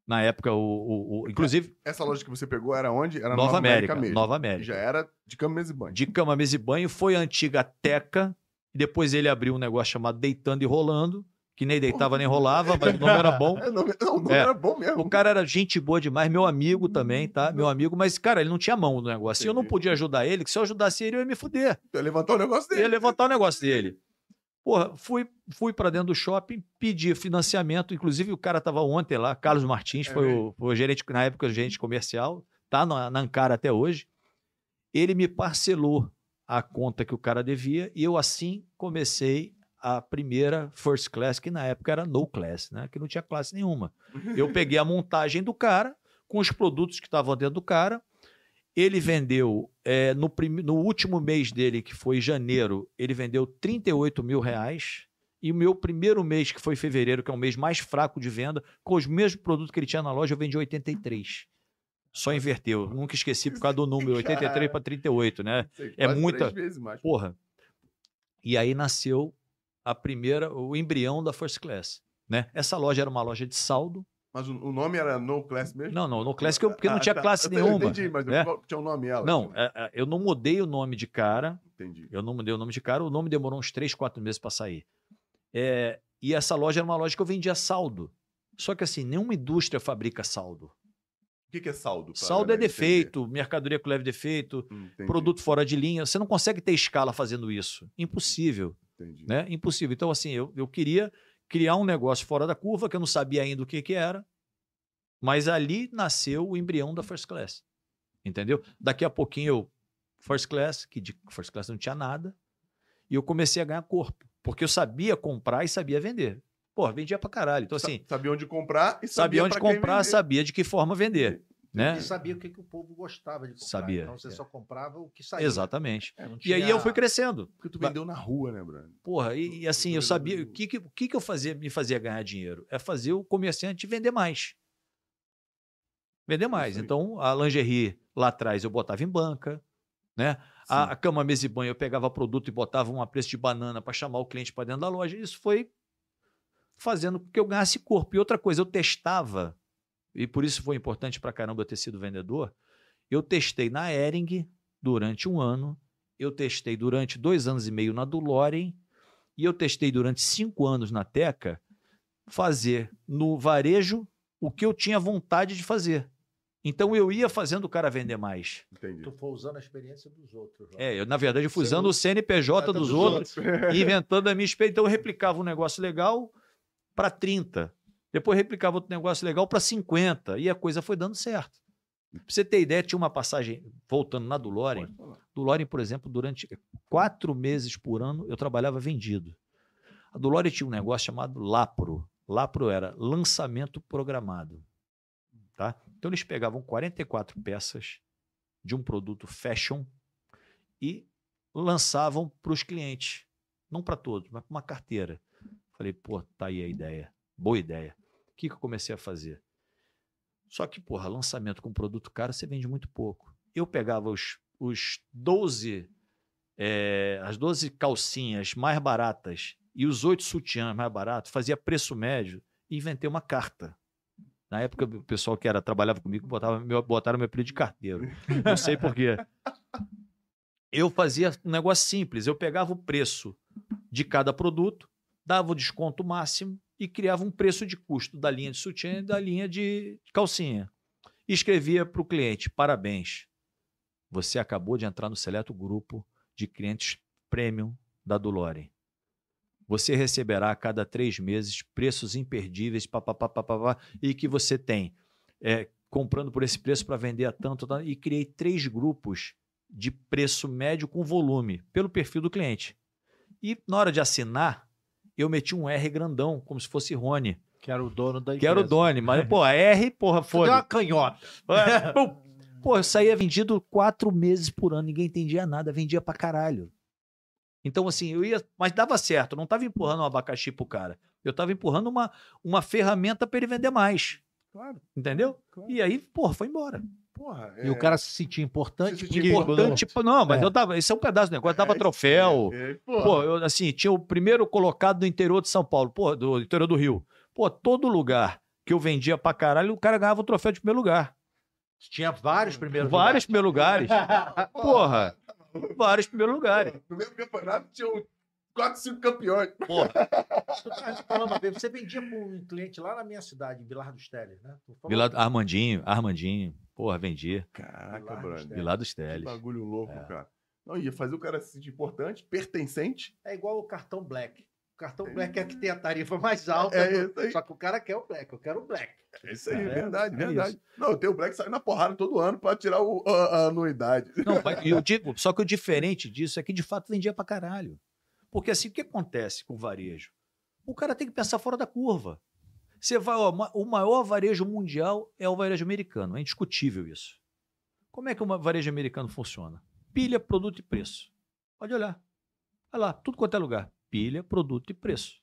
[SPEAKER 4] na época, o, o- o- inclusive,
[SPEAKER 2] Essa loja que você pegou era onde? Era
[SPEAKER 4] Nova, América,
[SPEAKER 2] mesmo.
[SPEAKER 4] Nova América.
[SPEAKER 2] Já era de cama, mesa e banho.
[SPEAKER 4] de cama, mesa e banho, foi a antiga Teca, e depois ele abriu um negócio chamado Deitando e Rolando, que nem deitava nem rolava, mas o nome era bom.
[SPEAKER 2] É, não, o nome
[SPEAKER 4] É.
[SPEAKER 2] era bom mesmo.
[SPEAKER 4] O cara era gente boa demais, meu amigo também, tá? Meu amigo, mas, cara, ele não tinha mão no negócio. E eu não podia ajudar ele, que se eu ajudasse ele, eu ia me fuder.
[SPEAKER 2] Ia levantar o negócio
[SPEAKER 4] Eu
[SPEAKER 2] dele.
[SPEAKER 4] ia levantar o negócio dele. Porra, fui, fui para dentro do shopping, pedi financiamento. Inclusive, o cara tava ontem lá, Carlos Martins,
[SPEAKER 2] É
[SPEAKER 4] foi, o, foi o gerente, na época, o gerente comercial, tá na, na Ankara até hoje. Ele me parcelou a conta que o cara devia e eu, assim, comecei a primeira first class, que na época era no class, né? Que não tinha classe nenhuma. Eu peguei a montagem do cara com os produtos que estavam dentro do cara. Ele vendeu, é, no, prime- no último mês dele, que foi janeiro, ele vendeu 38 mil reais. E o meu primeiro mês, que foi fevereiro, que é o mês mais fraco de venda, com os mesmos produtos que ele tinha na loja, eu vendi 83. Só inverteu. Nunca esqueci por causa do número, 83 para 38, né? É muita-. Porra. E aí nasceu a primeira, o embrião da First Class. Né? Essa loja era uma loja de saldo.
[SPEAKER 2] Mas o, nome era No Class mesmo?
[SPEAKER 4] Não, não, no Classic eu- porque não
[SPEAKER 2] Ah,
[SPEAKER 4] tinha
[SPEAKER 2] tá.
[SPEAKER 4] classe
[SPEAKER 2] Eu
[SPEAKER 4] nenhuma.
[SPEAKER 2] entendi, mas
[SPEAKER 4] né?
[SPEAKER 2] tinha um nome ela.
[SPEAKER 4] Não, é, é, eu não mudei o nome de cara.
[SPEAKER 2] Entendi.
[SPEAKER 4] Eu não mudei o nome de cara. O nome demorou uns 3, 4 meses para sair. É, e essa loja era uma loja que eu vendia saldo. Só que assim, nenhuma indústria fabrica saldo.
[SPEAKER 2] O que, que é saldo?
[SPEAKER 4] Saldo é defeito, mercadoria com leve defeito,
[SPEAKER 2] entender? Entendi,
[SPEAKER 4] produto fora de linha. Você não consegue ter escala fazendo isso. Impossível.
[SPEAKER 2] Entendi.
[SPEAKER 4] né? Impossível. Então, assim, eu, eu queria criar um negócio fora da curva, que eu não sabia ainda o que, que era, mas ali nasceu o embrião da First Class. Entendeu? Daqui a pouquinho eu, First Class, que de First Class não tinha nada, e eu comecei a ganhar corpo, porque eu sabia comprar e sabia vender. Pô, vendia pra caralho. Então, assim,
[SPEAKER 2] sabia onde comprar e
[SPEAKER 4] sabia onde
[SPEAKER 2] pra quem
[SPEAKER 4] comprar, sabia de que forma vender. Né?
[SPEAKER 3] E sabia o que, que o povo gostava de comprar.
[SPEAKER 4] Sabia,
[SPEAKER 3] Então você
[SPEAKER 4] é.
[SPEAKER 3] só comprava o que saía.
[SPEAKER 4] Exatamente.
[SPEAKER 3] É,
[SPEAKER 4] E aí eu fui crescendo.
[SPEAKER 2] Porque tu vendeu na rua, né, Bruno?
[SPEAKER 4] Porra, e, e assim, eu sabia. O que, que, o que que eu fazia, me fazia ganhar dinheiro? É fazer o comerciante vender mais. Vender mais. Então, a lingerie lá atrás eu botava em banca, né? A, a cama, mesa e banho eu pegava produto e botava um preço de banana para chamar o cliente para dentro da loja. Isso foi fazendo com que eu ganhasse corpo. E outra coisa, eu testava, e por isso foi importante para caramba eu ter sido vendedor. Eu testei na Ering durante um ano, eu testei durante dois anos e meio na Dulorem, e eu testei durante cinco anos na Teca fazer no varejo o que eu tinha vontade de fazer. Então eu ia fazendo o cara vender mais.
[SPEAKER 2] Entendi.
[SPEAKER 3] Tu foi usando a experiência dos outros. lá.
[SPEAKER 4] É, eu, na verdade, eu fui usando o CNPJ dos,
[SPEAKER 3] dos
[SPEAKER 4] outros, e inventando a minha experiência. Então eu replicava um negócio legal para 30. Depois replicava outro negócio legal para 50. E a coisa foi dando certo. Pra você ter ideia, tinha uma passagem, voltando na do Loren, do Loren, por exemplo, durante quatro meses por ano eu trabalhava vendido. A do Loren tinha um negócio chamado Lapro. Lapro era lançamento programado. Tá? Então eles pegavam 44 peças de um produto fashion e lançavam para os clientes. Não para todos, mas para uma carteira. Falei, pô, tá aí a ideia. Boa ideia. Que, que eu comecei a fazer? Só que, porra, lançamento com produto caro você vende muito pouco. Eu pegava os, os 12, eh, as 12 calcinhas mais baratas e os oito sutiãs mais baratos, fazia preço médio e inventei uma carta. Na época, o pessoal que era, trabalhava comigo botava botaram meu apelido de carteiro. Não sei por quê. Eu fazia um negócio simples. Eu pegava o preço de cada produto, dava o desconto máximo e criava um preço de custo da linha de sutiã e da linha de calcinha. E escrevia para o cliente: parabéns, você acabou de entrar no seleto grupo de clientes premium da Dulore. Você receberá a cada três meses preços imperdíveis papapá, papapá, e que você tem é, comprando por esse preço para vender a tanto. E criei três grupos de preço médio com volume pelo perfil do cliente. E na hora de assinar, eu meti um R grandão, como se fosse Rony.
[SPEAKER 3] Que era o dono da
[SPEAKER 4] Que era o Doni, mas, pô, R, porra,
[SPEAKER 3] Foi uma
[SPEAKER 4] foda.
[SPEAKER 3] canhota.
[SPEAKER 4] É. Pô, eu saía vendido quatro meses por ano, ninguém entendia nada, vendia pra caralho. Então, assim, eu ia. Mas dava certo, eu não tava empurrando um abacaxi pro cara. Eu tava empurrando uma, uma ferramenta pra ele vender mais.
[SPEAKER 2] Claro,
[SPEAKER 4] Entendeu?
[SPEAKER 2] claro.
[SPEAKER 4] E aí, porra, foi embora.
[SPEAKER 2] Porra,
[SPEAKER 3] E o cara se sentia importante.
[SPEAKER 2] Se sentia
[SPEAKER 4] Importante. Tipo, não, mas
[SPEAKER 3] É.
[SPEAKER 4] eu tava. Isso é um pedaço do negócio, dava troféu.
[SPEAKER 2] É, é, porra.
[SPEAKER 4] Pô, eu, assim, tinha o primeiro colocado do interior de São Paulo, pô, do interior do Rio. Pô, todo lugar que eu vendia pra caralho, o cara ganhava o troféu de primeiro lugar.
[SPEAKER 3] Tinha vários primeiros
[SPEAKER 4] Vários primeiros lugares. Porra, vários primeiros lugares.
[SPEAKER 2] No mesmo campeonato tinha um 4, 5 campeões.
[SPEAKER 4] Porra,
[SPEAKER 3] Você vendia para um cliente lá na minha cidade, em Vilar dos Teles, né? Tu falou-
[SPEAKER 4] Vila, Armandinho, Armandinho. Porra, vendi.
[SPEAKER 2] Caraca, brother.
[SPEAKER 3] Teles.
[SPEAKER 4] Vila dos
[SPEAKER 2] Que
[SPEAKER 4] Teles.
[SPEAKER 2] bagulho louco,
[SPEAKER 4] É.
[SPEAKER 2] cara. Não, ia fazer o cara se sentir importante, pertencente.
[SPEAKER 3] É igual o cartão Black. O cartão Black é que tem a tarifa mais alta.
[SPEAKER 2] É isso aí.
[SPEAKER 3] Só que o cara quer o Black. Eu quero o Black.
[SPEAKER 2] É isso aí,
[SPEAKER 3] É,
[SPEAKER 2] verdade,
[SPEAKER 4] é
[SPEAKER 2] verdade. Não, eu tenho o Black saindo na porrada todo ano pra tirar o- a, a anuidade.
[SPEAKER 4] Não, mas eu digo, só que o diferente disso é que de fato vendia pra caralho. Porque assim, o que acontece com o varejo? O cara tem que pensar fora da curva. Você vai, ó, o maior varejo mundial é o varejo americano, é indiscutível isso. Como é que o varejo americano funciona? Pilha, produto e preço. Pode olhar. Olha lá, tudo quanto é lugar. Pilha, produto e preço.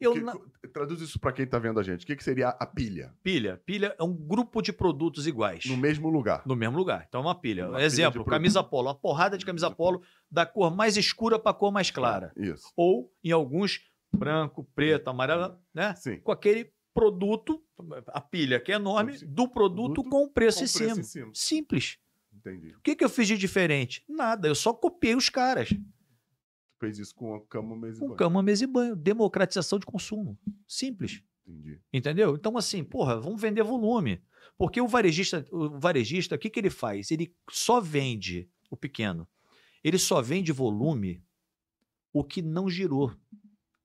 [SPEAKER 4] Eu
[SPEAKER 2] Que-
[SPEAKER 4] na-
[SPEAKER 2] Traduz isso pra quem tá vendo a gente. O que, que seria a pilha?
[SPEAKER 4] Pilha, pilha é um grupo de produtos iguais.
[SPEAKER 2] No mesmo lugar.
[SPEAKER 4] No mesmo lugar. Então, uma pilha.
[SPEAKER 2] Uma pilha
[SPEAKER 4] Exemplo,
[SPEAKER 2] produto.
[SPEAKER 4] camisa polo. Uma porrada de camisa polo da cor mais escura para a cor mais clara.
[SPEAKER 2] Isso.
[SPEAKER 4] Ou, em alguns, branco, preto, amarelo, né?
[SPEAKER 2] Sim.
[SPEAKER 4] Com aquele produto, a pilha que é enorme,
[SPEAKER 2] Sim.
[SPEAKER 4] do produto
[SPEAKER 2] Produto
[SPEAKER 4] com o preço,
[SPEAKER 2] Com
[SPEAKER 4] em,
[SPEAKER 2] preço
[SPEAKER 4] cima.
[SPEAKER 2] em cima.
[SPEAKER 4] Simples.
[SPEAKER 2] Entendi.
[SPEAKER 4] O que, que eu fiz de diferente? Nada. Eu só copiei os caras.
[SPEAKER 2] Fez isso com a cama, mesa e
[SPEAKER 4] Com
[SPEAKER 2] banho.
[SPEAKER 4] cama, mesa e banho. Democratização de consumo. Simples.
[SPEAKER 2] Entendi.
[SPEAKER 4] Entendeu? Então, assim, porra, vamos vender volume. Porque o varejista, o varejista, o que, que ele faz? Ele só vende, o pequeno, ele só vende volume o que não girou.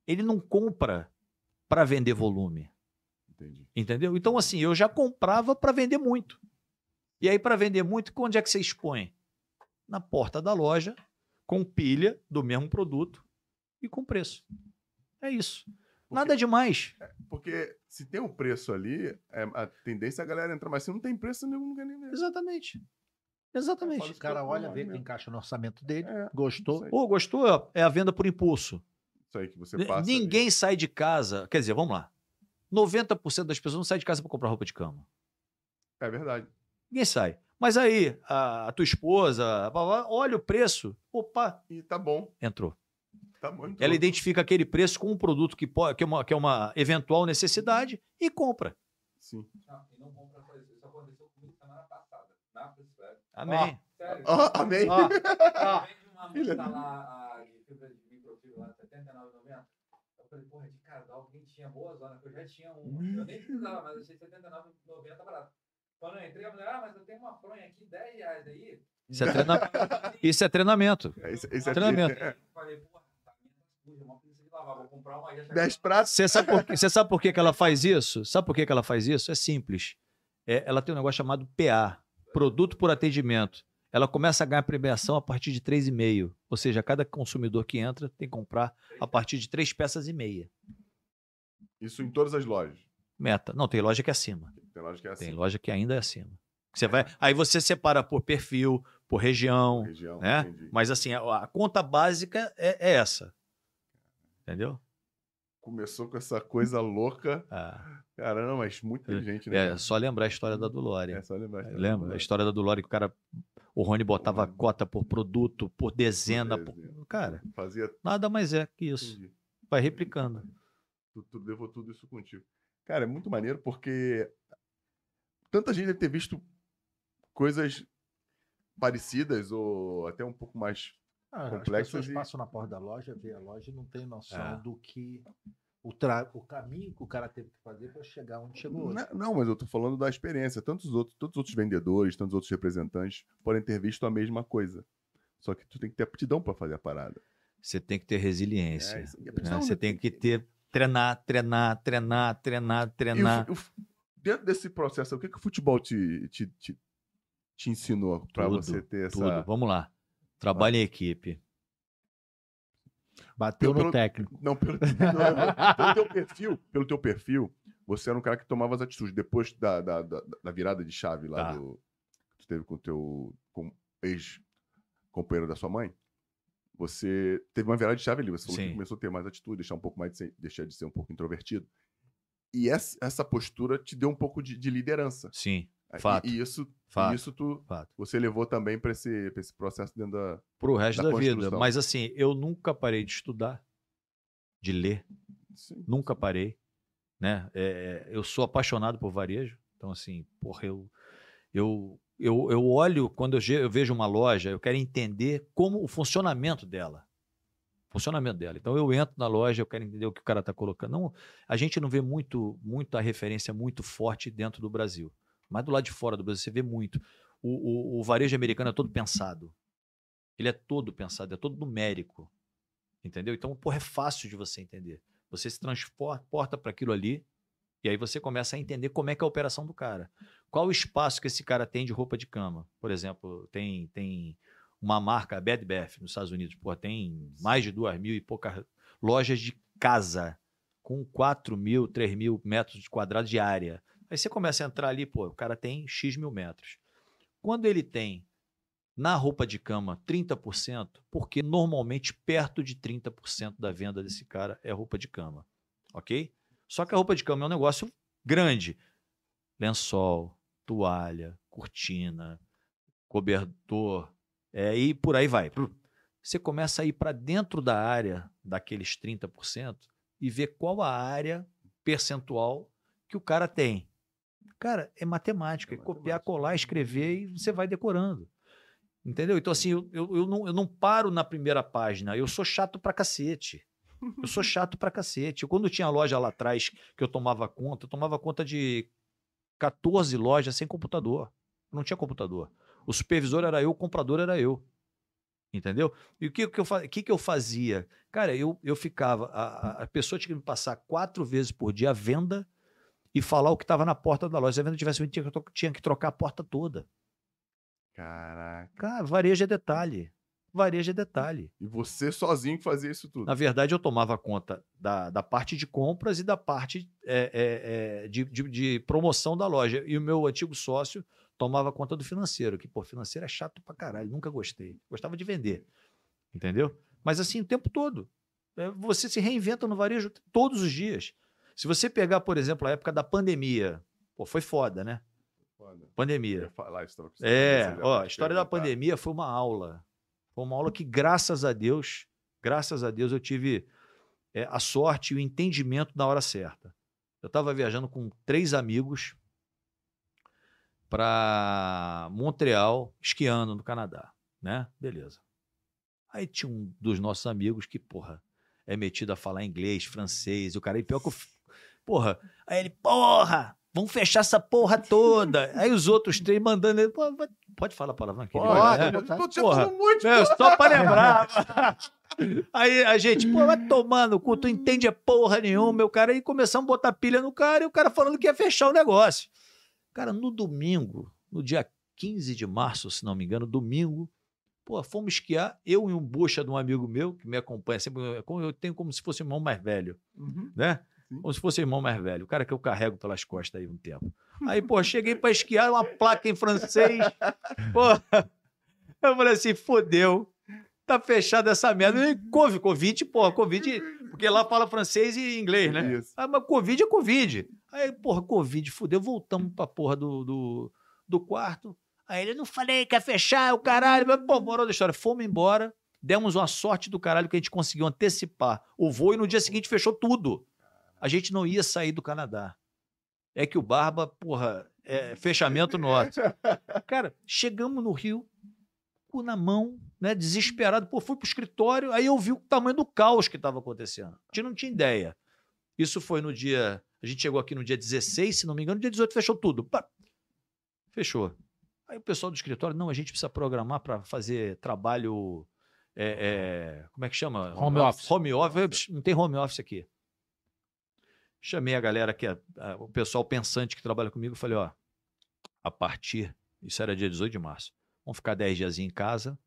[SPEAKER 4] Ele não compra para vender volume.
[SPEAKER 2] Entendi.
[SPEAKER 4] Entendeu? Então, assim, eu já comprava para vender muito. E aí, para vender muito, onde é que você expõe? Na porta da loja, com pilha do mesmo produto e com preço. É isso. Nada demais.
[SPEAKER 2] Porque se tem um preço ali, é, a tendência é a galera entrar. Mas se não tem preço, nenhum não quer nem.
[SPEAKER 4] Exatamente.
[SPEAKER 2] Eu
[SPEAKER 4] Exatamente.
[SPEAKER 3] O cara olha, vê que encaixa no orçamento dele,
[SPEAKER 2] É,
[SPEAKER 3] gostou.
[SPEAKER 4] Pô, gostou? É a venda por impulso.
[SPEAKER 2] Isso aí que você passa.
[SPEAKER 4] Ninguém sai de casa. Quer dizer, vamos lá. 90% das pessoas não saem de casa para comprar roupa de cama.
[SPEAKER 2] ali. É verdade.
[SPEAKER 4] Ninguém sai. Mas aí, a, a tua esposa, a babá, olha o preço. Opa,
[SPEAKER 2] E tá bom.
[SPEAKER 4] entrou.
[SPEAKER 2] Tá bom. entrou.
[SPEAKER 4] Ela identifica aquele preço com um produto que, pode, que, é uma, que é uma eventual necessidade e compra.
[SPEAKER 2] Sim.
[SPEAKER 5] Não, e não compra isso. Isso aconteceu comigo semana passada. Na.
[SPEAKER 4] Amém.
[SPEAKER 5] Sério.
[SPEAKER 2] Ó, amém.
[SPEAKER 5] Multa lá, a de fibra de microfibra lá, R$ 79,90. Eu falei, porra, de casal, alguém tinha boa zona, que eu já tinha um. Eu nem precisava, mas achei R$ 79,90 barato. Quando eu entrei, a mulher, ah, mas eu tenho uma fronha aqui, 10 reais aí.
[SPEAKER 4] Isso é, treina- Isso é treinamento.
[SPEAKER 2] É, esse, esse aqui.
[SPEAKER 4] Treinamento.
[SPEAKER 2] É,
[SPEAKER 5] Eu falei, porra, tá minha suja, uma preguiça de lavar, vou comprar uma aí. já chega
[SPEAKER 2] 10
[SPEAKER 5] lá.
[SPEAKER 2] pratos.
[SPEAKER 4] Você sabe por, quê? Você sabe por que, que ela faz isso? Sabe por que, que ela faz isso? É simples. É, ela tem um negócio chamado PA, Produto por Atendimento. Ela começa a ganhar premiação a partir de 3,5. Ou seja, cada consumidor que entra tem que comprar a partir de três peças e meia.
[SPEAKER 2] Isso em todas as lojas.
[SPEAKER 4] Meta. Não, tem loja que é acima.
[SPEAKER 2] Tem loja que é assim.
[SPEAKER 4] Tem loja que ainda é acima. Você vai, aí você separa por perfil, por região,
[SPEAKER 2] Região,
[SPEAKER 4] né?
[SPEAKER 2] entendi.
[SPEAKER 4] Mas assim, a, a conta básica é, é essa. Entendeu?
[SPEAKER 2] Começou com essa coisa louca.
[SPEAKER 4] Ah,
[SPEAKER 2] Caramba, mas muito inteligente, né?
[SPEAKER 4] é só lembrar a história da Dulore.
[SPEAKER 2] É só lembrar.
[SPEAKER 4] Lembra? A história da Dulore que o cara. O Rony botava
[SPEAKER 2] Rony.
[SPEAKER 4] cota por produto, por dezena.
[SPEAKER 2] Por
[SPEAKER 4] por-
[SPEAKER 2] dezena.
[SPEAKER 4] Cara,
[SPEAKER 2] Fazia.
[SPEAKER 4] nada mais é que isso.
[SPEAKER 2] Entendi.
[SPEAKER 4] Vai replicando.
[SPEAKER 2] Tu, tu levou tudo isso contigo. Cara, é muito maneiro porque tanta gente deve ter visto coisas parecidas ou até um pouco mais.
[SPEAKER 3] Ah, As
[SPEAKER 2] complexas
[SPEAKER 3] pessoas
[SPEAKER 2] e-
[SPEAKER 3] passam na porta da loja, vê a loja e não tem noção
[SPEAKER 4] É.
[SPEAKER 3] do que. O, tra... o caminho que o cara teve que fazer para chegar onde chegou hoje.
[SPEAKER 2] Não, não, mas eu tô falando da experiência. Tantos outros, tantos outros vendedores, tantos outros representantes podem ter visto a mesma coisa. Só que tu tem que ter aptidão para fazer a parada.
[SPEAKER 4] Você tem que ter resiliência.
[SPEAKER 2] É, e
[SPEAKER 4] né? Você tem que ter. Treinar, treinar, treinar, treinar,
[SPEAKER 2] E o
[SPEAKER 4] treinar.
[SPEAKER 2] dentro desse processo, o que, que o futebol te, te, te, te ensinou para você ter essa.
[SPEAKER 4] Tudo. Vamos lá. Trabalho em equipe.
[SPEAKER 3] Bateu
[SPEAKER 2] Pelo-
[SPEAKER 3] no técnico.
[SPEAKER 2] Não, pelo, não, pelo teu perfil, pelo teu perfil, você era um cara que tomava as atitudes. Depois da, da, da, da virada de chave lá
[SPEAKER 4] Tá.
[SPEAKER 2] do. Que tu teve com o teu com ex-companheiro da sua mãe, você teve uma virada de chave ali. Você falou que
[SPEAKER 4] Sim.
[SPEAKER 2] começou a ter mais atitude, deixar um pouco mais de ser, deixar de ser um pouco introvertido. E essa, essa postura te deu um pouco de, de liderança.
[SPEAKER 4] Sim, Fato.
[SPEAKER 2] E, isso,
[SPEAKER 4] Fato.
[SPEAKER 2] isso tu,
[SPEAKER 4] fato.
[SPEAKER 2] você levou também para esse, pra esse processo dentro da.
[SPEAKER 4] Pro resto
[SPEAKER 2] Da
[SPEAKER 4] da, vida. Mas assim, eu nunca parei de estudar, de ler.
[SPEAKER 2] Sim.
[SPEAKER 4] Nunca parei. Né? É, eu sou apaixonado por varejo. Então, assim, porra, eu, eu, eu, eu olho, quando eu, eu vejo uma loja, eu quero entender como o funcionamento dela. Funcionamento dela. Então, eu entro na loja, eu quero entender o que o cara está colocando. Não, a gente não vê muito, muita referência muito forte dentro do Brasil. Mas do lado de fora do Brasil, você vê muito. O, o, o varejo americano é todo pensado. Ele é todo pensado, é todo numérico. Entendeu? Então, porra, é fácil de você entender. Você se transporta para aquilo ali e aí você começa a entender como é que é a operação do cara. Qual o espaço que esse cara tem de roupa de cama? Por exemplo, tem, tem uma marca, a Bed Bath, nos Estados Unidos, porra, tem mais de duas mil e poucas lojas de casa com 4 mil, 3 mil metros quadrados de área. Aí você começa a entrar ali, pô, o cara tem X mil metros. Quando ele tem na roupa de cama 30%, porque normalmente perto de 30% da venda desse cara é roupa de cama, ok? Só que a roupa de cama é um negócio grande. Lençol, toalha, cortina, cobertor, é, e por aí vai. Você começa a ir para dentro da área daqueles 30% e ver qual a área percentual que o cara tem. Cara, é matemática, é,
[SPEAKER 2] É
[SPEAKER 4] copiar,
[SPEAKER 2] matemática.
[SPEAKER 4] colar, escrever e você vai decorando. Entendeu? Então, assim, eu, eu, eu não, eu não paro na primeira página. Eu sou chato pra cacete. Eu sou chato pra cacete. Quando tinha loja lá atrás que eu tomava conta, eu tomava conta de 14 lojas sem computador. Não tinha computador. O supervisor era eu, o comprador era eu. Entendeu? E o que, que, eu, fa- que, que eu fazia? Cara, eu, eu ficava. A, a- a pessoa tinha que me passar quatro vezes por dia a venda e falar o que estava na porta da loja. Se a venda tivesse ruim, tinha tinha que trocar a porta toda.
[SPEAKER 2] Caraca.
[SPEAKER 4] Cara, varejo é detalhe. Varejo é detalhe.
[SPEAKER 2] E você sozinho que fazia isso tudo.
[SPEAKER 4] Na verdade, eu tomava conta da, da parte de compras e da parte é, é, é, de, de- de promoção da loja. E o meu antigo sócio tomava conta do financeiro, que, pô, financeiro é chato pra caralho, nunca gostei. Gostava de vender. Entendeu? Mas assim, o tempo todo. É, Você se reinventa no varejo todos os dias. Se você pegar, por exemplo, a época da pandemia, pô, foi foda, né?
[SPEAKER 2] Foda.
[SPEAKER 4] Pandemia.
[SPEAKER 2] ia falar
[SPEAKER 4] É, ó, a história da pandemia foi uma aula. Foi uma aula que, graças a Deus, graças a Deus, eu tive é, a sorte e o entendimento na hora certa. Eu estava viajando com três amigos para Montreal, esquiando no Canadá, né? Beleza. Aí tinha um dos nossos amigos que, porra, é metido a falar inglês, francês, o cara, e pior que eu, porra, aí ele, porra, vamos fechar essa porra toda. Aí os outros três mandando ele, pode falar a palavra aqui?
[SPEAKER 3] Pode,
[SPEAKER 4] É,
[SPEAKER 3] pode.
[SPEAKER 2] Eu tô te
[SPEAKER 4] Porra.
[SPEAKER 2] muito.
[SPEAKER 4] é, só pra lembrar. Aí a gente, pô, vai tomar no cu, tu entende é porra nenhuma, meu cara. Aí começamos a botar pilha no cara e o cara falando que ia fechar o negócio. Cara, no domingo, no dia 15 de março, se não me engano, domingo, pô, fomos esquiar, eu e um bucha de um amigo meu, que me acompanha sempre, eu tenho como se fosse irmão mais velho,
[SPEAKER 2] Uhum.
[SPEAKER 4] né?
[SPEAKER 2] Sim.
[SPEAKER 4] Como se fosse irmão mais velho, o cara que eu carrego pelas costas aí um tempo. Aí, pô, cheguei pra esquiar, uma placa em francês, pô, eu falei assim, fodeu, tá fechada essa merda. E Covid, Covid, porra, Covid, porque lá fala francês e inglês, né?
[SPEAKER 2] Isso.
[SPEAKER 4] Ah, mas Covid é Covid. Aí, porra, Covid, fudeu. Voltamos pra porra do, do, do quarto. Aí ele, não falei que ia fechar, o caralho. Mas, pô, moral da história, fomos embora. Demos uma sorte do caralho que a gente conseguiu antecipar o voo e no dia seguinte fechou tudo. A gente não ia sair do Canadá. É que o Barba, porra, é fechamento nosso. Cara, chegamos no Rio, cu na mão, né, desesperado. Pô, fui pro escritório, aí eu vi o tamanho do caos que estava acontecendo. A gente não tinha ideia. Isso foi no dia. A gente chegou aqui no dia 16, se não me engano, no dia 18 fechou tudo. Pá, fechou. Aí o pessoal do escritório, não, a gente precisa programar para fazer trabalho. é, é, como é que chama?
[SPEAKER 3] Home office.
[SPEAKER 4] Home office. Não tem home office aqui. Chamei a galera que é o pessoal pensante que trabalha comigo, falei, ó, a partir, isso era dia 18 de março, vamos ficar 10 dias em casa.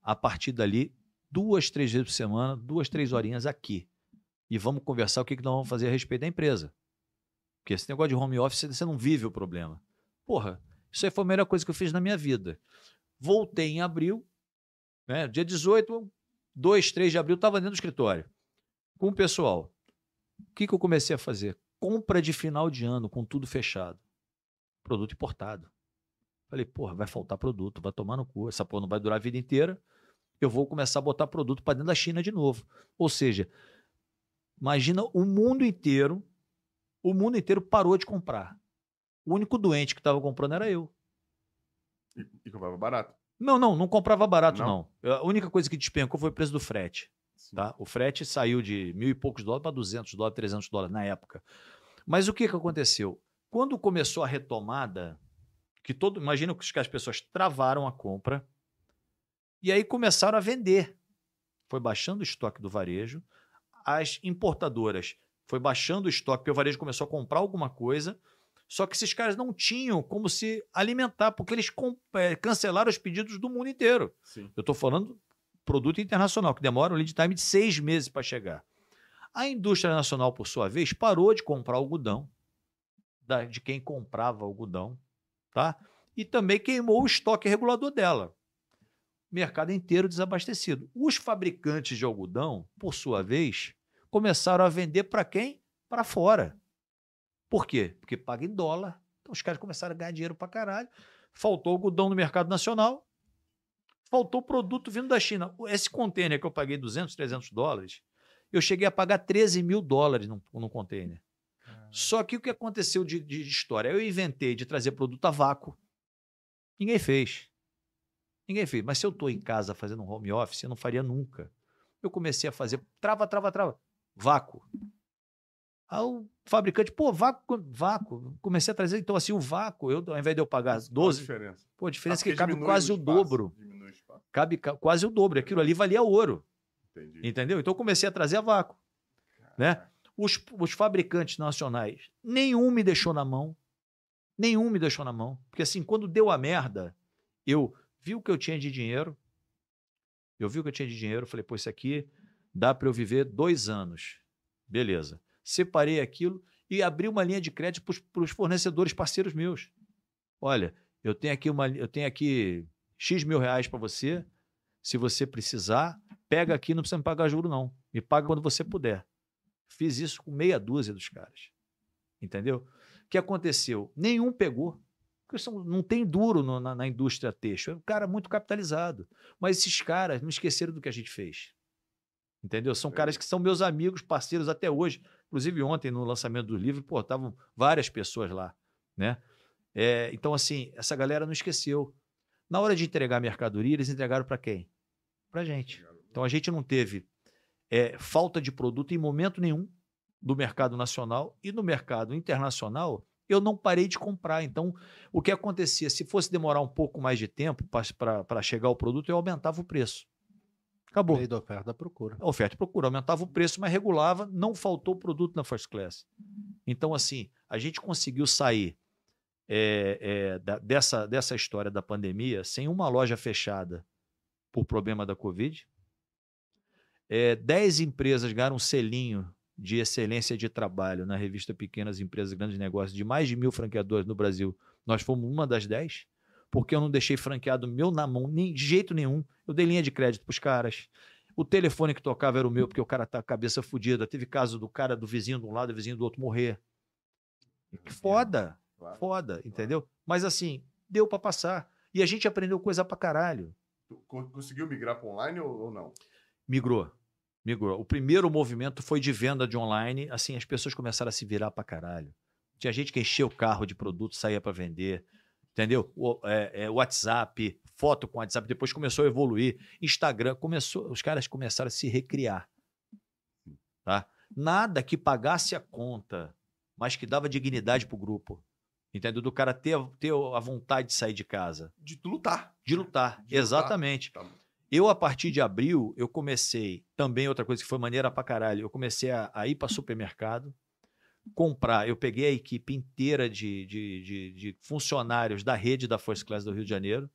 [SPEAKER 4] A partir dali, duas, três vezes por semana, duas, três horinhas aqui. E vamos conversar o que, que nós vamos fazer a respeito da empresa. Porque esse negócio de home office, você não vive o problema. Porra, isso aí foi a melhor coisa que eu fiz na minha vida. Voltei em abril, né, dia 18, 2, 3 de abril, estava dentro do escritório com o pessoal. O que, que eu comecei a fazer? Compra de final de ano com tudo fechado. Produto importado. Falei, porra, vai faltar produto, vai tomar no cu. Essa porra não vai durar a vida inteira. Eu vou começar a botar produto para dentro da China de novo. Ou seja, imagina o mundo inteiro, o mundo inteiro parou de comprar. O único doente que estava comprando era eu.
[SPEAKER 2] E, e comprava barato.
[SPEAKER 4] Não, não, não comprava barato,
[SPEAKER 2] Não?
[SPEAKER 4] não. A única coisa que despencou foi o preço do frete.
[SPEAKER 2] Sim.
[SPEAKER 4] Tá? O frete saiu de mil e poucos dólares para 200 dólares, 300 dólares na época. Mas o que, que aconteceu? Quando começou a retomada, que todo, imagina que as pessoas travaram a compra e aí começaram a vender. Foi baixando o estoque do varejo, as importadoras foi baixando o estoque, porque o varejo começou a comprar alguma coisa, só que esses caras não tinham como se alimentar, porque eles eh, cancelaram os pedidos do mundo inteiro.
[SPEAKER 2] Sim.
[SPEAKER 4] Eu estou falando produto internacional, que demora um lead time de seis meses para chegar. A indústria nacional, por sua vez, parou de comprar algodão da- de quem comprava algodão, tá? E também queimou o estoque regulador dela. Mercado inteiro desabastecido. Os fabricantes de algodão, por sua vez, começaram a vender para quem? Para fora. Por quê? Porque paga em dólar. Então os caras começaram a ganhar dinheiro para caralho. Faltou algodão no mercado nacional. Faltou produto vindo da China. Esse container que eu paguei 200, 300 dólares, eu cheguei a pagar 13 mil dólares no, no container. Só que o que aconteceu de, de história? Eu inventei de trazer produto a vácuo. Ninguém fez. Ninguém fez. Mas se eu estou em casa fazendo um home office, eu não faria nunca. Eu comecei a fazer trava, trava, trava. Vácuo. Aí o fabricante, pô, vácuo, vácuo. Comecei a trazer, então assim, o vácuo, eu, ao invés de eu pagar
[SPEAKER 2] Qual a
[SPEAKER 4] 12,
[SPEAKER 2] diferença?
[SPEAKER 4] pô, a diferença é
[SPEAKER 2] Ah,
[SPEAKER 4] que cabe quase o
[SPEAKER 2] espaço,
[SPEAKER 4] dobro. Cabe ca- quase o dobro. Aquilo ali valia ouro.
[SPEAKER 2] Entendi.
[SPEAKER 4] Entendeu? Então eu comecei a trazer a vácuo. Né? Os, os fabricantes nacionais, nenhum me deixou na mão. Nenhum me deixou na mão. Porque assim, quando deu a merda, eu vi o que eu tinha de dinheiro, Eu vi o que eu tinha de dinheiro, falei, pô, isso aqui dá para eu viver dois anos. Beleza. Separei aquilo e abri uma linha de crédito para os fornecedores parceiros meus. Olha, eu tenho aqui uma, eu tenho aqui X mil reais para você. Se você precisar, pega aqui, não precisa me pagar juro, não. Me paga quando você puder. Fiz isso com meia dúzia dos caras. Entendeu? O que aconteceu? Nenhum pegou. Porque são, não tem duro no, na, na, indústria têxtil. É um cara muito capitalizado. Mas esses caras não esqueceram do que a gente fez. Entendeu? São caras que são meus amigos, parceiros até hoje. Inclusive, ontem, no lançamento do livro, pô, estavam várias pessoas lá. Né? É, então, assim, essa galera não esqueceu. Na hora de entregar a mercadoria, eles entregaram para quem? Para gente. Então, a gente não teve é, falta de produto em momento nenhum do mercado nacional e no mercado internacional eu não parei de comprar. Então, o que acontecia? Se fosse demorar um pouco mais de tempo para chegar o produto, eu aumentava o preço. Acabou.
[SPEAKER 3] Lei da oferta da procura.
[SPEAKER 4] A oferta e procura. Aumentava o preço, mas regulava, não faltou produto na first class. Então, assim, a gente conseguiu sair é, é, da, dessa, dessa história da pandemia sem uma loja fechada por problema da Covid. É, dez empresas ganharam um selinho de excelência de trabalho na revista Pequenas Empresas Grandes Negócios, de mais de mil franqueadores no Brasil, nós fomos uma das dez, porque eu não deixei franqueado meu na mão, nem, de jeito nenhum. Eu dei linha de crédito para os caras. O telefone que tocava era o meu, porque o cara tá com a cabeça fodida. Teve caso do cara do vizinho de um lado e do vizinho do outro morrer. Que foda. Foda, entendeu? Mas assim, deu para passar. E a gente aprendeu coisa pra caralho.
[SPEAKER 2] Conseguiu migrar para online ou não?
[SPEAKER 4] Migrou migrou. O primeiro movimento foi de venda de online. Assim, as pessoas começaram a se virar para caralho. Tinha gente que enchia o carro de produto, saía para vender. Entendeu? O, é, é, WhatsApp, foto com WhatsApp, depois começou a evoluir. Instagram, começou, os caras começaram a se recriar. Tá? Nada que pagasse a conta, mas que dava dignidade pro grupo. Entendeu? Do cara ter, ter a vontade de sair de casa.
[SPEAKER 2] De lutar.
[SPEAKER 4] De lutar, de exatamente. Lutar. Tá. Eu, a partir de abril, eu comecei, também outra coisa que foi maneira pra caralho, eu comecei a, a ir para supermercado, comprar. Eu peguei a equipe inteira de, de, de, de, funcionários da rede da First Class do Rio de Janeiro.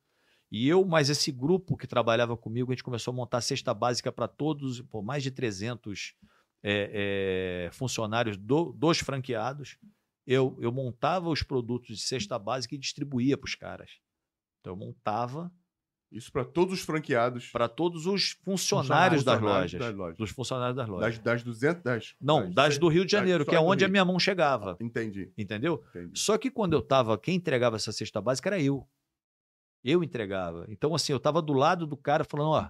[SPEAKER 4] E eu, mais esse grupo que trabalhava comigo, a gente começou a montar a cesta básica para todos, por mais de 300 é, é, funcionários do, dos franqueados. Eu, eu montava os produtos de cesta básica e distribuía para os caras. Então, eu montava
[SPEAKER 2] isso para todos os franqueados.
[SPEAKER 4] Para todos os funcionários, funcionários das, lojas, das, lojas, Dos funcionários das lojas.
[SPEAKER 2] Das, das 200. Das,
[SPEAKER 4] Não, das, das do Rio de Janeiro, que é onde a minha mão chegava.
[SPEAKER 2] Entendi.
[SPEAKER 4] Entendeu?
[SPEAKER 2] Entendi.
[SPEAKER 4] Só que quando eu estava, quem entregava essa cesta básica era eu. Eu entregava. Então, assim, eu estava do lado do cara falando: ó,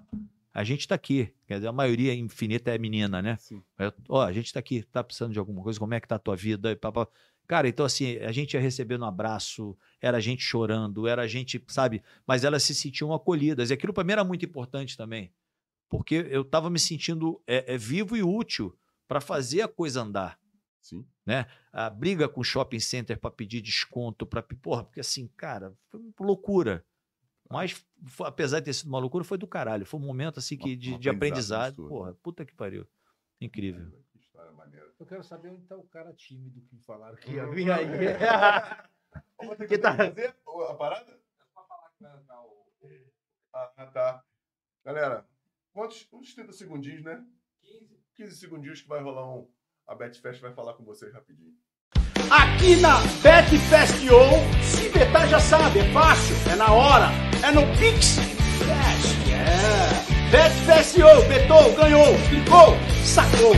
[SPEAKER 4] a gente está aqui. Quer dizer, a maioria infinita é menina, né?
[SPEAKER 2] Sim.
[SPEAKER 4] Ó, a gente está aqui, tá precisando de alguma coisa, como é que tá a tua vida? E. Cara, então assim, a gente ia recebendo um abraço, era a gente chorando, era a gente, sabe? Mas elas se sentiam acolhidas. E aquilo para mim era muito importante também. Porque eu estava me sentindo é, é, vivo e útil para fazer a coisa andar.
[SPEAKER 2] Sim.
[SPEAKER 4] Né? A briga com o shopping center para pedir desconto, para. Porra, porque assim, cara, foi uma loucura. Mas, apesar de ter sido uma loucura, foi do caralho. Foi um momento assim que, de, de aprendizado. Porra, puta que pariu. Incrível.
[SPEAKER 3] Eu quero saber onde está o cara tímido que falaram que ia vir aí.
[SPEAKER 2] que tá... fazer a parada? É só falar que vai entrar o. Ah, tá. Galera, quantos, uns 30 segundinhos, né? 15. 15 segundinhos que vai rolar um. A Betfest vai falar com vocês rapidinho.
[SPEAKER 1] Aqui na Betfest.io, se betar já sabe, é fácil, é na hora, é no Pix. Yes, yeah. Betfest.io, betou, ganhou, ficou, sacou.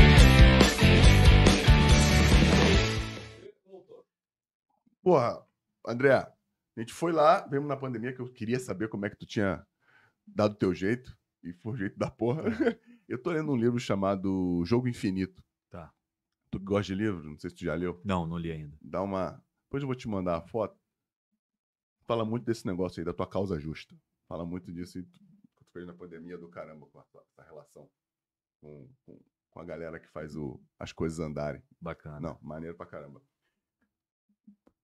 [SPEAKER 2] Porra, André, a gente foi lá, vemos na pandemia que eu queria saber como é que tu tinha dado o teu jeito, e foi o jeito da porra. Eu tô lendo um livro chamado Jogo Infinito.
[SPEAKER 4] Tá.
[SPEAKER 2] Tu gosta de livro? Não sei se tu já leu.
[SPEAKER 4] Não, não li ainda.
[SPEAKER 2] Dá uma. Depois eu vou te mandar a foto. Fala muito desse negócio aí, da tua causa justa. Fala muito disso que tu fez na pandemia do caramba com a tua, relação com, com, com, a galera que faz o, as coisas andarem.
[SPEAKER 4] Bacana.
[SPEAKER 2] Não, maneiro pra caramba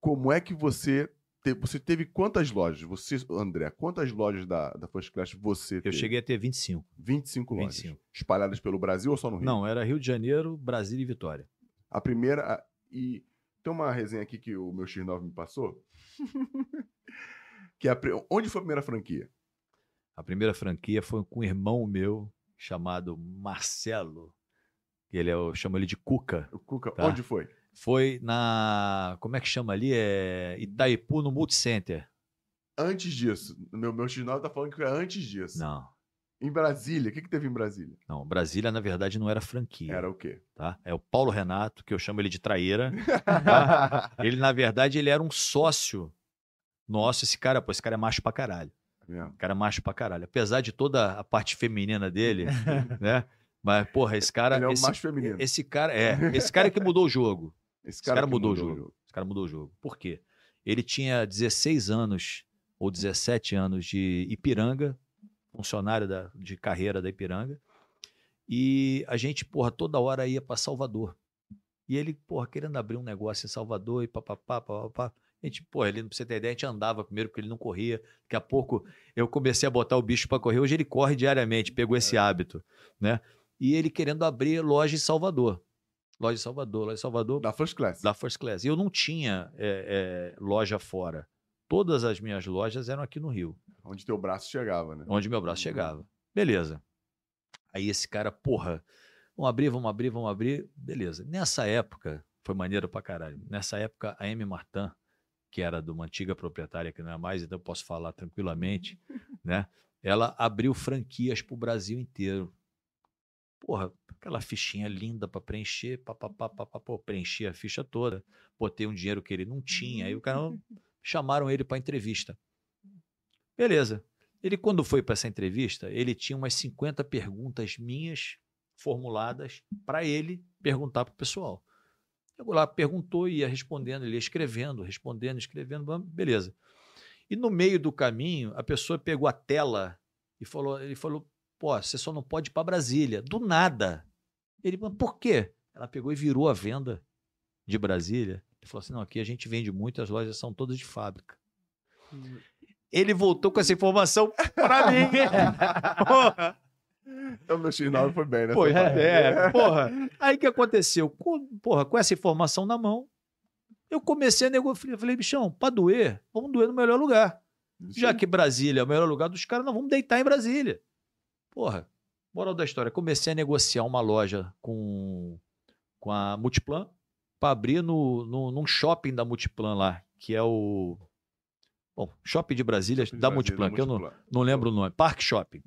[SPEAKER 2] como é que você te, você teve quantas lojas? Você, André, quantas lojas da, da First Class você teve?
[SPEAKER 4] Eu cheguei a ter 25.
[SPEAKER 2] 25 lojas. 25. Espalhadas pelo Brasil ou só no Rio?
[SPEAKER 4] Não, era Rio de Janeiro, Brasília e Vitória.
[SPEAKER 2] A primeira. E tem uma resenha aqui que o meu X9 me passou. que é a, onde foi a primeira franquia?
[SPEAKER 4] A primeira franquia foi com um irmão meu chamado Marcelo. Ele é, eu chamo ele de Cuca.
[SPEAKER 2] O Cuca,
[SPEAKER 4] Tá.
[SPEAKER 2] onde foi?
[SPEAKER 4] Foi na. Como é que chama ali? É Itaipu, no Multicenter.
[SPEAKER 2] Antes disso. Meu, meu X9 tá falando que foi antes disso.
[SPEAKER 4] Não,
[SPEAKER 2] Em Brasília. O que, que teve em Brasília?
[SPEAKER 4] não. Brasília, na verdade, não era franquia.
[SPEAKER 2] Era o quê?
[SPEAKER 4] Tá? É o Paulo Renato, que eu chamo ele de traíra. tá? Ele, na verdade, ele era um sócio nosso. Esse cara, pô, esse cara é macho pra caralho. O cara é macho pra caralho. Apesar de toda a parte feminina dele, né? Mas, porra, esse cara.
[SPEAKER 2] Ele é um
[SPEAKER 4] esse,
[SPEAKER 2] macho feminino.
[SPEAKER 4] esse cara é. Esse cara que mudou o jogo.
[SPEAKER 2] Esse
[SPEAKER 4] cara
[SPEAKER 2] que
[SPEAKER 4] mudou o jogo. Esse cara mudou o jogo. Por quê? Ele tinha 16 anos ou 17 anos de Ipiranga, funcionário da, de carreira da Ipiranga. E a gente, porra, toda hora ia para Salvador. E ele, porra, querendo abrir um negócio em Salvador e papapá, papapá. A gente, porra, ele, pra você ter ideia, a gente andava primeiro porque ele não corria. Daqui a pouco eu comecei a botar o bicho para correr. Hoje ele corre diariamente, pegou esse hábito, né? E ele querendo abrir loja em Salvador. Loja em Salvador, loja em Salvador
[SPEAKER 2] Da First Class.
[SPEAKER 4] da First Class. E eu não tinha é, é, loja fora. Todas as minhas lojas eram aqui no Rio,
[SPEAKER 2] Onde teu braço chegava, né?
[SPEAKER 4] onde meu braço chegava. Beleza. Aí esse cara, porra, vamos abrir, vamos abrir, vamos abrir. Beleza. Nessa época, foi maneiro pra caralho. Nessa época, a M. Martin, que era de uma antiga proprietária que não é mais, então eu posso falar tranquilamente, né? Ela abriu franquias pro Brasil inteiro. Porra, aquela fichinha linda para preencher, papapá, papapá, preenchi a ficha toda, botei um dinheiro que ele não tinha, aí o cara chamaram ele para entrevista. Beleza. Ele quando foi para essa entrevista, ele tinha umas 50 perguntas minhas formuladas para ele perguntar pro pessoal. Chegou lá, perguntou e ia respondendo, ele ia escrevendo, respondendo, escrevendo, beleza. E no meio do caminho, a pessoa pegou a tela e falou, ele falou, pô, você só não pode ir para Brasília. Do nada. Ele falou, por quê? Ela pegou e virou a venda de Brasília. Ele falou assim, não, aqui a gente vende muito, as lojas são todas de fábrica. Ele voltou com essa informação para mim. Porra.
[SPEAKER 2] Então meu X9 foi bem, né?
[SPEAKER 4] Pô, é, porra. Aí o que aconteceu? Com, porra, com essa informação na mão, eu comecei a negociar. Eu Falei, bichão, pra doer, vamos doer no melhor lugar. Já que Brasília é o melhor lugar dos caras, nós vamos deitar em Brasília. Porra, moral da história, comecei a negociar uma loja com, com a Multiplan para abrir no, no, num shopping da Multiplan lá, que é o. Bom, Shopping de Brasília, da Multiplan, que eu não, não lembro o nome. Park Shopping.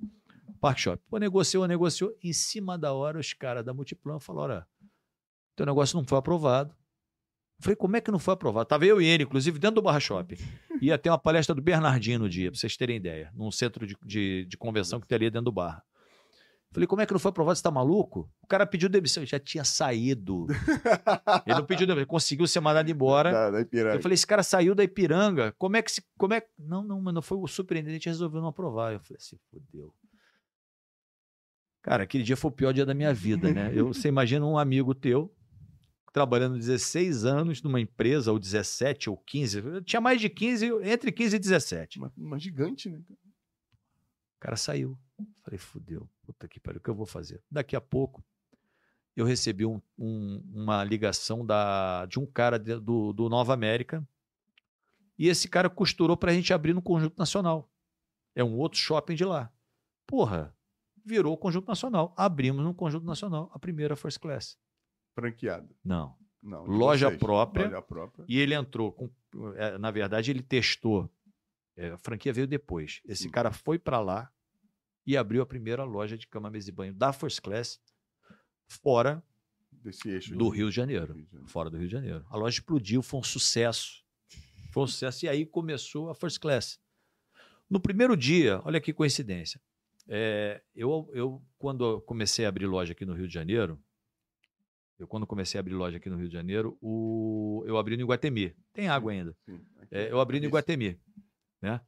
[SPEAKER 4] Park Shopping. Pô, negociou, negociou. Em cima da hora, os caras da Multiplan falaram: olha, teu negócio não foi aprovado. Eu falei, como é que não foi aprovado? Tava eu e ele, inclusive, dentro do Barra Shopping. Ia ter uma palestra do Bernardinho no dia, pra vocês terem ideia, num centro de, de, de convenção que teria dentro do Barra. Falei, como é que não foi aprovado? Você tá maluco? O cara pediu demissão, ele já tinha saído. Ele não pediu demissão, ele conseguiu ser mandado embora.
[SPEAKER 2] Da, da Ipiranga.
[SPEAKER 4] Eu falei, esse cara saiu da Ipiranga, como é que se. Como é... Não, não, mas não foi o superintendente resolveu não aprovar. Eu falei assim, fodeu. Cara, aquele dia foi o pior dia da minha vida, né? Eu, você imagina um amigo teu, trabalhando 16 anos numa empresa, ou 17, ou 15, eu tinha mais de 15, entre 15 e 17.
[SPEAKER 2] Uma, uma gigante, né?
[SPEAKER 4] O cara saiu. Falei, fudeu, puta que pariu, o que eu vou fazer? Daqui a pouco, eu recebi um- um- uma ligação da, de um cara de- do, do Nova América, e esse cara costurou pra gente abrir no Conjunto Nacional. É um outro shopping de lá. Porra, virou o Conjunto Nacional. Abrimos no Conjunto Nacional a primeira First Class.
[SPEAKER 2] Franqueado.
[SPEAKER 4] Não.
[SPEAKER 2] Não,
[SPEAKER 4] Loja própria.
[SPEAKER 2] Loja própria.
[SPEAKER 4] E ele entrou com. é, na verdade, ele testou. é, a franquia veio depois. Esse
[SPEAKER 2] Sim.
[SPEAKER 4] cara foi para lá e abriu a primeira loja de cama, mesa e banho da First Class fora
[SPEAKER 2] eixo.
[SPEAKER 4] do
[SPEAKER 2] aí.
[SPEAKER 4] Rio de Janeiro.
[SPEAKER 2] Rio de Janeiro.
[SPEAKER 4] Fora do Rio de Janeiro. A loja explodiu, foi um sucesso. Foi um sucesso. E aí começou a First Class. No primeiro dia, olha que coincidência. é, eu, eu, quando eu comecei a abrir loja aqui no Rio de Janeiro, eu quando comecei a abrir loja aqui no Rio de Janeiro, o, eu abri no Iguatemi. Tem água ainda.
[SPEAKER 2] Aqui.
[SPEAKER 4] É, eu abri no. Iguatemi, né?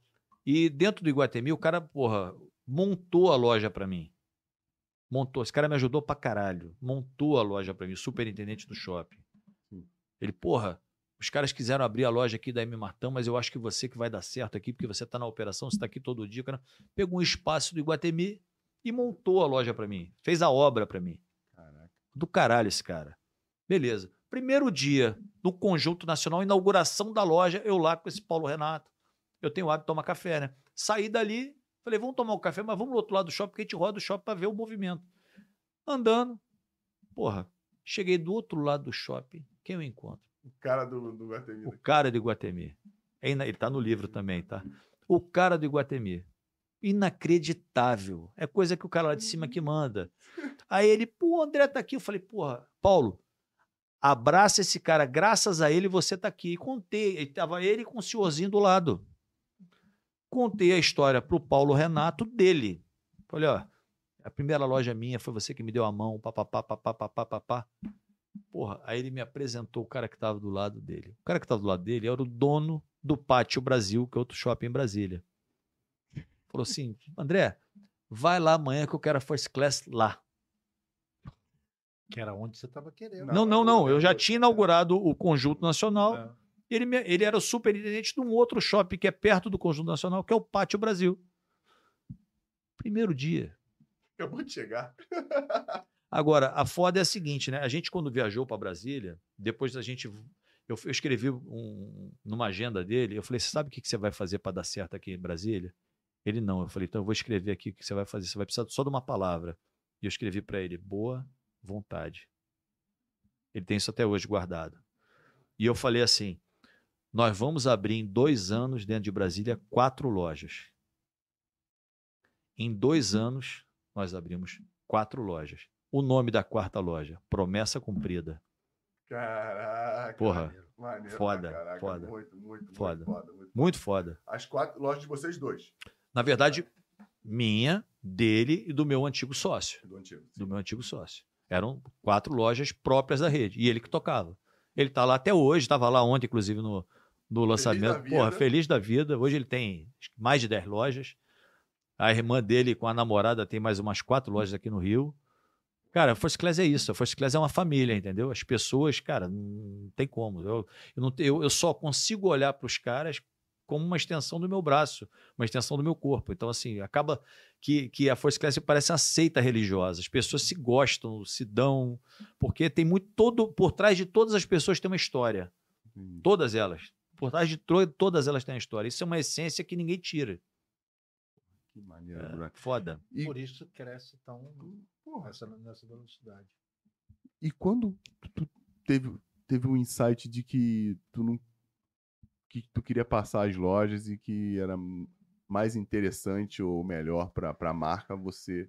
[SPEAKER 4] E dentro do Iguatemi, o cara, porra, montou a loja pra mim. Montou. Esse cara me ajudou pra caralho. Montou a loja pra mim, superintendente do shopping. Ele, porra, os caras quiseram abrir a loja aqui da M Martão, mas eu acho que você que vai dar certo aqui, porque você tá na operação, você tá aqui todo dia. O cara pegou um espaço do Iguatemi e montou a loja pra mim. Fez a obra pra mim.
[SPEAKER 2] Caraca.
[SPEAKER 4] Do caralho esse cara. Beleza. Primeiro dia no Conjunto Nacional, inauguração da loja, eu lá com esse Paulo Renato. Eu tenho o hábito de tomar café, né? Saí dali, Falei, vamos tomar um café, mas vamos no outro lado do shopping, porque a gente roda o shopping para ver o movimento. Andando, porra, cheguei do outro lado do shopping, quem eu encontro?
[SPEAKER 2] O cara do, do Guatemi.
[SPEAKER 4] O cara do Iguatemi. É Ele tá no livro também, tá? O cara do Iguatemi. Inacreditável. É coisa que o cara lá de cima que manda. Aí ele, pô, o André tá aqui. Eu falei, porra, Paulo, abraça esse cara. Graças a ele você tá aqui. E contei. E tava ele com o senhorzinho do lado. Contei a história pro Paulo Renato dele. Falei, ó, a primeira loja minha foi você que me deu a mão, papapá, papapá, papapá. Porra, aí ele me apresentou o cara que estava do lado dele. O cara que estava do lado dele era o dono do Pátio Brasil, que é outro shopping em Brasília. Falou assim: André, vai lá amanhã que eu quero a first class lá.
[SPEAKER 3] Que era onde você estava querendo.
[SPEAKER 4] Não, não, não. Eu já tinha inaugurado o Conjunto Nacional. Ele, ele era o superintendente de um outro shopping que é perto do Conjunto Nacional, que é o Pátio Brasil. Primeiro dia.
[SPEAKER 2] Acabou de chegar.
[SPEAKER 4] Agora, a foda é a seguinte, né? A gente, quando viajou para Brasília, depois da gente. Eu, eu escrevi um- numa agenda dele, eu falei: você sabe o que, que você vai fazer para dar certo aqui em Brasília? Ele não. Eu falei: então eu vou escrever aqui o que você vai fazer. Você vai precisar só de uma palavra. E eu escrevi para ele: boa vontade. Ele tem isso até hoje guardado. E eu falei assim: nós vamos abrir em dois anos, dentro de Brasília, quatro lojas. Em dois anos, nós abrimos quatro lojas. O nome da quarta loja, Promessa Cumprida.
[SPEAKER 2] Caraca.
[SPEAKER 4] Porra,
[SPEAKER 2] Maneiro
[SPEAKER 4] foda,
[SPEAKER 2] pra caraca.
[SPEAKER 4] foda.
[SPEAKER 2] Muito, muito,
[SPEAKER 4] Foda.
[SPEAKER 2] muito foda. Muito.
[SPEAKER 4] muito foda.
[SPEAKER 2] As quatro lojas de vocês dois.
[SPEAKER 4] Na verdade, minha, dele e do meu antigo sócio.
[SPEAKER 2] Do antigo.
[SPEAKER 4] Do meu antigo sócio. Eram quatro lojas próprias da rede. E ele que tocava. Ele tá lá até hoje, estava lá ontem, inclusive, no, no lançamento.
[SPEAKER 2] vida.
[SPEAKER 4] Porra, feliz da vida. Hoje ele tem mais de 10 lojas. A irmã dele, com a namorada, tem mais umas quatro lojas aqui no Rio. Cara, a First Class é isso. A First Class é uma família, entendeu? As pessoas, cara, não tem como. Eu, eu, não, eu, eu só consigo olhar para os caras como uma extensão do meu braço, uma extensão do meu corpo. Então, assim, acaba que, que a First Class parece uma seita religiosa. As pessoas se gostam, se dão, porque tem muito todo por trás de todas as pessoas tem uma história. Todas elas. Por trás de todas elas têm uma história. Isso é uma essência que ninguém tira.
[SPEAKER 2] Que maneiro,
[SPEAKER 4] É,
[SPEAKER 2] Bruno.
[SPEAKER 4] foda.
[SPEAKER 2] E,
[SPEAKER 3] Por isso cresce tão
[SPEAKER 2] porra,
[SPEAKER 3] nessa, nessa velocidade.
[SPEAKER 2] e quando tu, tu teve, teve um insight de que tu não que tu queria passar as lojas e que era mais interessante ou melhor para a marca você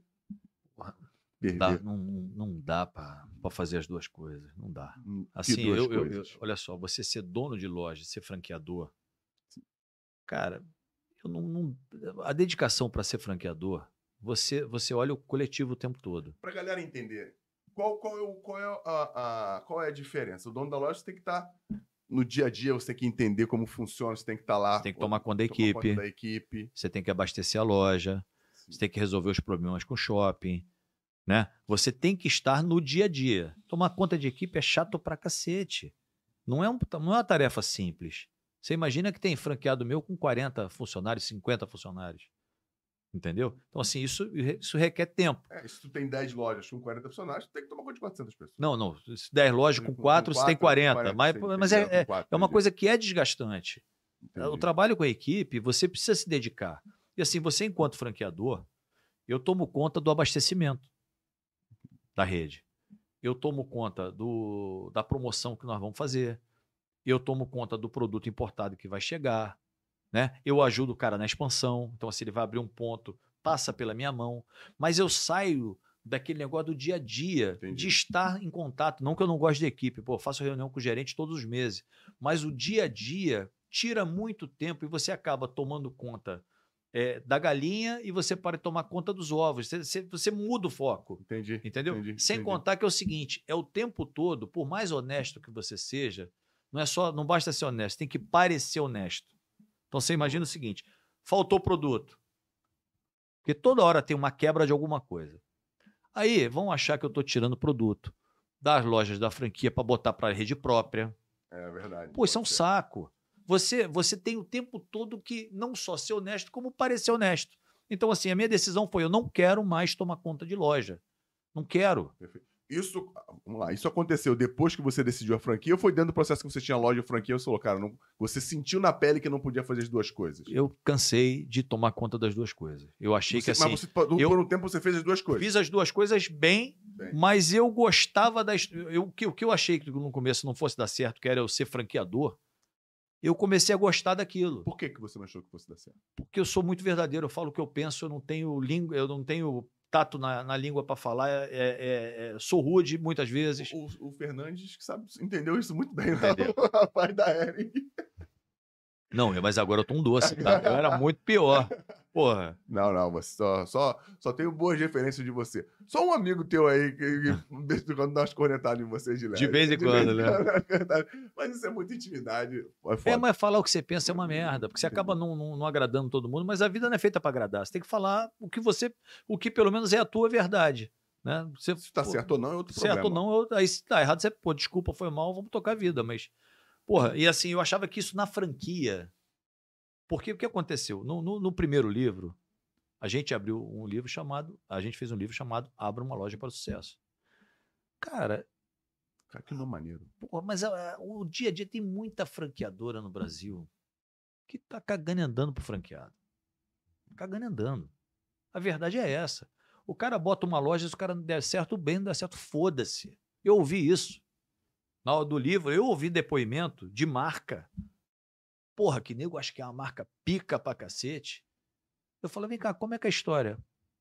[SPEAKER 2] perder
[SPEAKER 4] Dá- não, não dá pra fazer as duas coisas. Não dá.
[SPEAKER 2] Hum,
[SPEAKER 4] Assim, eu, eu- eu- olha só, você ser dono de loja, ser franqueador, cara, eu não, não- a dedicação para ser franqueador, você, você olha o coletivo o tempo todo.
[SPEAKER 2] Pra galera entender, qual, qual, é, o, qual, é a, a- qual é a diferença? O dono da loja tem que estar no dia a dia, você tem que entender como funciona, você tem que estar lá.
[SPEAKER 4] Você tem que tomar conta da
[SPEAKER 2] tomar conta
[SPEAKER 4] equipe,
[SPEAKER 2] da equipe.
[SPEAKER 4] você tem que abastecer a loja, você tem que resolver os problemas com o shopping, né? Você tem que estar no dia a dia. Tomar conta de equipe é chato pra cacete. Não é, um, não é uma tarefa simples. Você imagina que tem franqueado meu com 40 funcionários, 50 funcionários. Entendeu? Então, assim, isso, isso requer tempo.
[SPEAKER 2] É, se tu tem 10 lojas com 40 funcionários, tu tem que tomar conta de 400 pessoas.
[SPEAKER 4] Não, não. se 10 lojas com 4, você tem 40. mas mas é, é, é uma coisa que é desgastante. O trabalho com a equipe, você precisa se dedicar. E assim, você, enquanto franqueador, eu tomo conta do abastecimento da rede. Eu tomo conta do, da promoção que nós vamos fazer. Eu tomo conta do produto importado que vai chegar. Né? Eu ajudo o cara na expansão. Então, se ele vai abrir um ponto, passa pela minha mão. Mas eu saio daquele negócio do dia a dia,
[SPEAKER 2] Entendi.
[SPEAKER 4] de estar em contato. Não que eu não gosto de equipe, pô, faço reunião com o gerente todos os meses. Mas o dia a dia tira muito tempo e você acaba tomando conta é, da galinha e você para de tomar conta dos ovos. Você, você- você muda o foco.
[SPEAKER 2] Entendi.
[SPEAKER 4] Entendeu?
[SPEAKER 2] entendi,
[SPEAKER 4] Sem
[SPEAKER 2] entendi.
[SPEAKER 4] contar que é o seguinte, é o tempo todo, por mais honesto que você seja, não é só, não basta ser honesto, tem que parecer honesto. Então você imagina o seguinte, faltou produto. Porque toda hora tem uma quebra de alguma coisa. Aí vão achar que eu estou tirando produto das lojas da franquia para botar para a rede própria.
[SPEAKER 2] É verdade.
[SPEAKER 4] Pô, isso é um saco. Você, você tem o tempo todo que não só ser honesto, como parecer honesto. Então, assim, a minha decisão foi: eu não quero mais tomar conta de loja. Não quero.
[SPEAKER 2] isso, vamos lá, isso aconteceu depois que você decidiu a franquia ou foi dentro do processo que você tinha loja e franquia? Você falou, cara, não- você sentiu na pele que não podia fazer as duas coisas.
[SPEAKER 4] Eu cansei de tomar conta das duas coisas. Eu achei
[SPEAKER 2] Você-
[SPEAKER 4] que assim.
[SPEAKER 2] mas você, por,
[SPEAKER 4] eu-
[SPEAKER 2] um tempo você fez as duas coisas.
[SPEAKER 4] Fiz as duas coisas bem,
[SPEAKER 2] Bem.
[SPEAKER 4] mas eu gostava das. Eu, o, que, o que eu achei que no começo não fosse dar certo, que era eu ser franqueador, eu comecei a gostar daquilo.
[SPEAKER 2] Por que, que você não achou que fosse dar certo?
[SPEAKER 4] Porque eu sou muito verdadeiro, eu falo o que eu penso, eu não tenho língua, eu não tenho tato na, na língua para falar, é, é- é- sou rude muitas vezes.
[SPEAKER 2] O, o Fernandes que sabe, entendeu isso muito bem, né?
[SPEAKER 4] Entendeu.
[SPEAKER 2] o rapaz da Ering.
[SPEAKER 4] Não, mas agora eu tô um doce, tá? Eu era muito pior. Porra.
[SPEAKER 2] Não, não, você só, só, só tenho boas referências de você. Só um amigo teu aí que, de vez em quando dá umas cornetadas em você de leve.
[SPEAKER 4] De vez em quando, né?
[SPEAKER 2] Mas isso é muita intimidade. É
[SPEAKER 4] É, mas falar o que você pensa é uma merda, porque você acaba não, não- não agradando todo mundo, mas a vida não é feita para agradar. Você tem que falar o que você, o que pelo menos é a tua verdade. Né? Você,
[SPEAKER 2] Se tá
[SPEAKER 4] pô,
[SPEAKER 2] certo ou não é outro
[SPEAKER 4] certo ou
[SPEAKER 2] problema.
[SPEAKER 4] não, eu- aí se tá errado, você, pô, desculpa, foi mal, vamos tocar a vida, mas, porra, e assim, eu achava que isso na franquia, porque o que aconteceu? No, no- no primeiro livro, a gente abriu um livro chamado, a gente fez um livro chamado Abra uma Loja para o Sucesso. Cara,
[SPEAKER 2] Cara, que nome maneiro.
[SPEAKER 4] Porra, mas a- a- o dia a dia tem muita franqueadora no Brasil que tá cagando e andando pro franqueado. Cagando e andando. A verdade é essa. O cara bota uma loja, se o cara não der certo, bem, não der certo, foda-se. Eu ouvi isso. Na hora do livro, eu ouvi depoimento de marca. Porra, que nego acho que é uma marca pica pra cacete. Eu falei, vem cá, como é que é a história?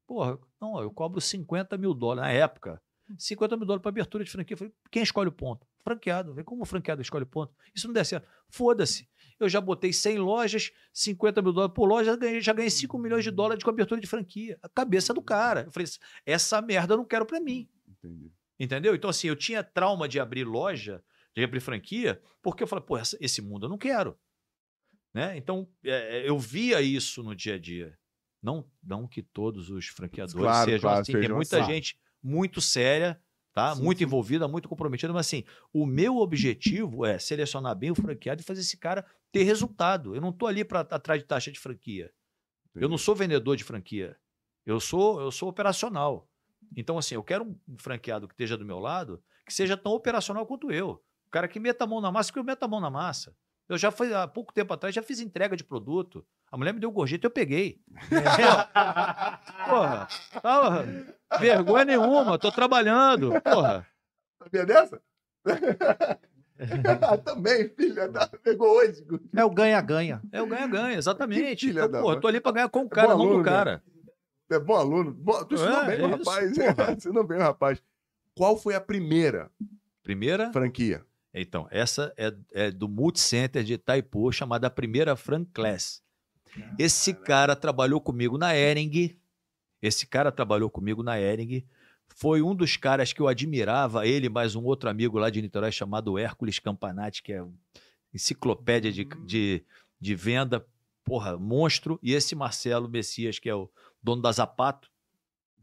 [SPEAKER 4] Porra, não, eu cobro 50 mil dólares na época. 50 mil dólares para abertura de franquia. Eu falei, quem escolhe o ponto? Franqueado. Falei, como o franqueado escolhe o ponto? Isso não der certo. Foda-se. Eu já botei 100 lojas, 50 mil dólares por loja, ganhei- já ganhei 5 milhões de dólares com abertura de franquia. A cabeça do cara. Eu falei, essa merda eu não quero para mim.
[SPEAKER 2] Entendi.
[SPEAKER 4] Entendeu? Então, assim, eu tinha trauma de abrir loja, de abrir franquia, porque eu falei, pô, esse mundo eu não quero. Né? Então, é, é, eu via isso no dia a dia. Não, não que todos os franqueadores
[SPEAKER 2] Claro,
[SPEAKER 4] sejam
[SPEAKER 2] claro,
[SPEAKER 4] assim, tem muita
[SPEAKER 2] assim.
[SPEAKER 4] gente muito séria, tá?
[SPEAKER 2] Sim,
[SPEAKER 4] muito
[SPEAKER 2] sim.
[SPEAKER 4] envolvida, muito comprometida, mas assim, o meu objetivo é selecionar bem o franqueado e fazer esse cara ter resultado. Eu não tô ali para atrás de taxa de franquia. Eu não sou vendedor de franquia. Eu sou, eu sou operacional. Então, assim, eu quero um franqueado que esteja do meu lado, que seja tão operacional quanto eu. O cara que meta a mão na massa, que eu meta a mão na massa. Eu já fui, há pouco tempo atrás, já fiz entrega de produto. A mulher me deu gorjeta e eu peguei. Porra, porra, vergonha nenhuma, tô trabalhando. Porra.
[SPEAKER 2] Sabia dessa? Também, filha da... Pegou hoje.
[SPEAKER 3] É o ganha-ganha.
[SPEAKER 4] É o ganha-ganha, exatamente.
[SPEAKER 2] filha
[SPEAKER 4] Então,
[SPEAKER 2] da
[SPEAKER 4] porra, tô ali pra ganhar com o cara,
[SPEAKER 2] Bom
[SPEAKER 4] não
[SPEAKER 2] aluno,
[SPEAKER 4] do cara.
[SPEAKER 2] É bom aluno. Bom, tu ensinou
[SPEAKER 4] É,
[SPEAKER 2] bem
[SPEAKER 4] é
[SPEAKER 2] o
[SPEAKER 4] isso,
[SPEAKER 2] rapaz.
[SPEAKER 4] porra.
[SPEAKER 2] ensinou bem o rapaz. Qual foi a primeira
[SPEAKER 4] Primeira,
[SPEAKER 2] franquia?
[SPEAKER 4] Então, essa é, é do Multicenter de Itaipu, chamada Primeira Frank Class. Esse cara trabalhou comigo na Ering. Esse cara trabalhou comigo na Ering. Foi um dos caras que eu admirava, ele mais um outro amigo lá de Niterói chamado Hércules Campanati, que é enciclopédia de, de, de venda, porra, monstro. E esse Marcelo Messias, que é o dono da Zapato,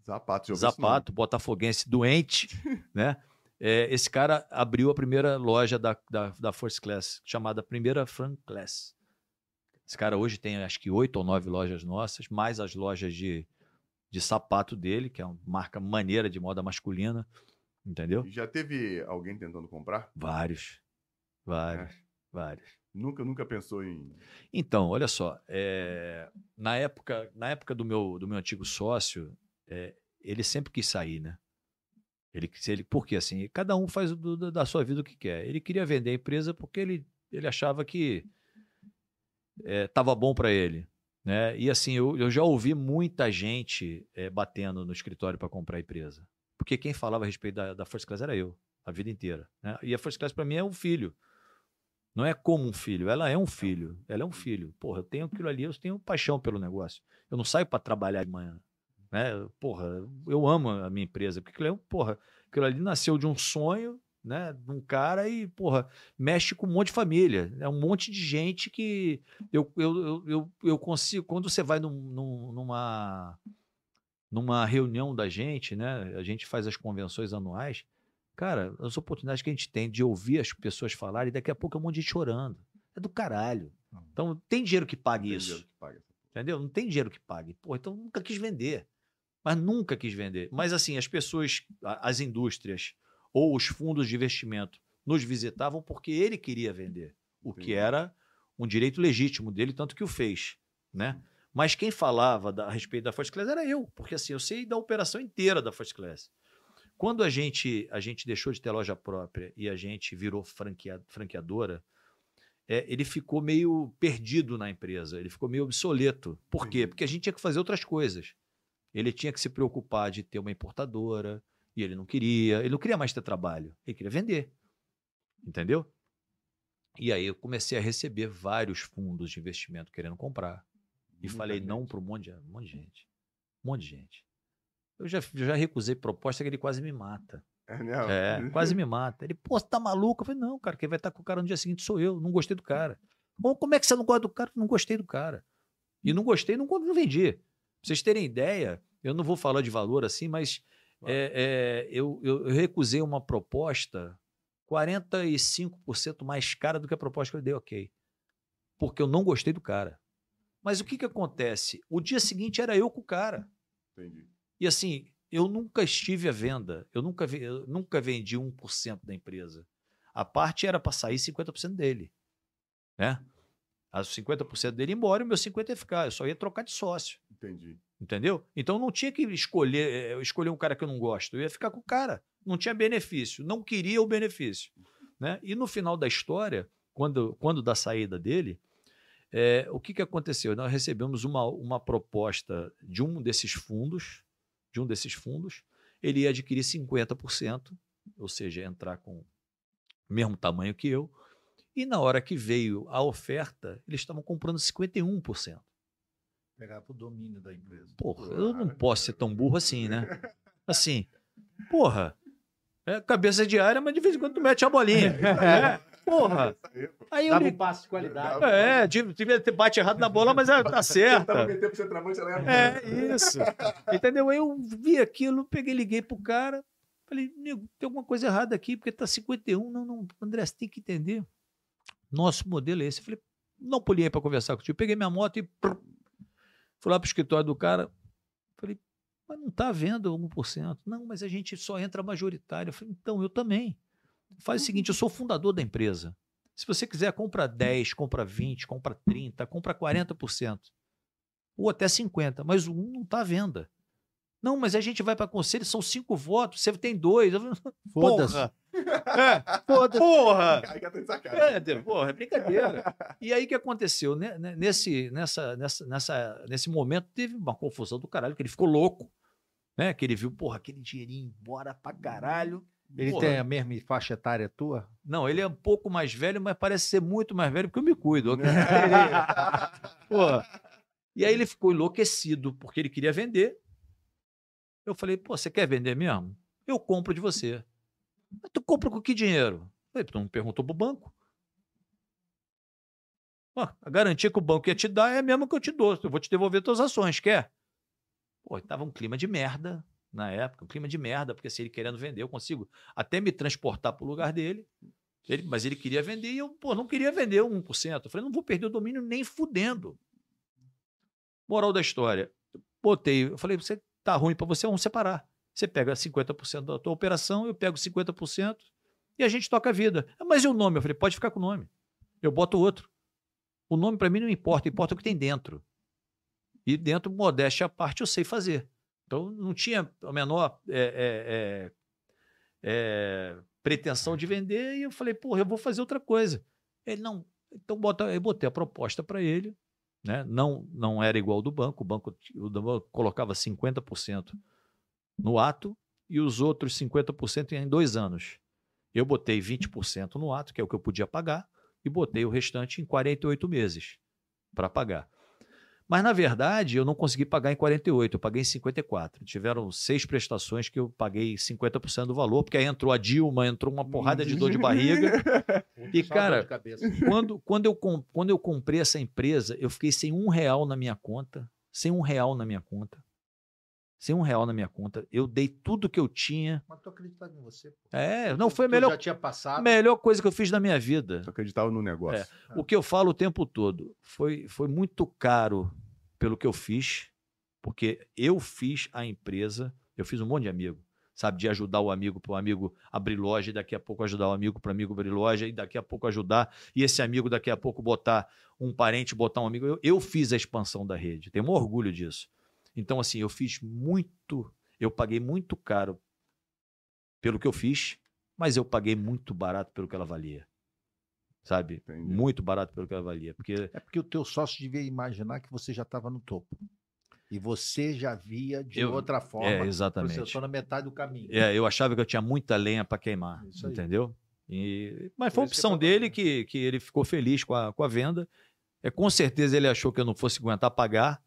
[SPEAKER 2] Zapato.
[SPEAKER 4] Zapato, botafoguense doente, né? É, esse cara abriu a primeira loja da, da, da First Class, chamada Primeira Frank Class. Esse cara hoje tem acho que oito ou nove lojas nossas, mais as lojas de, de sapato dele, que é uma marca maneira de moda masculina, entendeu?
[SPEAKER 2] Já teve alguém tentando comprar?
[SPEAKER 4] Vários, vários,
[SPEAKER 2] É.
[SPEAKER 4] vários.
[SPEAKER 2] Nunca, nunca pensou em.
[SPEAKER 4] Então, olha só, é, na época, na época do meu, do meu antigo sócio, é, ele sempre quis sair, né? Ele, ele, porque assim, cada um faz do- da sua vida o que quer. Ele queria vender a empresa porque ele, ele achava que estava bom para ele, né? E assim, eu, eu já ouvi muita gente é, batendo no escritório para comprar a empresa, porque quem falava a respeito da, da First Class era eu, a vida inteira. Né? E a First Class para mim é um filho. Não é como um filho, ela é um filho. Ela é um filho. Porra, eu tenho aquilo ali, eu tenho paixão pelo negócio. Eu não saio para trabalhar de manhã. Né? Porra, eu amo a minha empresa, porque aquilo, é, porra, aquilo ali nasceu de um sonho, né? De um cara e, porra, mexe com um monte de família. É um monte de gente que eu, eu, eu, eu, consigo. Quando você vai num- num- numa, numa reunião da gente, né? A gente faz as convenções anuais. Cara, as oportunidades que a gente tem de ouvir as pessoas falarem, daqui a pouco é um monte de gente chorando. É do caralho. Então, tem dinheiro que pague isso.
[SPEAKER 2] que paga.
[SPEAKER 4] Entendeu? Não tem dinheiro que pague. Pô, então nunca quis vender. Mas nunca quis vender. Mas assim, as pessoas, as indústrias ou os fundos de investimento nos visitavam porque ele queria vender, o que
[SPEAKER 2] Entendi.
[SPEAKER 4] era um direito legítimo dele, tanto que o fez, né? Mas quem falava da- a respeito da First Class era eu, porque assim, eu sei da operação inteira da First Class. Quando a gente, a gente deixou de ter loja própria e a gente virou franquea- franqueadora, é, ele ficou meio perdido na empresa, ele ficou meio obsoleto. Por quê? Porque a gente tinha que fazer outras coisas. Ele tinha que se preocupar de ter uma importadora, e ele não queria, ele não queria mais ter trabalho, ele queria vender. Entendeu? E aí eu comecei a receber vários fundos de investimento querendo comprar. E
[SPEAKER 2] Muita
[SPEAKER 4] falei
[SPEAKER 2] gente.
[SPEAKER 4] não para um monte de, um monte de gente. Um monte de gente. Eu já, já recusei proposta que ele quase me mata.
[SPEAKER 2] É?
[SPEAKER 4] É, quase me mata. Ele, pô, você tá maluco? Eu falei, não, cara, quem vai estar com o cara no dia seguinte sou eu. Não gostei do cara. Bom, como é que você não gosta do cara? Não gostei do cara. E não gostei, não, não vendi. Vocês terem ideia, eu não vou falar de valor assim, mas é, é, eu, eu, eu recusei uma proposta 45% mais cara do que a proposta que eu dei, ok. Porque eu não gostei do cara. Mas o que, que acontece? O dia seguinte era eu com o cara.
[SPEAKER 2] Entendi.
[SPEAKER 4] E assim, eu nunca estive à venda, eu nunca, ve- eu nunca vendi 1% da empresa. A parte era para sair 50% dele. Né? As 50% dele ia embora e o meu 50% ia ficar. Eu só ia trocar de sócio.
[SPEAKER 2] Entendi.
[SPEAKER 4] Entendeu? Então não tinha que escolher, eh, escolher um cara que eu não gosto. Eu ia ficar com o cara. Não tinha benefício. Não queria o benefício. Né? E no final da história, quando, quando da saída dele, eh, o que, que aconteceu? Nós recebemos uma, uma proposta de um desses fundos, de um desses fundos, ele ia adquirir 50%, ou seja, entrar com o mesmo tamanho que eu. E na hora que veio a oferta, eles estavam comprando 51%.
[SPEAKER 3] Pegar pro domínio da empresa.
[SPEAKER 4] Porra, eu não posso ser tão burro assim, né? Assim, porra, é cabeça de área, mas de vez em quando tu mete a bolinha. É, porra. Aí eu
[SPEAKER 3] Dava um
[SPEAKER 4] li...
[SPEAKER 3] passe de qualidade.
[SPEAKER 4] É, devia ter bate errado na bola, mas é, tá certa.
[SPEAKER 2] ia-
[SPEAKER 4] É isso. Entendeu? Aí eu vi aquilo, peguei, liguei pro cara, falei, nego, tem alguma coisa errada aqui, porque tá 51. Não, não, André, você tem que entender. Nosso modelo é esse. Eu falei, não pulei para conversar contigo. Peguei minha moto e fui lá pro escritório do cara. Falei, mas não tá vendo 1%. Não, mas a gente só entra majoritário. Eu falei, então, eu também. Faz o seguinte, eu sou o fundador da empresa. Se você quiser, compra 10, compra 20, compra 30, compra 40%. Ou até 50%, mas o 1 não está à venda. Não, mas a gente vai para conselho, são cinco votos, você tem dois.
[SPEAKER 3] Foda-se.
[SPEAKER 4] Porra! É, foda porra!
[SPEAKER 2] Aí que tá.
[SPEAKER 4] É, porra, é brincadeira. E aí o que aconteceu? Nesse, nessa, nessa, nessa, nesse momento teve uma confusão do caralho, que ele ficou louco. Né? Que ele viu, porra, aquele dinheirinho embora pra caralho.
[SPEAKER 3] Ele
[SPEAKER 4] Porra.
[SPEAKER 3] tem a mesma faixa etária tua?
[SPEAKER 4] Não, ele é um pouco mais velho, mas parece ser muito mais velho porque eu me cuido. Porra. E aí ele ficou enlouquecido porque ele queria vender. Eu falei, pô, você quer vender mesmo? Eu compro de você. Mas tu compra com que dinheiro? Falei, tu não perguntou pro banco? Ó, a garantia que o banco ia te dar é a mesma que eu te dou. Eu vou te devolver tuas ações, quer? Pô, tava um clima de merda na época, um clima de merda, porque se ele querendo vender, eu consigo até me transportar pro lugar dele. Ele- mas ele queria vender e eu, pô, não queria vender 1%. Eu falei, não vou perder o domínio nem fudendo. Moral da história. Botei, eu falei, você tá ruim para você, vamos separar. Você pega 50% da tua operação, eu pego 50% e a gente toca a vida. "Ah, Mas e o nome? Eu falei, pode ficar com o nome. Eu boto outro. O nome para mim não importa, importa o que tem dentro. E dentro, modéstia à parte, eu sei fazer. Então, não tinha a menor é, é, é, é, pretensão de vender e eu falei, porra, eu vou fazer outra coisa. Ele, não, então bota, eu botei a proposta para ele, né? não, não era igual ao do banco, o banco, o banco colocava 50% no ato e os outros 50% em dois anos. Eu botei 20% no ato, que é o que eu podia pagar, e botei o restante em 48 meses para pagar. Mas, na verdade, eu não consegui pagar em 48, eu paguei em 54. Tiveram seis prestações que eu paguei 50% do valor, porque aí entrou a Dilma, entrou uma porrada de dor de barriga. E, cara, quando, quando, eu, quando eu comprei essa empresa, eu fiquei sem um real na minha conta. Sem um real na minha conta. Sem um real na minha conta. Eu dei tudo que eu tinha.
[SPEAKER 3] Mas tô acreditando em você. pô.
[SPEAKER 4] É, não
[SPEAKER 3] Tu-
[SPEAKER 4] foi a
[SPEAKER 3] tu
[SPEAKER 4] melhor,
[SPEAKER 3] já tinha passado.
[SPEAKER 4] melhor coisa que eu fiz na minha vida.
[SPEAKER 2] Tu acreditava no negócio.
[SPEAKER 4] O que eu falo o tempo todo foi, foi muito caro pelo que eu fiz, Porque eu fiz a empresa, eu fiz um monte de amigo, sabe? De ajudar o amigo para o amigo abrir loja, e daqui a pouco ajudar o amigo para o amigo abrir loja, e daqui a pouco ajudar, e esse amigo daqui a pouco botar um parente, botar um amigo. Eu, eu fiz a expansão da rede, tenho um orgulho disso. Então, assim, eu fiz muito, eu paguei muito caro pelo que eu fiz, mas eu paguei muito barato pelo que ela valia. Sabe?
[SPEAKER 2] Entendi.
[SPEAKER 4] Muito barato pelo que ela valia. Porque
[SPEAKER 3] É porque o teu sócio devia imaginar que você já estava no topo. E você já via de
[SPEAKER 4] Eu-
[SPEAKER 3] outra forma.
[SPEAKER 4] é,
[SPEAKER 3] Você
[SPEAKER 4] exatamente.
[SPEAKER 3] estou na metade do caminho.
[SPEAKER 4] É, eu achava que eu tinha muita lenha para queimar,
[SPEAKER 3] Isso
[SPEAKER 4] entendeu? E- mas
[SPEAKER 3] Por
[SPEAKER 4] foi
[SPEAKER 3] que é
[SPEAKER 4] opção
[SPEAKER 3] pra
[SPEAKER 4] dele
[SPEAKER 3] você.
[SPEAKER 4] que, que ele ficou feliz com a, com a venda. É, com certeza ele achou que eu não fosse aguentar pagar,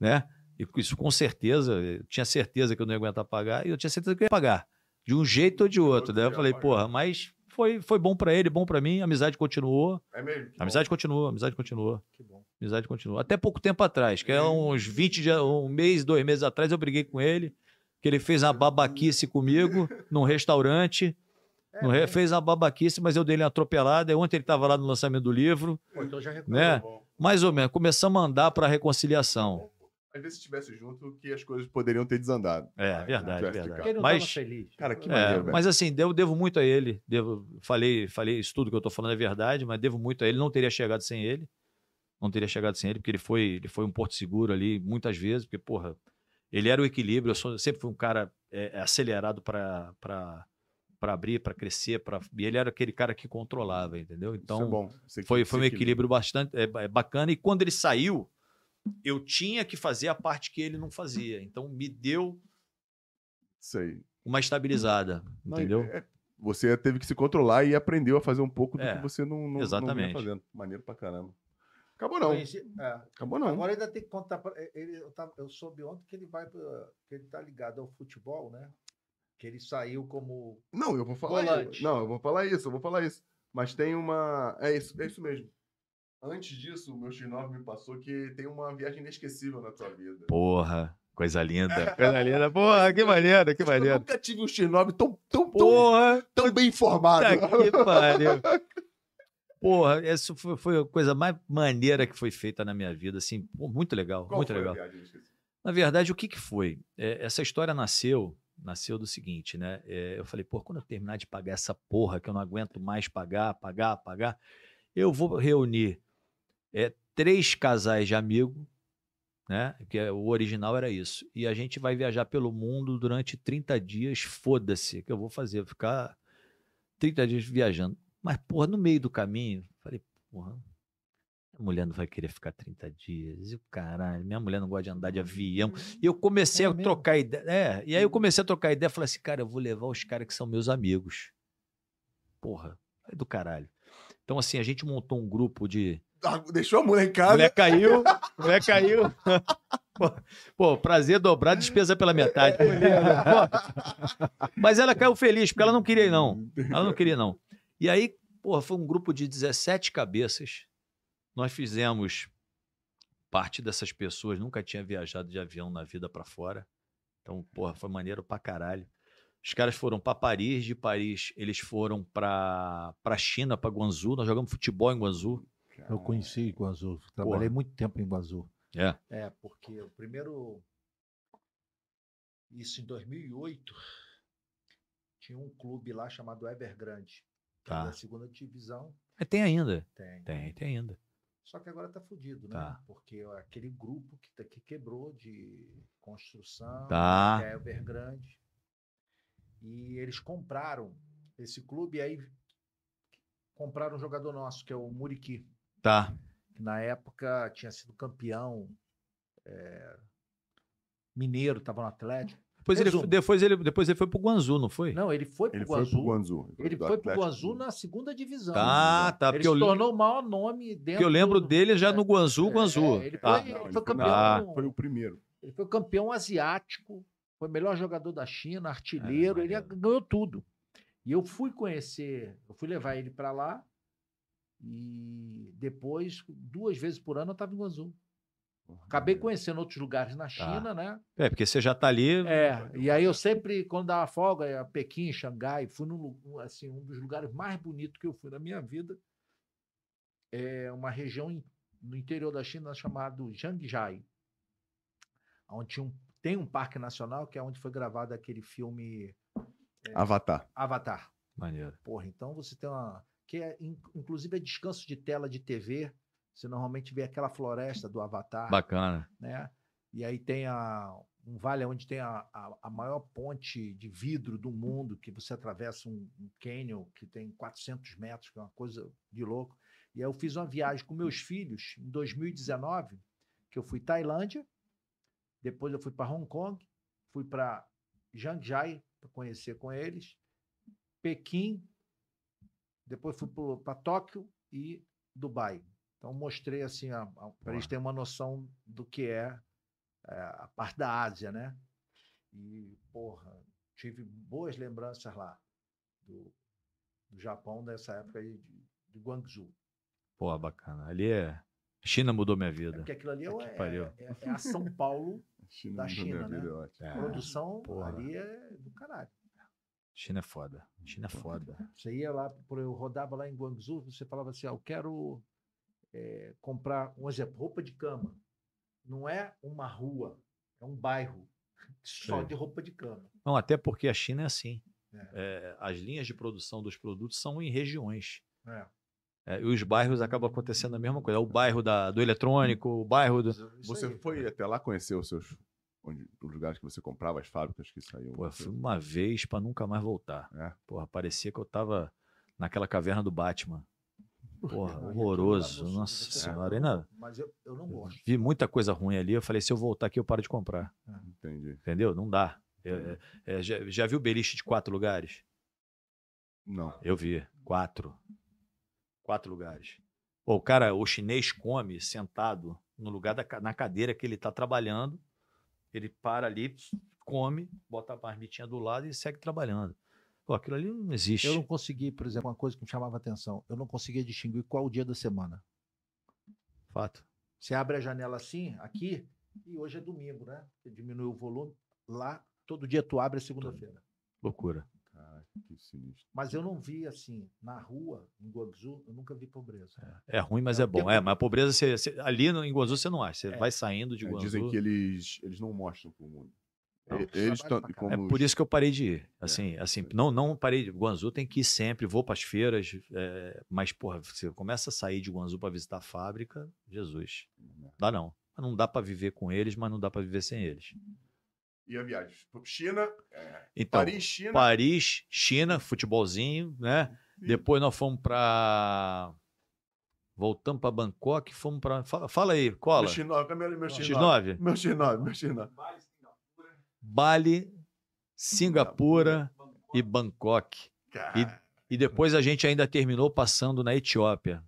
[SPEAKER 4] né? E isso com certeza, eu tinha certeza que eu não ia aguentar pagar, e eu tinha certeza que eu ia pagar, de um jeito ou de outro. Daí eu
[SPEAKER 2] ia
[SPEAKER 4] falei,
[SPEAKER 2] pagar.
[SPEAKER 4] porra, mas foi, foi bom para ele, bom para mim, a amizade continuou,
[SPEAKER 2] É mesmo?
[SPEAKER 4] a amizade continuou, a amizade continuou.
[SPEAKER 3] Que bom.
[SPEAKER 4] Amizade continua. Até pouco tempo atrás, que é uns 20 dias, um mês, dois meses atrás, eu briguei com ele, que ele fez uma babaquice comigo num restaurante.
[SPEAKER 3] É,
[SPEAKER 4] re-
[SPEAKER 3] né?
[SPEAKER 4] Fez uma babaquice, mas eu dei ele uma atropelada. E Ontem ele estava lá no lançamento do livro,
[SPEAKER 3] Pô, então já
[SPEAKER 4] né? Mais ou menos. Começamos a andar para reconciliação.
[SPEAKER 2] Às vezes, se estivesse junto, que as coisas poderiam ter desandado.
[SPEAKER 4] É,
[SPEAKER 2] Ah,
[SPEAKER 4] verdade, verdade. Mas-
[SPEAKER 3] feliz.
[SPEAKER 2] Cara, que
[SPEAKER 4] É,
[SPEAKER 2] maneiro, velho.
[SPEAKER 4] mas assim, devo, devo muito a ele. Devo, falei, falei, isso tudo que eu tô falando é verdade, mas devo muito a ele. Não teria chegado sem ele. Não teria chegado sem ele, porque ele foi, ele foi um porto seguro ali muitas vezes, porque, porra, ele era o equilíbrio. Eu sou- sempre fui um cara é, acelerado para abrir, para crescer, pra, e ele era aquele cara que controlava, entendeu? Então,
[SPEAKER 2] Isso é bom. Você que-
[SPEAKER 4] foi, foi um
[SPEAKER 2] que-
[SPEAKER 4] equilíbrio bastante é, é bacana. E quando ele saiu, eu tinha que fazer a parte que ele não fazia. Então, me deu
[SPEAKER 2] Isso aí.
[SPEAKER 4] uma estabilizada,
[SPEAKER 2] Não,
[SPEAKER 4] entendeu?
[SPEAKER 2] é- você teve que se controlar e aprendeu a fazer um pouco do
[SPEAKER 4] É,
[SPEAKER 2] que você não, não, não
[SPEAKER 4] exatamente.
[SPEAKER 2] vinha fazendo. Maneiro pra caramba. Acabou não.
[SPEAKER 3] Conheci- é.
[SPEAKER 2] Acabou não.
[SPEAKER 3] Agora ainda tem que contar. Pra, ele, eu, tava- eu soube ontem que ele vai pra- que ele tá ligado ao futebol, né? Que ele saiu como.
[SPEAKER 2] Não, eu vou falar
[SPEAKER 3] Volante.
[SPEAKER 2] isso. Não, eu vou falar isso, eu vou falar isso. Mas tem uma. É isso, é isso mesmo. Antes disso, o meu X9 me passou que tem uma viagem inesquecível na tua vida.
[SPEAKER 4] Porra, coisa linda. Coisa linda. Porra, que maneiro, que
[SPEAKER 2] Eu
[SPEAKER 4] maneiro.
[SPEAKER 2] nunca tive um X9 tão, tão, tão,
[SPEAKER 4] Porra,
[SPEAKER 2] tão bem informado.
[SPEAKER 4] puta que pariu. Porra, essa foi, foi a coisa mais maneira que foi feita na minha vida, assim, muito legal,
[SPEAKER 2] Qual
[SPEAKER 4] muito
[SPEAKER 2] foi a
[SPEAKER 4] legal.
[SPEAKER 2] viagem inesquecível?
[SPEAKER 4] Na verdade, o que que foi? É, essa história nasceu, nasceu do seguinte, né? É, eu falei, pô, quando eu terminar de pagar essa porra que eu não aguento mais pagar, pagar, pagar, eu vou reunir é, três casais de amigo, né? Que é- o original era isso. E a gente vai viajar pelo mundo durante 30 dias, foda-se, que eu vou fazer, vou ficar 30 dias viajando. Mas, porra, no meio do caminho, falei, porra, a mulher não vai querer ficar 30 dias. E o caralho, minha mulher não gosta de andar de avião. E eu comecei
[SPEAKER 3] É
[SPEAKER 4] a
[SPEAKER 3] mesmo?
[SPEAKER 4] trocar ideia. É, e aí eu comecei a trocar ideia. Falei assim, cara, eu vou levar os caras que são meus amigos. Porra, é do caralho. Então, assim, a gente montou um grupo de.
[SPEAKER 2] Deixou a mulher em casa.
[SPEAKER 4] mulher caiu, mulher caiu. Pô, prazer dobrar, despesa pela metade. Pô, Mas ela caiu feliz, porque ela não queria, não. Ela não queria, não. E aí, porra, foi um grupo de 17 cabeças. Nós fizemos parte dessas pessoas, nunca tinha viajado de avião na vida pra fora. Então, porra, foi maneiro pra caralho. Os caras foram pra Paris, de Paris eles foram pra China, pra Guangzhou. Nós jogamos futebol em Guangzhou.
[SPEAKER 3] Eu conheci Guangzhou. Trabalhei muito tempo em Guangzhou.
[SPEAKER 4] É.
[SPEAKER 3] É, porque o primeiro. Isso em 2008. Tinha um clube lá chamado Evergrande.
[SPEAKER 4] Tá.
[SPEAKER 3] Da segunda divisão.
[SPEAKER 4] Mas tem ainda.
[SPEAKER 3] Tem.
[SPEAKER 4] Tem, tem ainda.
[SPEAKER 3] Só que agora tá fudido, né?
[SPEAKER 4] Tá.
[SPEAKER 3] Porque aquele grupo que, tá- que quebrou de construção,
[SPEAKER 4] Tá.
[SPEAKER 3] que é Evergrande. E eles compraram esse clube e aí compraram um jogador nosso, que é o Muriqui.
[SPEAKER 4] Tá.
[SPEAKER 3] que na época tinha sido campeão é, mineiro, estava no Atlético.
[SPEAKER 4] Depois ele, depois, ele, depois ele foi pro Guangzou, não foi?
[SPEAKER 3] Não, ele foi para
[SPEAKER 2] Ele
[SPEAKER 3] o
[SPEAKER 2] foi pro Guangzou.
[SPEAKER 3] Ele foi para o
[SPEAKER 2] Atlético.
[SPEAKER 3] Guangzou na segunda divisão.
[SPEAKER 4] Tá, tá.
[SPEAKER 3] Ele
[SPEAKER 4] Porque
[SPEAKER 3] se
[SPEAKER 4] eu,
[SPEAKER 3] tornou o maior nome dentro.
[SPEAKER 4] porque eu lembro
[SPEAKER 3] do-
[SPEAKER 4] dele já
[SPEAKER 3] é,
[SPEAKER 4] no Guangzou,
[SPEAKER 3] é,
[SPEAKER 4] Guangzou.
[SPEAKER 3] ele
[SPEAKER 4] Tá.
[SPEAKER 3] foi-
[SPEAKER 2] Não,
[SPEAKER 3] foi
[SPEAKER 2] ele
[SPEAKER 3] campeão.
[SPEAKER 2] na- Foi o primeiro.
[SPEAKER 3] Ele foi campeão asiático, foi o melhor jogador da China, artilheiro,
[SPEAKER 4] É,
[SPEAKER 3] ele ganhou tudo. E eu fui conhecer, eu fui levar ele para lá e depois, duas vezes por ano, eu estava em Guangzou. Acabei conhecendo outros lugares na China, né?
[SPEAKER 4] É, porque você já tá ali.
[SPEAKER 3] É, e aí eu sempre, quando dava folga, ia a Pequim, Xangai, fui num, um, assim, um dos lugares mais bonitos que eu fui na minha vida. É uma região in- no interior da China chamado Jiangzhai, onde um, tem um parque nacional que é onde foi gravado aquele filme
[SPEAKER 2] Avatar.
[SPEAKER 3] Avatar.
[SPEAKER 4] Maneiro.
[SPEAKER 3] Porra, então você tem uma. Que é, in- inclusive é descanso de tela de TV. Você normalmente vê aquela floresta do Avatar,
[SPEAKER 4] Bacana.
[SPEAKER 3] né? E aí tem a, um vale onde tem a, a, a maior ponte de vidro do mundo, que você atravessa um, um canyon que tem 400 metros, que é uma coisa de louco. E aí eu fiz uma viagem com meus filhos em 2019, que eu fui Tailândia, depois eu fui para Hong Kong, fui para Jangjai para conhecer com eles, Pequim, depois fui para Tóquio e Dubai. Então mostrei assim para eles terem uma noção do que é, é, a parte da Ásia, né? E porra, tive boas lembranças lá do, do Japão dessa época aí de, de Guangzhou.
[SPEAKER 4] Pô, bacana. Ali é. China mudou minha
[SPEAKER 3] É
[SPEAKER 4] vida.
[SPEAKER 3] porque aquilo ali é,
[SPEAKER 4] Que pariu.
[SPEAKER 3] é- é a São Paulo,
[SPEAKER 2] China
[SPEAKER 3] Da China,
[SPEAKER 2] minha
[SPEAKER 3] né?
[SPEAKER 2] vida, acho.
[SPEAKER 4] É,
[SPEAKER 3] produção
[SPEAKER 4] porra.
[SPEAKER 3] ali é do caralho.
[SPEAKER 4] China é foda. China é foda.
[SPEAKER 3] Você ia lá, por- eu rodava lá em Guangzhou, você falava assim, ah, eu quero eh, comprar, um exemplo, roupa de cama. Não é uma rua, é um bairro só
[SPEAKER 4] Sei.
[SPEAKER 3] de roupa de cama.
[SPEAKER 4] Não, até porque a China é assim.
[SPEAKER 3] É.
[SPEAKER 4] É, as linhas de produção dos produtos são em regiões.
[SPEAKER 3] É.
[SPEAKER 4] É, e os bairros acabam acontecendo a mesma coisa. É o bairro da, do eletrônico, o bairro do.
[SPEAKER 3] Isso
[SPEAKER 2] Você
[SPEAKER 3] aí.
[SPEAKER 2] foi até lá conhecer os seus. Onde, os lugares que você comprava, as fábricas que saíam.
[SPEAKER 4] Pô, fui uma vez pra nunca mais voltar.
[SPEAKER 2] É.
[SPEAKER 4] Porra, parecia que eu tava naquela caverna do Batman. Porra,
[SPEAKER 3] lá,
[SPEAKER 4] horroroso. Nossa senhora. Ainda
[SPEAKER 3] Mas eu, eu não gosto.
[SPEAKER 4] vi muita coisa ruim ali. Eu falei, se eu voltar aqui, eu paro de comprar.
[SPEAKER 2] Entendi.
[SPEAKER 4] Entendeu? Não dá. É, é, é, já, já viu beliche de quatro lugares?
[SPEAKER 2] Não.
[SPEAKER 4] Eu vi. Quatro. Quatro lugares. Pô, o cara, o chinês come sentado no lugar da, ca- na cadeira que ele tá trabalhando. Ele para ali, come, bota a marmitinha do lado e segue trabalhando. Pô, aquilo ali não existe.
[SPEAKER 3] Eu não consegui, por exemplo, uma coisa que me chamava a atenção, eu não conseguia distinguir qual o dia da semana.
[SPEAKER 4] Fato.
[SPEAKER 3] Você abre a janela assim, aqui, e hoje é domingo, né? Você diminui o volume. Lá, todo dia tu abre a segunda-feira.
[SPEAKER 4] Loucura.
[SPEAKER 2] Cara, que sinistro.
[SPEAKER 3] Mas eu não vi assim, na rua, em Guangzhou, eu nunca vi pobreza.
[SPEAKER 4] É ruim, mas
[SPEAKER 3] É,
[SPEAKER 4] é bom.
[SPEAKER 3] porque-
[SPEAKER 4] É, mas a pobreza, você, você- ali no, em Guangzou você não acha. Você
[SPEAKER 3] É.
[SPEAKER 4] vai saindo de
[SPEAKER 2] É,
[SPEAKER 4] Guangzou.
[SPEAKER 2] dizem que eles, eles não mostram pro mundo.
[SPEAKER 3] Não,
[SPEAKER 2] E- eles
[SPEAKER 3] pra
[SPEAKER 2] como
[SPEAKER 4] É
[SPEAKER 2] os-
[SPEAKER 4] por isso que eu parei de ir. Assim, assim, não, não parei de. Guangzou tem que ir sempre, vou para as feiras, é, mas, porra, você começa a sair de Guangzou para visitar a fábrica, Jesus. Dá não. Não dá para viver com eles, mas não dá para viver sem eles.
[SPEAKER 2] E a viagem? China,
[SPEAKER 4] Então,
[SPEAKER 2] Paris, China.
[SPEAKER 4] Paris, China, futebolzinho, né?
[SPEAKER 2] e-
[SPEAKER 4] Depois nós fomos para voltamos para Bangkok, fomos para fala, fala aí, cola.
[SPEAKER 2] Meu X9, câmera, meu X9.
[SPEAKER 4] X9,
[SPEAKER 2] Meu X9, meu X9.
[SPEAKER 4] Bali, Singapura e Bangkok.
[SPEAKER 2] Cara,
[SPEAKER 4] E depois a gente ainda terminou passando na Etiópia.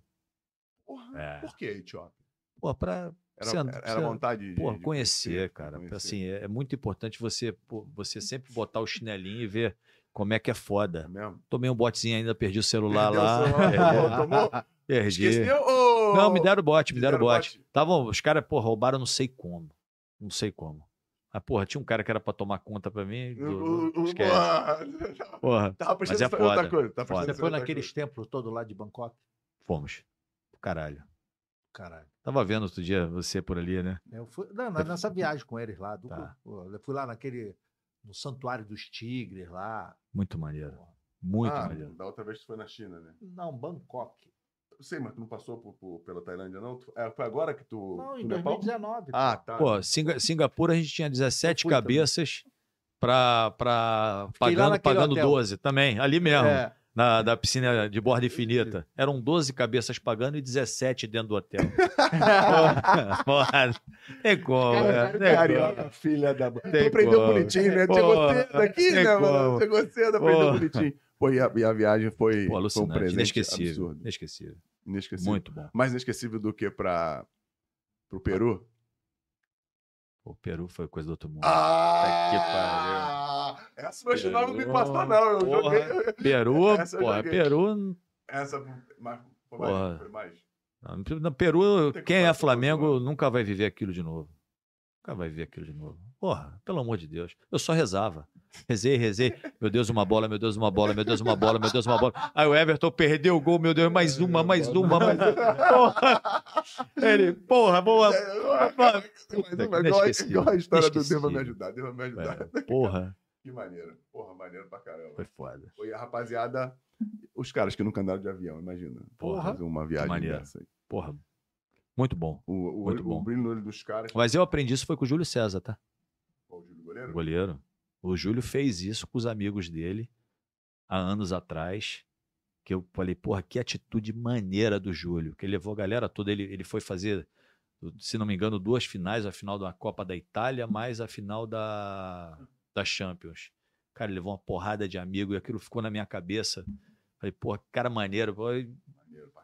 [SPEAKER 2] porra,
[SPEAKER 4] É.
[SPEAKER 2] por que Etiópia?
[SPEAKER 4] Pô, para
[SPEAKER 2] Era,
[SPEAKER 4] Você-
[SPEAKER 2] era,
[SPEAKER 4] você-
[SPEAKER 2] vontade de,
[SPEAKER 4] Pô,
[SPEAKER 2] de
[SPEAKER 4] conhecer, cara.
[SPEAKER 2] conhecer.
[SPEAKER 4] Assim, é, é muito importante você, pô, você sempre botar o chinelinho e ver como é que é
[SPEAKER 2] É
[SPEAKER 4] foda.
[SPEAKER 2] mesmo?
[SPEAKER 4] Tomei um botezinho ainda, perdi o celular
[SPEAKER 2] Perdeu o
[SPEAKER 4] lá.
[SPEAKER 2] celular,
[SPEAKER 4] É,
[SPEAKER 2] tomou?
[SPEAKER 4] perdi.
[SPEAKER 2] Esqueceu? ou-
[SPEAKER 4] Não, me deram bote, me deram
[SPEAKER 2] Deram
[SPEAKER 4] bote. Tavam, os caras, pô, roubaram não sei como. Não sei como. Mas, porra, tinha um cara que era pra tomar conta pra mim. do-
[SPEAKER 2] O-
[SPEAKER 4] do-
[SPEAKER 2] o- o-
[SPEAKER 4] esquece.
[SPEAKER 2] Porra, Tava prestando
[SPEAKER 4] Mas é
[SPEAKER 2] outra
[SPEAKER 4] foda,
[SPEAKER 2] coisa. Tava
[SPEAKER 4] foda.
[SPEAKER 3] Você foi naqueles templos todos lá de Bangkok?
[SPEAKER 4] fomos. Caralho.
[SPEAKER 3] Caralho.
[SPEAKER 4] Tava vendo outro dia você por ali, né?
[SPEAKER 3] Eu fui, não, na- viagem com eles lá. Do,
[SPEAKER 4] Tá.
[SPEAKER 3] eu fui lá naquele. No Santuário dos Tigres lá.
[SPEAKER 4] Muito maneiro. Muito
[SPEAKER 2] ah,
[SPEAKER 4] maneiro.
[SPEAKER 2] da outra vez tu foi na China, né?
[SPEAKER 3] Não, Bangkok.
[SPEAKER 2] Eu sei, mas tu não passou por, por- pela Tailândia, não? É, foi agora que tu.
[SPEAKER 3] Não, em
[SPEAKER 2] Nepal?
[SPEAKER 3] 2019.
[SPEAKER 2] Ah,
[SPEAKER 3] pô.
[SPEAKER 2] tá.
[SPEAKER 4] Pô, Singa- Singapura a gente tinha 17
[SPEAKER 3] Eu fui também.
[SPEAKER 4] cabeças pra, pra
[SPEAKER 3] Fiquei lá
[SPEAKER 4] pagando, pagando
[SPEAKER 3] hotel.
[SPEAKER 4] 12 também, ali mesmo,
[SPEAKER 3] É,
[SPEAKER 4] na, da piscina de borda infinita. Eram 12 cabeças pagando e 17 dentro do hotel. Porra, tem como,
[SPEAKER 3] Cara,
[SPEAKER 4] né?
[SPEAKER 2] Carioca, filha da.
[SPEAKER 4] Tem
[SPEAKER 2] Tu aprendeu
[SPEAKER 4] como.
[SPEAKER 2] bonitinho, né? Chegou cedo aqui, né, mano? Chegou cedo, aprendeu bonitinho. Pô, e a, e a viagem foi,
[SPEAKER 4] Pô,
[SPEAKER 2] foi um presente
[SPEAKER 4] inesquecível,
[SPEAKER 2] absurdo.
[SPEAKER 4] inesquecível.
[SPEAKER 2] Inesquecível.
[SPEAKER 4] Muito bom.
[SPEAKER 2] Mais inesquecível do que para pro Peru?
[SPEAKER 4] O Peru foi coisa do outro mundo.
[SPEAKER 2] Ah! Essa meu chinelo não me
[SPEAKER 4] Peru,
[SPEAKER 2] passou, não. Eu
[SPEAKER 4] porra.
[SPEAKER 2] joguei.
[SPEAKER 4] Peru,
[SPEAKER 2] Essa
[SPEAKER 4] porra,
[SPEAKER 2] joguei.
[SPEAKER 4] Peru
[SPEAKER 2] Essa mas, foi
[SPEAKER 4] Porra.
[SPEAKER 2] mais. Foi mais.
[SPEAKER 4] No Peru, quem é Flamengo nunca vai viver aquilo de novo. cara vai ver aquilo de novo. Porra, pelo amor de Deus. Eu só rezava. Rezei, rezei. Meu Deus, uma bola, meu Deus, uma bola, meu Deus, uma bola, meu Deus, uma bola. Aí o Everton perdeu o gol, meu Deus, mais uma, mais uma, mais uma. Porra. Ele, porra, boa. Que
[SPEAKER 2] igual, a história do. Deva me ajudar, Deva me ajudar.
[SPEAKER 4] É, porra,
[SPEAKER 2] Que maneiro. Porra, maneiro pra caramba.
[SPEAKER 4] foi foda.
[SPEAKER 2] Foi a rapaziada, os caras que nunca andaram de avião, imagina.
[SPEAKER 4] Porra,
[SPEAKER 2] Fazer uma viagem dessa aí.
[SPEAKER 4] Porra, muito bom.
[SPEAKER 2] O, o,
[SPEAKER 4] Muito
[SPEAKER 2] olho-
[SPEAKER 4] bom.
[SPEAKER 2] o brilho no olho dos caras.
[SPEAKER 4] Mas eu aprendi isso foi com o Júlio César, tá?
[SPEAKER 2] Goleiro?
[SPEAKER 4] goleiro. O Júlio fez isso com os amigos dele há anos atrás. Que eu falei, porra, que atitude maneira do Júlio. Que ele levou a galera toda. Ele, ele foi fazer, se não me engano, duas finais: a final da Copa da Itália, mais a final da, da Champions. Cara, ele levou uma porrada de amigo e aquilo ficou na minha cabeça. Falei, porra, que cara maneiro.
[SPEAKER 2] Maneiro.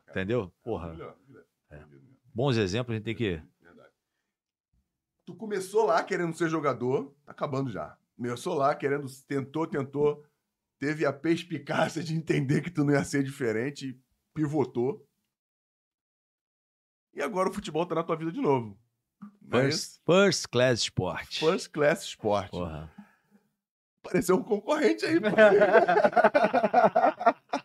[SPEAKER 4] Entendeu? Porra, É. Bons exemplos a gente tem que.
[SPEAKER 2] Tu começou lá querendo ser jogador, tá acabando já. Começou lá querendo, tentou, tentou, teve a perspicácia de entender que tu não ia ser diferente, pivotou. E agora o futebol tá na tua vida de novo. É
[SPEAKER 4] First, first Class Sport.
[SPEAKER 2] First Class Sport.
[SPEAKER 4] Porra.
[SPEAKER 2] Pareceu um concorrente aí.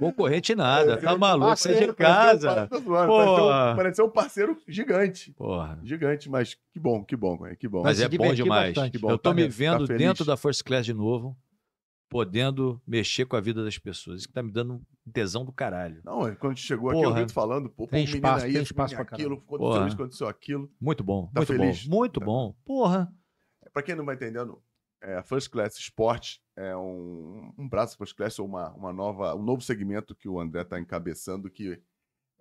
[SPEAKER 4] Concorrente nada, tá maluco, sai de
[SPEAKER 2] parceiro, pareceu um
[SPEAKER 4] casa. Porra.
[SPEAKER 2] Pareceu, pareceu um parceiro gigante.
[SPEAKER 4] Porra.
[SPEAKER 2] Gigante, mas que bom, que bom, que bom.
[SPEAKER 4] Mas
[SPEAKER 3] se
[SPEAKER 4] é bom demais.
[SPEAKER 2] bom,
[SPEAKER 4] eu tô
[SPEAKER 2] tá
[SPEAKER 4] me
[SPEAKER 2] tá
[SPEAKER 4] vendo
[SPEAKER 2] feliz.
[SPEAKER 4] dentro da First Class de novo, podendo mexer com a vida das pessoas. Isso que tá me dando um tesão do caralho.
[SPEAKER 2] Não, é, quando a gente chegou aqui, eu vi falando, pô,
[SPEAKER 3] Tem
[SPEAKER 2] pô,
[SPEAKER 3] espaço,
[SPEAKER 2] menina
[SPEAKER 3] tem espaço pra
[SPEAKER 2] aquilo, aconteceu isso, aconteceu aquilo.
[SPEAKER 4] Muito bom,
[SPEAKER 2] Tá
[SPEAKER 4] muito
[SPEAKER 2] feliz?
[SPEAKER 4] bom, muito
[SPEAKER 2] Tá.
[SPEAKER 4] bom. Porra.
[SPEAKER 2] Pra quem não vai entendendo, é, a First Class Sport é um, um braço First Class, ou uma, uma nova, um novo segmento que o André está encabeçando, que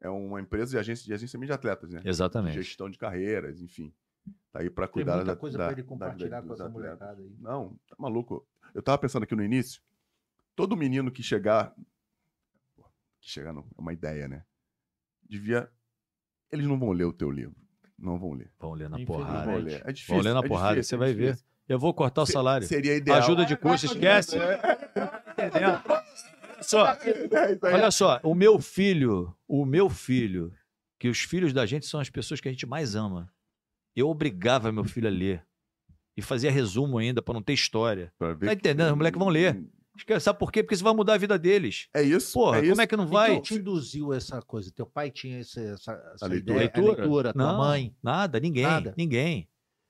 [SPEAKER 2] é uma empresa de agência de agenciamento de atletas, né?
[SPEAKER 4] Exatamente.
[SPEAKER 2] Gestão de carreiras, enfim. Tá aí para
[SPEAKER 3] Tem
[SPEAKER 2] cuidar
[SPEAKER 3] muita
[SPEAKER 2] da,
[SPEAKER 3] coisa
[SPEAKER 2] da,
[SPEAKER 3] pra ele
[SPEAKER 2] da
[SPEAKER 3] compartilhar
[SPEAKER 2] vida
[SPEAKER 3] com essa
[SPEAKER 2] atletas.
[SPEAKER 3] molecada aí.
[SPEAKER 2] Não, tá maluco. Eu tava pensando aqui no início, todo menino que chegar, que chegar não, é uma ideia, né? Devia, eles não vão ler o teu livro, não vão ler.
[SPEAKER 4] Vão ler na porrada.
[SPEAKER 2] vão ler. É difícil.
[SPEAKER 4] Vão ler na
[SPEAKER 2] é
[SPEAKER 4] porrada,
[SPEAKER 2] difícil,
[SPEAKER 4] você
[SPEAKER 2] é
[SPEAKER 4] vai ver. Eu vou cortar o salário.
[SPEAKER 2] Seria ideal.
[SPEAKER 4] Ajuda de custo, esquece. Só, olha só, o meu filho, o meu filho, que os filhos da gente são as pessoas que a gente mais ama. Eu obrigava meu filho a ler. E fazia resumo ainda, pra não ter história.
[SPEAKER 2] Pra ver
[SPEAKER 4] Tá
[SPEAKER 2] que-
[SPEAKER 4] entendendo? Os moleques vão ler. Esquece, Sabe por quê? Porque isso vai mudar a vida deles.
[SPEAKER 2] É isso.
[SPEAKER 4] Porra,
[SPEAKER 2] é isso.
[SPEAKER 4] como é que não vai?
[SPEAKER 3] Quem te induziu essa coisa? Teu pai tinha esse- essa, essa
[SPEAKER 2] leitura?
[SPEAKER 3] ideia? A leitura, tua
[SPEAKER 4] Não,
[SPEAKER 3] mãe?
[SPEAKER 4] Nada, ninguém,
[SPEAKER 3] Nada?
[SPEAKER 4] ninguém.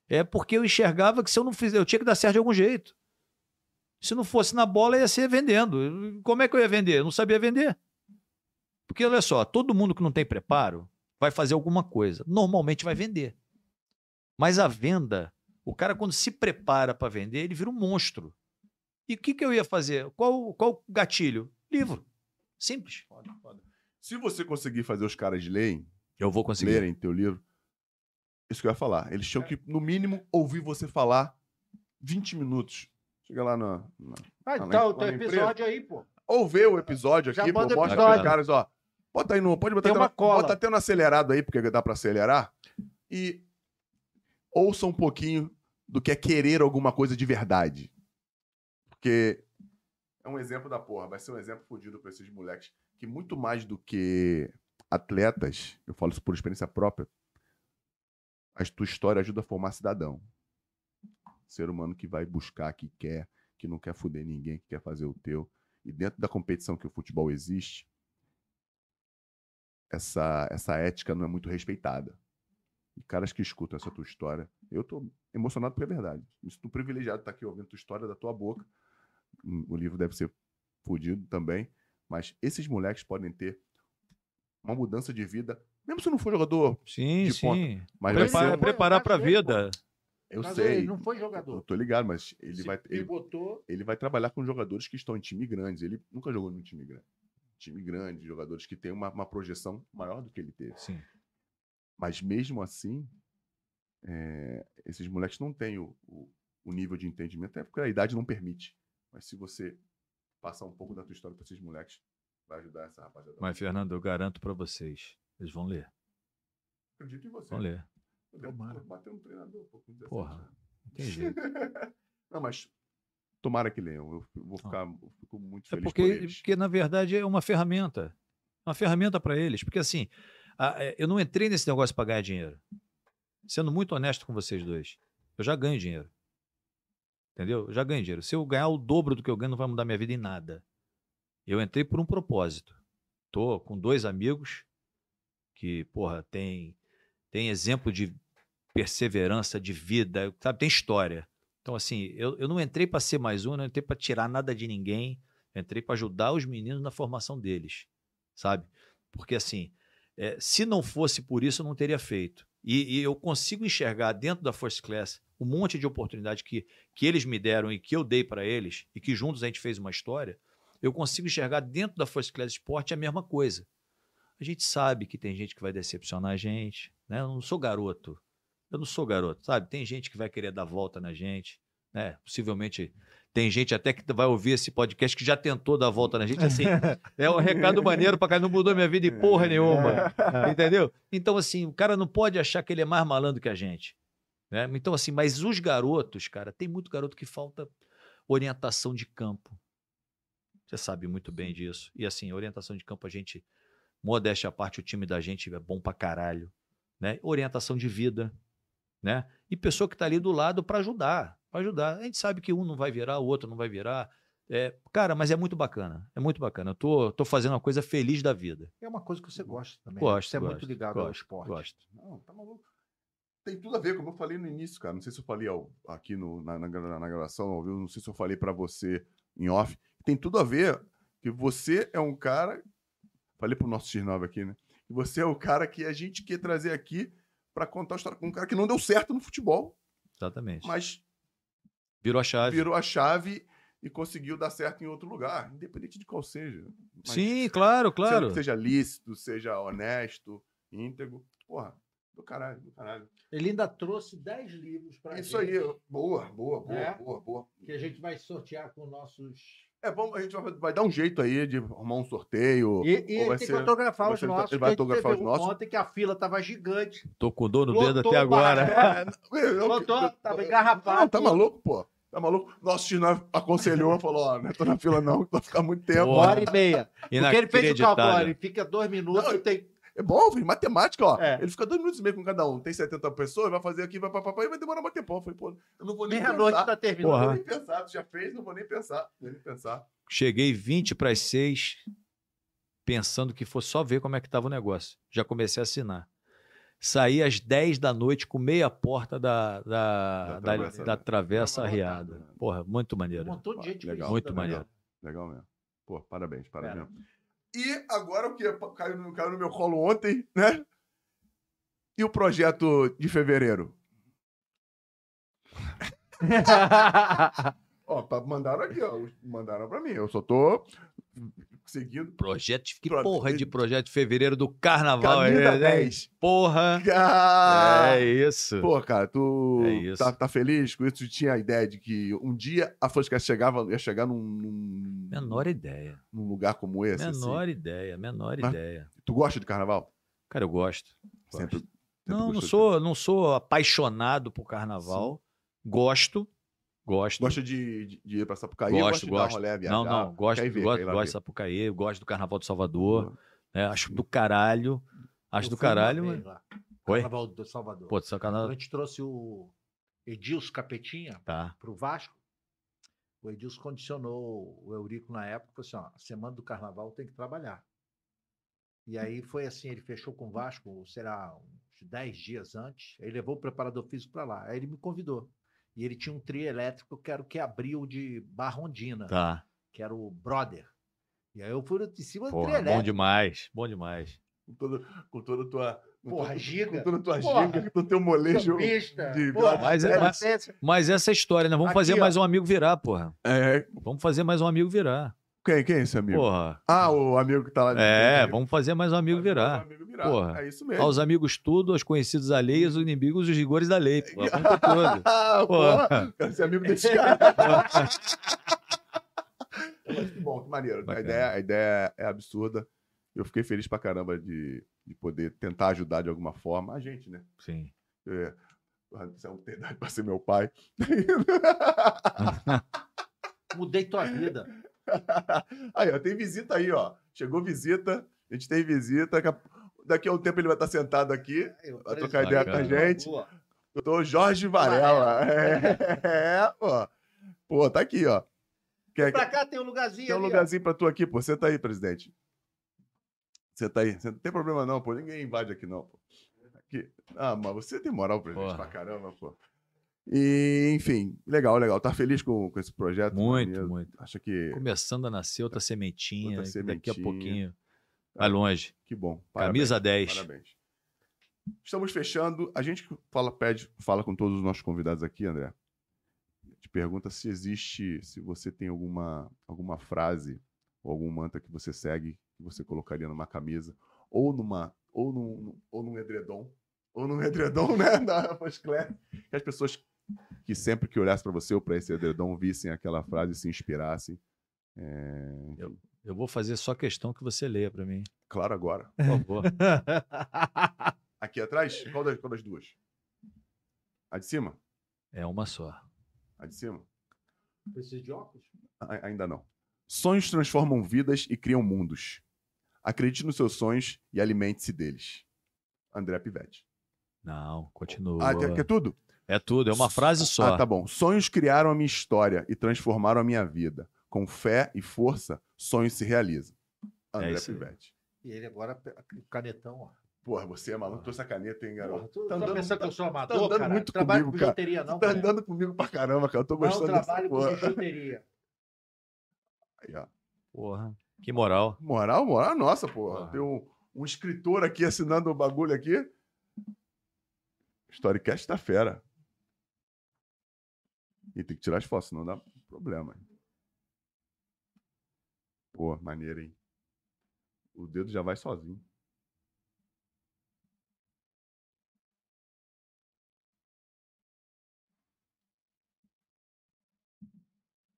[SPEAKER 4] É porque eu enxergava que se eu não fizer, eu tinha que dar certo de algum jeito. Se não fosse na bola, ia ser vendendo. Como é que eu ia vender? Eu não sabia vender. Porque olha só, todo mundo que não tem preparo vai fazer alguma coisa. Normalmente vai vender. Mas a venda, o cara quando se prepara para vender, ele vira um monstro. E o que, que eu ia fazer? Qual qual o gatilho? Livro. Simples.
[SPEAKER 2] Se você conseguir fazer os caras lerem,
[SPEAKER 4] Eu vou conseguir.
[SPEAKER 2] lerem teu livro, isso que eu ia falar. Eles tinham que, no mínimo, ouvir você falar 20 minutos. Chega lá na. na-
[SPEAKER 3] Ah, então,
[SPEAKER 2] na-
[SPEAKER 3] o teu episódio aí, pô.
[SPEAKER 2] Ou ver o episódio
[SPEAKER 3] Já
[SPEAKER 2] aqui, pô, mostra pros caras, ó. Bota aí no. Pode botar
[SPEAKER 3] Tem
[SPEAKER 2] até
[SPEAKER 3] uma
[SPEAKER 2] no-
[SPEAKER 3] cola.
[SPEAKER 2] Bota até no acelerado aí, porque dá pra acelerar. E ouça um pouquinho do que é querer alguma coisa de verdade. Porque é um exemplo da porra. Vai ser um exemplo fodido pra esses moleques. Que muito mais do que atletas, eu falo isso por experiência própria, a tua história ajuda a formar cidadão. Ser humano que vai buscar, que quer, que não quer foder ninguém, que quer fazer o teu. E dentro da competição que o futebol existe, essa, essa ética não é muito respeitada. E caras que escutam essa tua história, eu tô emocionado porque é verdade. Me sinto privilegiado de estar aqui ouvindo tua história da tua boca. O livro deve ser fodido também, mas esses moleques podem ter uma mudança de vida, mesmo se não for jogador,
[SPEAKER 4] Sim,
[SPEAKER 2] de
[SPEAKER 4] sim.
[SPEAKER 2] mas vai
[SPEAKER 4] Prepara-
[SPEAKER 2] ser um-
[SPEAKER 4] preparar para a
[SPEAKER 3] Vai ser,
[SPEAKER 4] vida.
[SPEAKER 2] Eu
[SPEAKER 3] Mas
[SPEAKER 2] sei.
[SPEAKER 3] ele não foi
[SPEAKER 2] Eu
[SPEAKER 3] jogador.
[SPEAKER 2] tô ligado, mas ele
[SPEAKER 3] Se
[SPEAKER 2] vai, ele,
[SPEAKER 3] pivotou.
[SPEAKER 2] ele vai trabalhar com jogadores que estão em time grandes. Ele nunca jogou num time grande. Time grande, jogadores que têm uma, uma projeção maior do que ele teve.
[SPEAKER 4] Sim.
[SPEAKER 2] Mas mesmo assim, é, esses moleques não têm o, o, o nível de entendimento, até porque a idade não permite. Mas se você passar um pouco da tua história para esses moleques, vai ajudar essa rapaziada.
[SPEAKER 4] Mas, Fernando, eu garanto para vocês, eles vão ler.
[SPEAKER 2] acredito em você.
[SPEAKER 4] Vão ler.
[SPEAKER 3] Tomara.
[SPEAKER 2] bater um treinador, pô, com 17
[SPEAKER 4] Porra.
[SPEAKER 2] anos.
[SPEAKER 4] Não tem jeito.
[SPEAKER 2] Não, mas tomara que leiam. Eu vou ficar, eu fico muito
[SPEAKER 4] É
[SPEAKER 2] feliz
[SPEAKER 4] porque,
[SPEAKER 2] por eles.
[SPEAKER 4] porque, na verdade, é uma ferramenta. Uma ferramenta para eles. Porque, assim, a- é, eu não entrei nesse negócio para ganhar dinheiro. Sendo muito honesto com vocês dois. Eu já ganho dinheiro. Entendeu? Eu já ganho dinheiro. Se eu ganhar o dobro do que eu ganho, não vai mudar minha vida em nada. Eu entrei por um propósito. Tô com dois amigos que, porra, tem, tem exemplo de perseverança, de vida, sabe? Tem história. Então, assim, eu, eu não entrei para ser mais um, não entrei para tirar nada de ninguém. Entrei para ajudar os meninos na formação deles, sabe? Porque, assim, é, se não fosse por isso, eu não teria feito. E, e eu consigo enxergar dentro da First Class um monte de oportunidade que, que eles me deram e que eu dei para eles, e que juntos a gente fez uma história. Eu consigo enxergar dentro da First Class Sport a mesma coisa. A gente sabe que tem gente que vai decepcionar a gente, né? Eu não sou garoto. Eu não sou garoto, sabe? Tem gente que vai querer dar volta na gente, né? Possivelmente tem gente até que vai ouvir esse podcast que já tentou dar volta na gente. Assim, é um recado maneiro pra cá, não mudou minha vida e porra nenhuma. Entendeu? Então, assim, o cara não pode achar que ele é mais malandro que a gente. Né? Então, assim, mas os garotos, cara, tem muito garoto que falta orientação de campo. Você sabe muito bem disso. E assim, orientação de campo, a gente, modéstia à parte, o time da gente é bom pra caralho. Né? Orientação de vida, né? E pessoa que está ali do lado para ajudar, para ajudar. A gente sabe que um não vai virar, o outro não vai virar. É, cara, mas é muito bacana. É muito bacana. Eu tô, tô fazendo uma coisa feliz da vida.
[SPEAKER 3] É uma coisa que você gosta também.
[SPEAKER 4] Gosto,
[SPEAKER 3] Você é muito
[SPEAKER 4] gosto,
[SPEAKER 3] ligado ao
[SPEAKER 4] gosto,
[SPEAKER 3] esporte.
[SPEAKER 4] Gosto.
[SPEAKER 2] Não, tá maluco. Tem tudo a ver, como eu falei no início, cara. Não sei se eu falei ao- aqui no- na, na, na gravação, ao vivo, não sei se eu falei pra você em off. Tem tudo a ver que você é um cara. Falei pro nosso X9 aqui, né? Que você é o cara que a gente quer trazer aqui pra contar a história com um cara que não deu certo no futebol,
[SPEAKER 4] Exatamente.
[SPEAKER 2] mas
[SPEAKER 4] Virou a chave.
[SPEAKER 2] virou a chave e conseguiu dar certo em outro lugar, independente de qual seja. Mas
[SPEAKER 4] Sim, claro, claro.
[SPEAKER 2] que seja lícito, seja honesto, íntegro. Porra, do caralho, do caralho.
[SPEAKER 3] Ele ainda trouxe 10 livros para
[SPEAKER 2] Isso aí, boa, boa, boa,
[SPEAKER 3] É?
[SPEAKER 2] boa, boa.
[SPEAKER 3] Que a gente vai sortear com nossos.
[SPEAKER 2] É bom, a gente vai, vai dar um jeito aí de arrumar um sorteio.
[SPEAKER 3] E, e
[SPEAKER 2] ou
[SPEAKER 3] ele
[SPEAKER 2] vai
[SPEAKER 3] tem
[SPEAKER 2] ser-
[SPEAKER 3] que autografar os
[SPEAKER 2] ser- ele
[SPEAKER 3] nossos.
[SPEAKER 2] vai
[SPEAKER 3] que a gente
[SPEAKER 2] autografar os nossos?
[SPEAKER 3] Ontem que a fila tava gigante.
[SPEAKER 4] Tô com dor no dedo
[SPEAKER 3] Lotou
[SPEAKER 4] até
[SPEAKER 3] o
[SPEAKER 4] agora.
[SPEAKER 3] Lotou, tava engarrafado.
[SPEAKER 2] Não, tá maluco, pô? Tá maluco? Nosso X9 aconselhou, falou, ó, não tô na fila não, vai ficar muito tempo.
[SPEAKER 3] Uma hora e meia. Porque ele fez o ele fica dois minutos
[SPEAKER 2] Não,
[SPEAKER 3] e tem.
[SPEAKER 2] É bom, filho, matemática, ó.
[SPEAKER 3] É.
[SPEAKER 2] Ele fica dois minutos e meio com cada um. Tem 70 pessoas, vai fazer aqui, vai papapá, e vai demorar mais tempo. Eu falei, pô, eu não vou nem
[SPEAKER 3] Meia-noite
[SPEAKER 2] pensar.
[SPEAKER 3] tá terminando.
[SPEAKER 2] Não vou nem pensar, tu já fez, não vou nem pensar. Não vou nem pensar.
[SPEAKER 4] Cheguei 20 para as 6, pensando que fosse só ver como é que estava o negócio. Já comecei a assinar. Saí às 10 da noite com meia porta da, da,
[SPEAKER 2] Da
[SPEAKER 4] da,
[SPEAKER 2] travessa-
[SPEAKER 4] da travessa
[SPEAKER 2] Tava
[SPEAKER 4] arriada.
[SPEAKER 2] né?
[SPEAKER 4] Porra, muito
[SPEAKER 3] Um
[SPEAKER 4] maneiro.
[SPEAKER 3] montão de gente
[SPEAKER 2] Legal.
[SPEAKER 4] Muito maneiro.
[SPEAKER 2] Legal mesmo. Pô, parabéns, parabéns.
[SPEAKER 3] Pera.
[SPEAKER 2] E agora o que caiu no, caiu no meu colo ontem, né? E o projeto de fevereiro? Ó, mandaram aqui, ó. Mandaram pra mim. Eu só tô seguindo.
[SPEAKER 4] Projeto, que
[SPEAKER 2] Pro-
[SPEAKER 4] porra de projeto de fevereiro do carnaval é,
[SPEAKER 2] da
[SPEAKER 4] né?
[SPEAKER 2] 10.
[SPEAKER 4] Porra!
[SPEAKER 2] Ah!
[SPEAKER 4] É isso.
[SPEAKER 2] Pô, cara, tu
[SPEAKER 4] É.
[SPEAKER 2] Tá, tá feliz com isso? Tu tinha a ideia de que um dia a Fosca chegava, ia chegar num, num,
[SPEAKER 4] Menor ideia.
[SPEAKER 2] num lugar como esse? assim?
[SPEAKER 4] Menor ideia, menor
[SPEAKER 2] Mas-
[SPEAKER 4] ideia.
[SPEAKER 2] Tu gosta de carnaval?
[SPEAKER 4] Cara, eu gosto. Gosto.
[SPEAKER 2] sempre
[SPEAKER 4] Não, não sou, não sou apaixonado por carnaval. Gosto. Gosto.
[SPEAKER 2] Gosta de, de, de ir pra Sapucaí?
[SPEAKER 4] Gosto,
[SPEAKER 2] gosta de dar
[SPEAKER 4] gosto.
[SPEAKER 2] rolê, viajar?
[SPEAKER 4] Não, não, gosto,
[SPEAKER 2] ver,
[SPEAKER 4] gosto, gosto de Sapucaí, gosto do Carnaval de Salvador, né? acho do caralho, acho
[SPEAKER 3] Eu
[SPEAKER 4] do caralho, mas... Oi?
[SPEAKER 3] Carnaval do Salvador.
[SPEAKER 4] Pô, sacanagem.
[SPEAKER 3] A gente trouxe o Edilson Capetinha
[SPEAKER 4] Tá,
[SPEAKER 3] para o Vasco. O Edilson condicionou o Eurico na época, falou assim, ó, a semana do carnaval tem que trabalhar. E aí foi assim, ele fechou com o Vasco, será, uns 10 dias antes, aí levou o preparador físico para lá. Aí ele me convidou. E ele tinha um trio elétrico que era o que abriu de Barrondina,
[SPEAKER 4] tá.
[SPEAKER 3] que era o Brother. E aí eu fui em cima do trio
[SPEAKER 4] Porra, bom
[SPEAKER 3] elétrico.
[SPEAKER 4] demais, bom demais.
[SPEAKER 2] Com toda, com toda a tua. com
[SPEAKER 3] Porra,
[SPEAKER 2] todo-
[SPEAKER 3] giga.
[SPEAKER 2] Com toda a tua
[SPEAKER 3] Porra.
[SPEAKER 2] giga, com todo o teu molejo.
[SPEAKER 3] Campista,
[SPEAKER 2] de-
[SPEAKER 3] porra,
[SPEAKER 4] Mas é- mas-
[SPEAKER 3] é-
[SPEAKER 4] Mas essa é a história, né? Vamos
[SPEAKER 3] Aqui,
[SPEAKER 4] fazer
[SPEAKER 3] ó.
[SPEAKER 4] mais um amigo virar, porra.
[SPEAKER 2] É.
[SPEAKER 4] Vamos fazer mais um amigo virar.
[SPEAKER 2] Quem, quem é esse amigo?
[SPEAKER 4] Porra.
[SPEAKER 2] Ah, o amigo que tá lá.
[SPEAKER 4] É, vamos fazer mais um amigo
[SPEAKER 2] mais um
[SPEAKER 4] virar.
[SPEAKER 2] amigo
[SPEAKER 4] Porra.
[SPEAKER 2] É isso mesmo.
[SPEAKER 4] Aos amigos tudo, aos conhecidos alheios, aos inimigos os rigores da lei. Com tudo. Porra.
[SPEAKER 2] Quero ser amigo desse cara. Mas que bom, que maneiro. A ideia, a ideia é absurda. Eu fiquei feliz pra caramba de, de poder tentar ajudar de alguma forma a gente, né?
[SPEAKER 4] Sim.
[SPEAKER 2] É, você não tem idade pra ser meu pai.
[SPEAKER 3] Mudei tua vida.
[SPEAKER 2] aí, ó, tem visita aí, ó. Chegou visita, a gente tem visita. Daqui a, um tempo ele vai estar sentado aqui, vai trocar ideia com a gente.
[SPEAKER 3] Boa.
[SPEAKER 2] Doutor Jorge Varela. É, é, pô. Pô, tá aqui, ó. Quer,
[SPEAKER 3] Pra cá tem um lugarzinho
[SPEAKER 2] tem um
[SPEAKER 3] ali, ó.
[SPEAKER 2] lugarzinho pra tu aqui, pô. Senta aí, presidente. Senta aí. Senta- Não tem problema não, pô. Ninguém invade aqui, não, pô. Aqui. Ah, mas você tem moral, presidente,
[SPEAKER 4] Porra.
[SPEAKER 2] pra caramba, pô. E, enfim, legal, legal. Tá feliz com, com esse projeto?
[SPEAKER 4] Muito, muito.
[SPEAKER 2] Acha que...
[SPEAKER 4] Começando a nascer outra sementinha,
[SPEAKER 2] Outra
[SPEAKER 4] que daqui a
[SPEAKER 2] sementinha.
[SPEAKER 4] pouquinho vai longe.
[SPEAKER 2] Que bom.
[SPEAKER 4] Camisa 10.
[SPEAKER 2] Parabéns. Estamos fechando. A gente fala, pede, fala com todos os nossos convidados aqui, André. Te pergunta se existe, se você tem alguma, alguma frase ou algum mantra que você segue, que você colocaria numa camisa, ou numa, ou num, ou num edredom, ou num edredom, né, da Class, que as pessoas que sempre que olhassem para você ou para esse edredom vissem aquela frase e se inspirassem. É,
[SPEAKER 4] Eu vou fazer só questão que você leia pra mim,
[SPEAKER 2] claro, agora.
[SPEAKER 4] por favor.
[SPEAKER 2] Aqui atrás, qual das, qual das duas? A de cima?
[SPEAKER 4] é uma só.
[SPEAKER 2] A de cima?
[SPEAKER 3] Precisa de óculos?
[SPEAKER 2] A- ainda não. Sonhos transformam vidas e criam mundos. Acredite nos seus sonhos e alimente-se deles. André Pivete.
[SPEAKER 4] Não, continua.
[SPEAKER 2] Ah, quer, quer tudo?
[SPEAKER 4] É tudo, é uma frase só.
[SPEAKER 2] Ah, tá bom. Sonhos criaram a minha história e transformaram a minha vida. Com fé e força, sonhos se realizam. André
[SPEAKER 4] isso aí.
[SPEAKER 2] Pivete.
[SPEAKER 3] E ele agora, o canetão, ó.
[SPEAKER 2] Porra, você é maluco, trouxe a caneta, hein, garoto?
[SPEAKER 3] Porra, tu
[SPEAKER 2] tá
[SPEAKER 3] tá
[SPEAKER 2] andando,
[SPEAKER 3] pensando que eu sou amador,
[SPEAKER 2] andando
[SPEAKER 3] cara?
[SPEAKER 2] muito
[SPEAKER 3] Trabalho
[SPEAKER 2] comigo,
[SPEAKER 3] com
[SPEAKER 2] cara.
[SPEAKER 3] bijuteria, não,
[SPEAKER 2] tá
[SPEAKER 3] cara.
[SPEAKER 2] andando comigo pra caramba, cara. Eu tô
[SPEAKER 3] Não
[SPEAKER 2] gostando dessa
[SPEAKER 3] trabalho com
[SPEAKER 2] porra.
[SPEAKER 3] bijuteria.
[SPEAKER 2] Aí, ó.
[SPEAKER 4] Porra, que moral.
[SPEAKER 2] Moral, moral nossa, porra.
[SPEAKER 4] Porra.
[SPEAKER 2] Tem um, um escritor aqui assinando o bagulho aqui. Storycast tá fera. E tem que tirar as fotos, senão dá problema. Pô, maneiro, hein? O dedo já vai sozinho.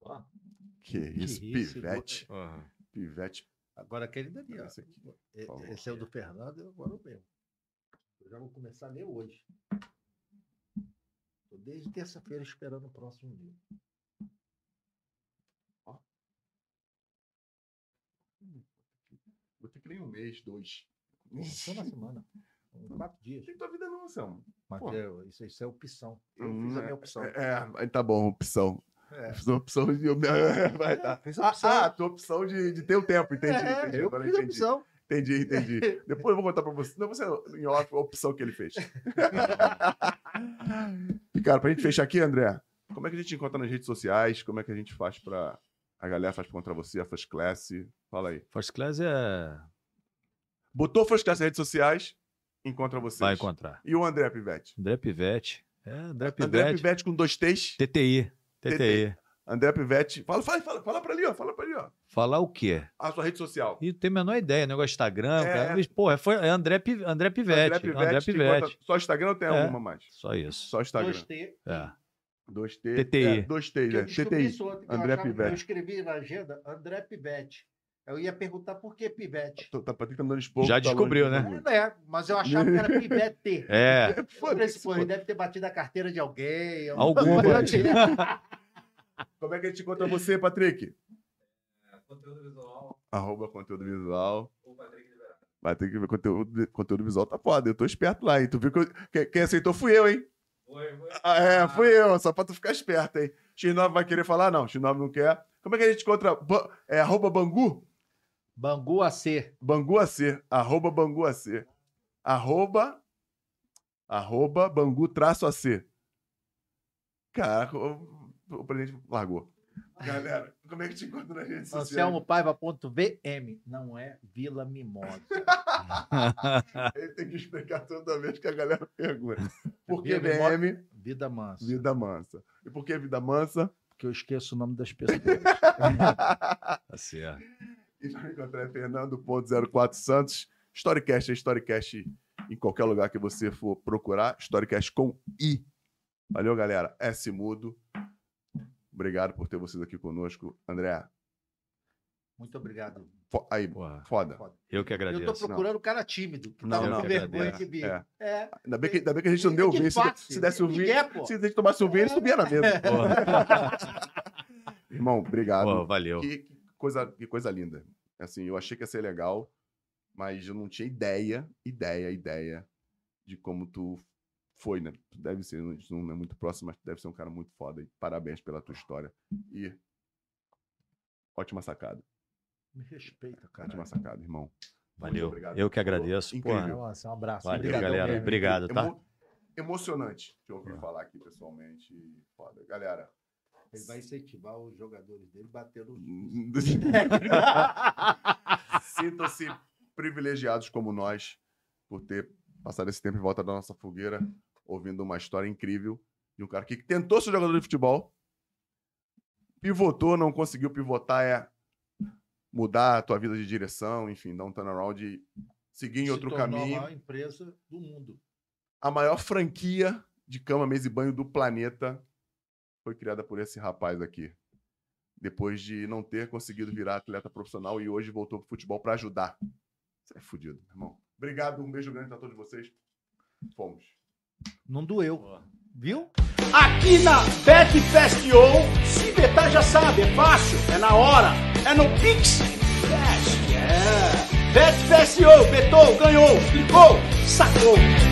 [SPEAKER 3] Ó,
[SPEAKER 2] Que isso,
[SPEAKER 3] isso,
[SPEAKER 2] pivete. Pivete.
[SPEAKER 3] Agora aquele dali, ó.
[SPEAKER 2] Esse aqui.
[SPEAKER 3] Esse é o do Fernando, agora o meu. Eu já vou começar a ler hoje. Tô desde terça-feira esperando o próximo dia.
[SPEAKER 2] Ler um mês, dois.
[SPEAKER 3] Só uma semana. Quatro dias.
[SPEAKER 2] Tem tua vida não.
[SPEAKER 3] Mas
[SPEAKER 2] Pô.
[SPEAKER 3] é, isso, isso é opção. Eu
[SPEAKER 2] Hum,
[SPEAKER 3] fiz a minha opção.
[SPEAKER 2] É, é, tá bom, opção.
[SPEAKER 3] É.
[SPEAKER 2] Fiz uma opção de. Vai, tá.
[SPEAKER 3] Fiz a
[SPEAKER 2] Ah,
[SPEAKER 3] opção.
[SPEAKER 2] ah, tua opção de, de ter o tempo, entendi.
[SPEAKER 3] É,
[SPEAKER 2] entendi
[SPEAKER 3] eu
[SPEAKER 2] agora
[SPEAKER 3] fiz a
[SPEAKER 2] entendi.
[SPEAKER 3] opção.
[SPEAKER 2] Entendi, entendi. Depois eu vou contar pra você. Não, você em off a opção que ele fez. e, cara, pra gente fechar aqui, André, como é que a gente encontra nas redes sociais? Como é que a gente faz pra. A galera faz pra encontrar você, a First Class? Fala aí.
[SPEAKER 4] First Class é.
[SPEAKER 2] Botou First Class nas redes sociais, encontra vocês.
[SPEAKER 4] Vai encontrar.
[SPEAKER 2] E o André Pivete?
[SPEAKER 4] André Pivete. É, André
[SPEAKER 2] André
[SPEAKER 4] Pivete.
[SPEAKER 2] Pivete com dois T's.
[SPEAKER 4] TTI. TTI.
[SPEAKER 2] André Pivete. Fala, fala, fala, fala pra ali, ó. Fala pra ali, ó.
[SPEAKER 4] Falar o quê?
[SPEAKER 2] A sua rede social.
[SPEAKER 4] E não tenho a menor ideia, negócio de Instagram.
[SPEAKER 2] É.
[SPEAKER 4] Cara, porra, foi, é André, Pi- André Pivete.
[SPEAKER 2] André
[SPEAKER 4] André
[SPEAKER 2] te
[SPEAKER 4] Pivete.
[SPEAKER 2] encontra- Só Instagram ou tem
[SPEAKER 4] É.
[SPEAKER 2] alguma mais?
[SPEAKER 4] Só isso.
[SPEAKER 2] Só Instagram.
[SPEAKER 3] 2T.
[SPEAKER 4] É.
[SPEAKER 2] Dois T.
[SPEAKER 4] TTI.
[SPEAKER 2] É, dois T,
[SPEAKER 3] Que eu
[SPEAKER 2] né?
[SPEAKER 3] descobri
[SPEAKER 2] TTI.
[SPEAKER 3] isso ontem,
[SPEAKER 2] André Pivete.
[SPEAKER 3] Eu escrevi na agenda André Pivete. Eu ia perguntar por que Pivete.
[SPEAKER 2] Tô- Tá, Patrick tá me dando esporro.
[SPEAKER 4] Já
[SPEAKER 2] tá
[SPEAKER 4] descobriu, né?
[SPEAKER 2] bagulho.
[SPEAKER 3] É, mas eu achava que era Pivete.
[SPEAKER 4] É.
[SPEAKER 2] Foda-se,
[SPEAKER 3] assim, pô, ele deve ter batido a carteira de alguém.
[SPEAKER 4] Alguma.
[SPEAKER 2] Como é que a gente encontra você, Patrick?
[SPEAKER 5] É, conteúdo visual,
[SPEAKER 2] Arroba conteúdo visual.
[SPEAKER 5] o Patrick Liberado.
[SPEAKER 2] Vai ter que ver conteúdo, conteúdo visual, tá foda. Eu tô esperto lá, hein? Tu viu que eu- quem, quem aceitou fui eu, hein?
[SPEAKER 5] Foi, foi.
[SPEAKER 2] Ah, é, fui eu, só pra tu ficar esperto, hein? X9 vai querer falar? Não, X9 não quer. Como é que a gente encontra? É arroba Bangu?
[SPEAKER 3] Bangu AC.
[SPEAKER 2] Bangu AC. Arroba Bangu AC. Arroba. Arroba Bangu traço AC. Caraca, o, o presidente largou. Galera, como é que te encontra nas redes sociais?
[SPEAKER 3] AnselmoPaiva.vm. Não é Vila Mimosa.
[SPEAKER 2] Ele tem que explicar toda vez que a galera pergunta. Por que VM?
[SPEAKER 3] Vida Mansa.
[SPEAKER 2] Vida mansa. E por que vida mansa?
[SPEAKER 3] Porque eu esqueço o nome das pessoas.
[SPEAKER 4] Tá certo.
[SPEAKER 2] E vai encontrar é Fernando.04 Santos. Storycast é Storycast em qualquer lugar que você for procurar. Storycast com I. Valeu, galera. S mudo. Obrigado por ter vocês aqui conosco. André,
[SPEAKER 3] Muito obrigado.
[SPEAKER 2] fo- aí,
[SPEAKER 4] Porra,
[SPEAKER 2] foda.
[SPEAKER 4] Eu que
[SPEAKER 3] Eu tô
[SPEAKER 4] agradeço.
[SPEAKER 3] procurando o cara tímido, que
[SPEAKER 2] Não,
[SPEAKER 3] tava
[SPEAKER 2] não.
[SPEAKER 3] com vergonha
[SPEAKER 4] agradeço.
[SPEAKER 3] de vir.
[SPEAKER 2] É.
[SPEAKER 3] É.
[SPEAKER 2] Ainda bem que, ainda bem que a gente não deu o vinho. Se, se desse o vinho,
[SPEAKER 3] pô.
[SPEAKER 2] se a gente tomasse o vinho, ele subia na mesa.
[SPEAKER 4] Porra.
[SPEAKER 2] Irmão, obrigado.
[SPEAKER 4] Porra, valeu.
[SPEAKER 2] Que, que coisa, que coisa linda. Assim, eu achei que ia ser legal, mas eu não tinha ideia, ideia, ideia de como tu foi, né? Deve ser, não é muito próximo, mas deve ser um cara muito foda. E parabéns pela tua história. E ótima sacada.
[SPEAKER 3] Me respeita, cara.
[SPEAKER 2] Ótima sacada, irmão.
[SPEAKER 4] Valeu.
[SPEAKER 2] obrigado.
[SPEAKER 4] Eu que agradeço.
[SPEAKER 2] Incrível.
[SPEAKER 3] Nossa, um abraço.
[SPEAKER 4] Valeu,
[SPEAKER 3] Obrigadão
[SPEAKER 4] galera.
[SPEAKER 3] mesmo.
[SPEAKER 4] Obrigado, tá?
[SPEAKER 2] Emo- Emocionante te ouvir falar aqui pessoalmente. Foda. Galera.
[SPEAKER 3] Ele vai incentivar os jogadores dele batendo.
[SPEAKER 2] Sintam-se privilegiados como nós por ter passado esse tempo em volta da nossa fogueira, ouvindo uma história incrível de um cara que tentou ser jogador de futebol, pivotou, não conseguiu pivotar, é mudar a tua vida de direção, enfim, dar um turnaround e seguir em
[SPEAKER 3] Se
[SPEAKER 2] outro caminho.
[SPEAKER 3] a maior empresa do mundo.
[SPEAKER 2] A maior franquia de cama, mesa e banho do planeta foi criada por esse rapaz aqui. Depois de não ter conseguido virar atleta profissional e hoje voltou pro futebol para ajudar. Você é fudido, meu irmão. Obrigado, um beijo grande pra todos vocês. Fomos.
[SPEAKER 3] Não doeu. Viu?
[SPEAKER 1] Aqui na Bet Fest On, se betar já sabe, é fácil, é na hora, é no Pix Cash, é. Bet betou, ganhou, clicou, sacou.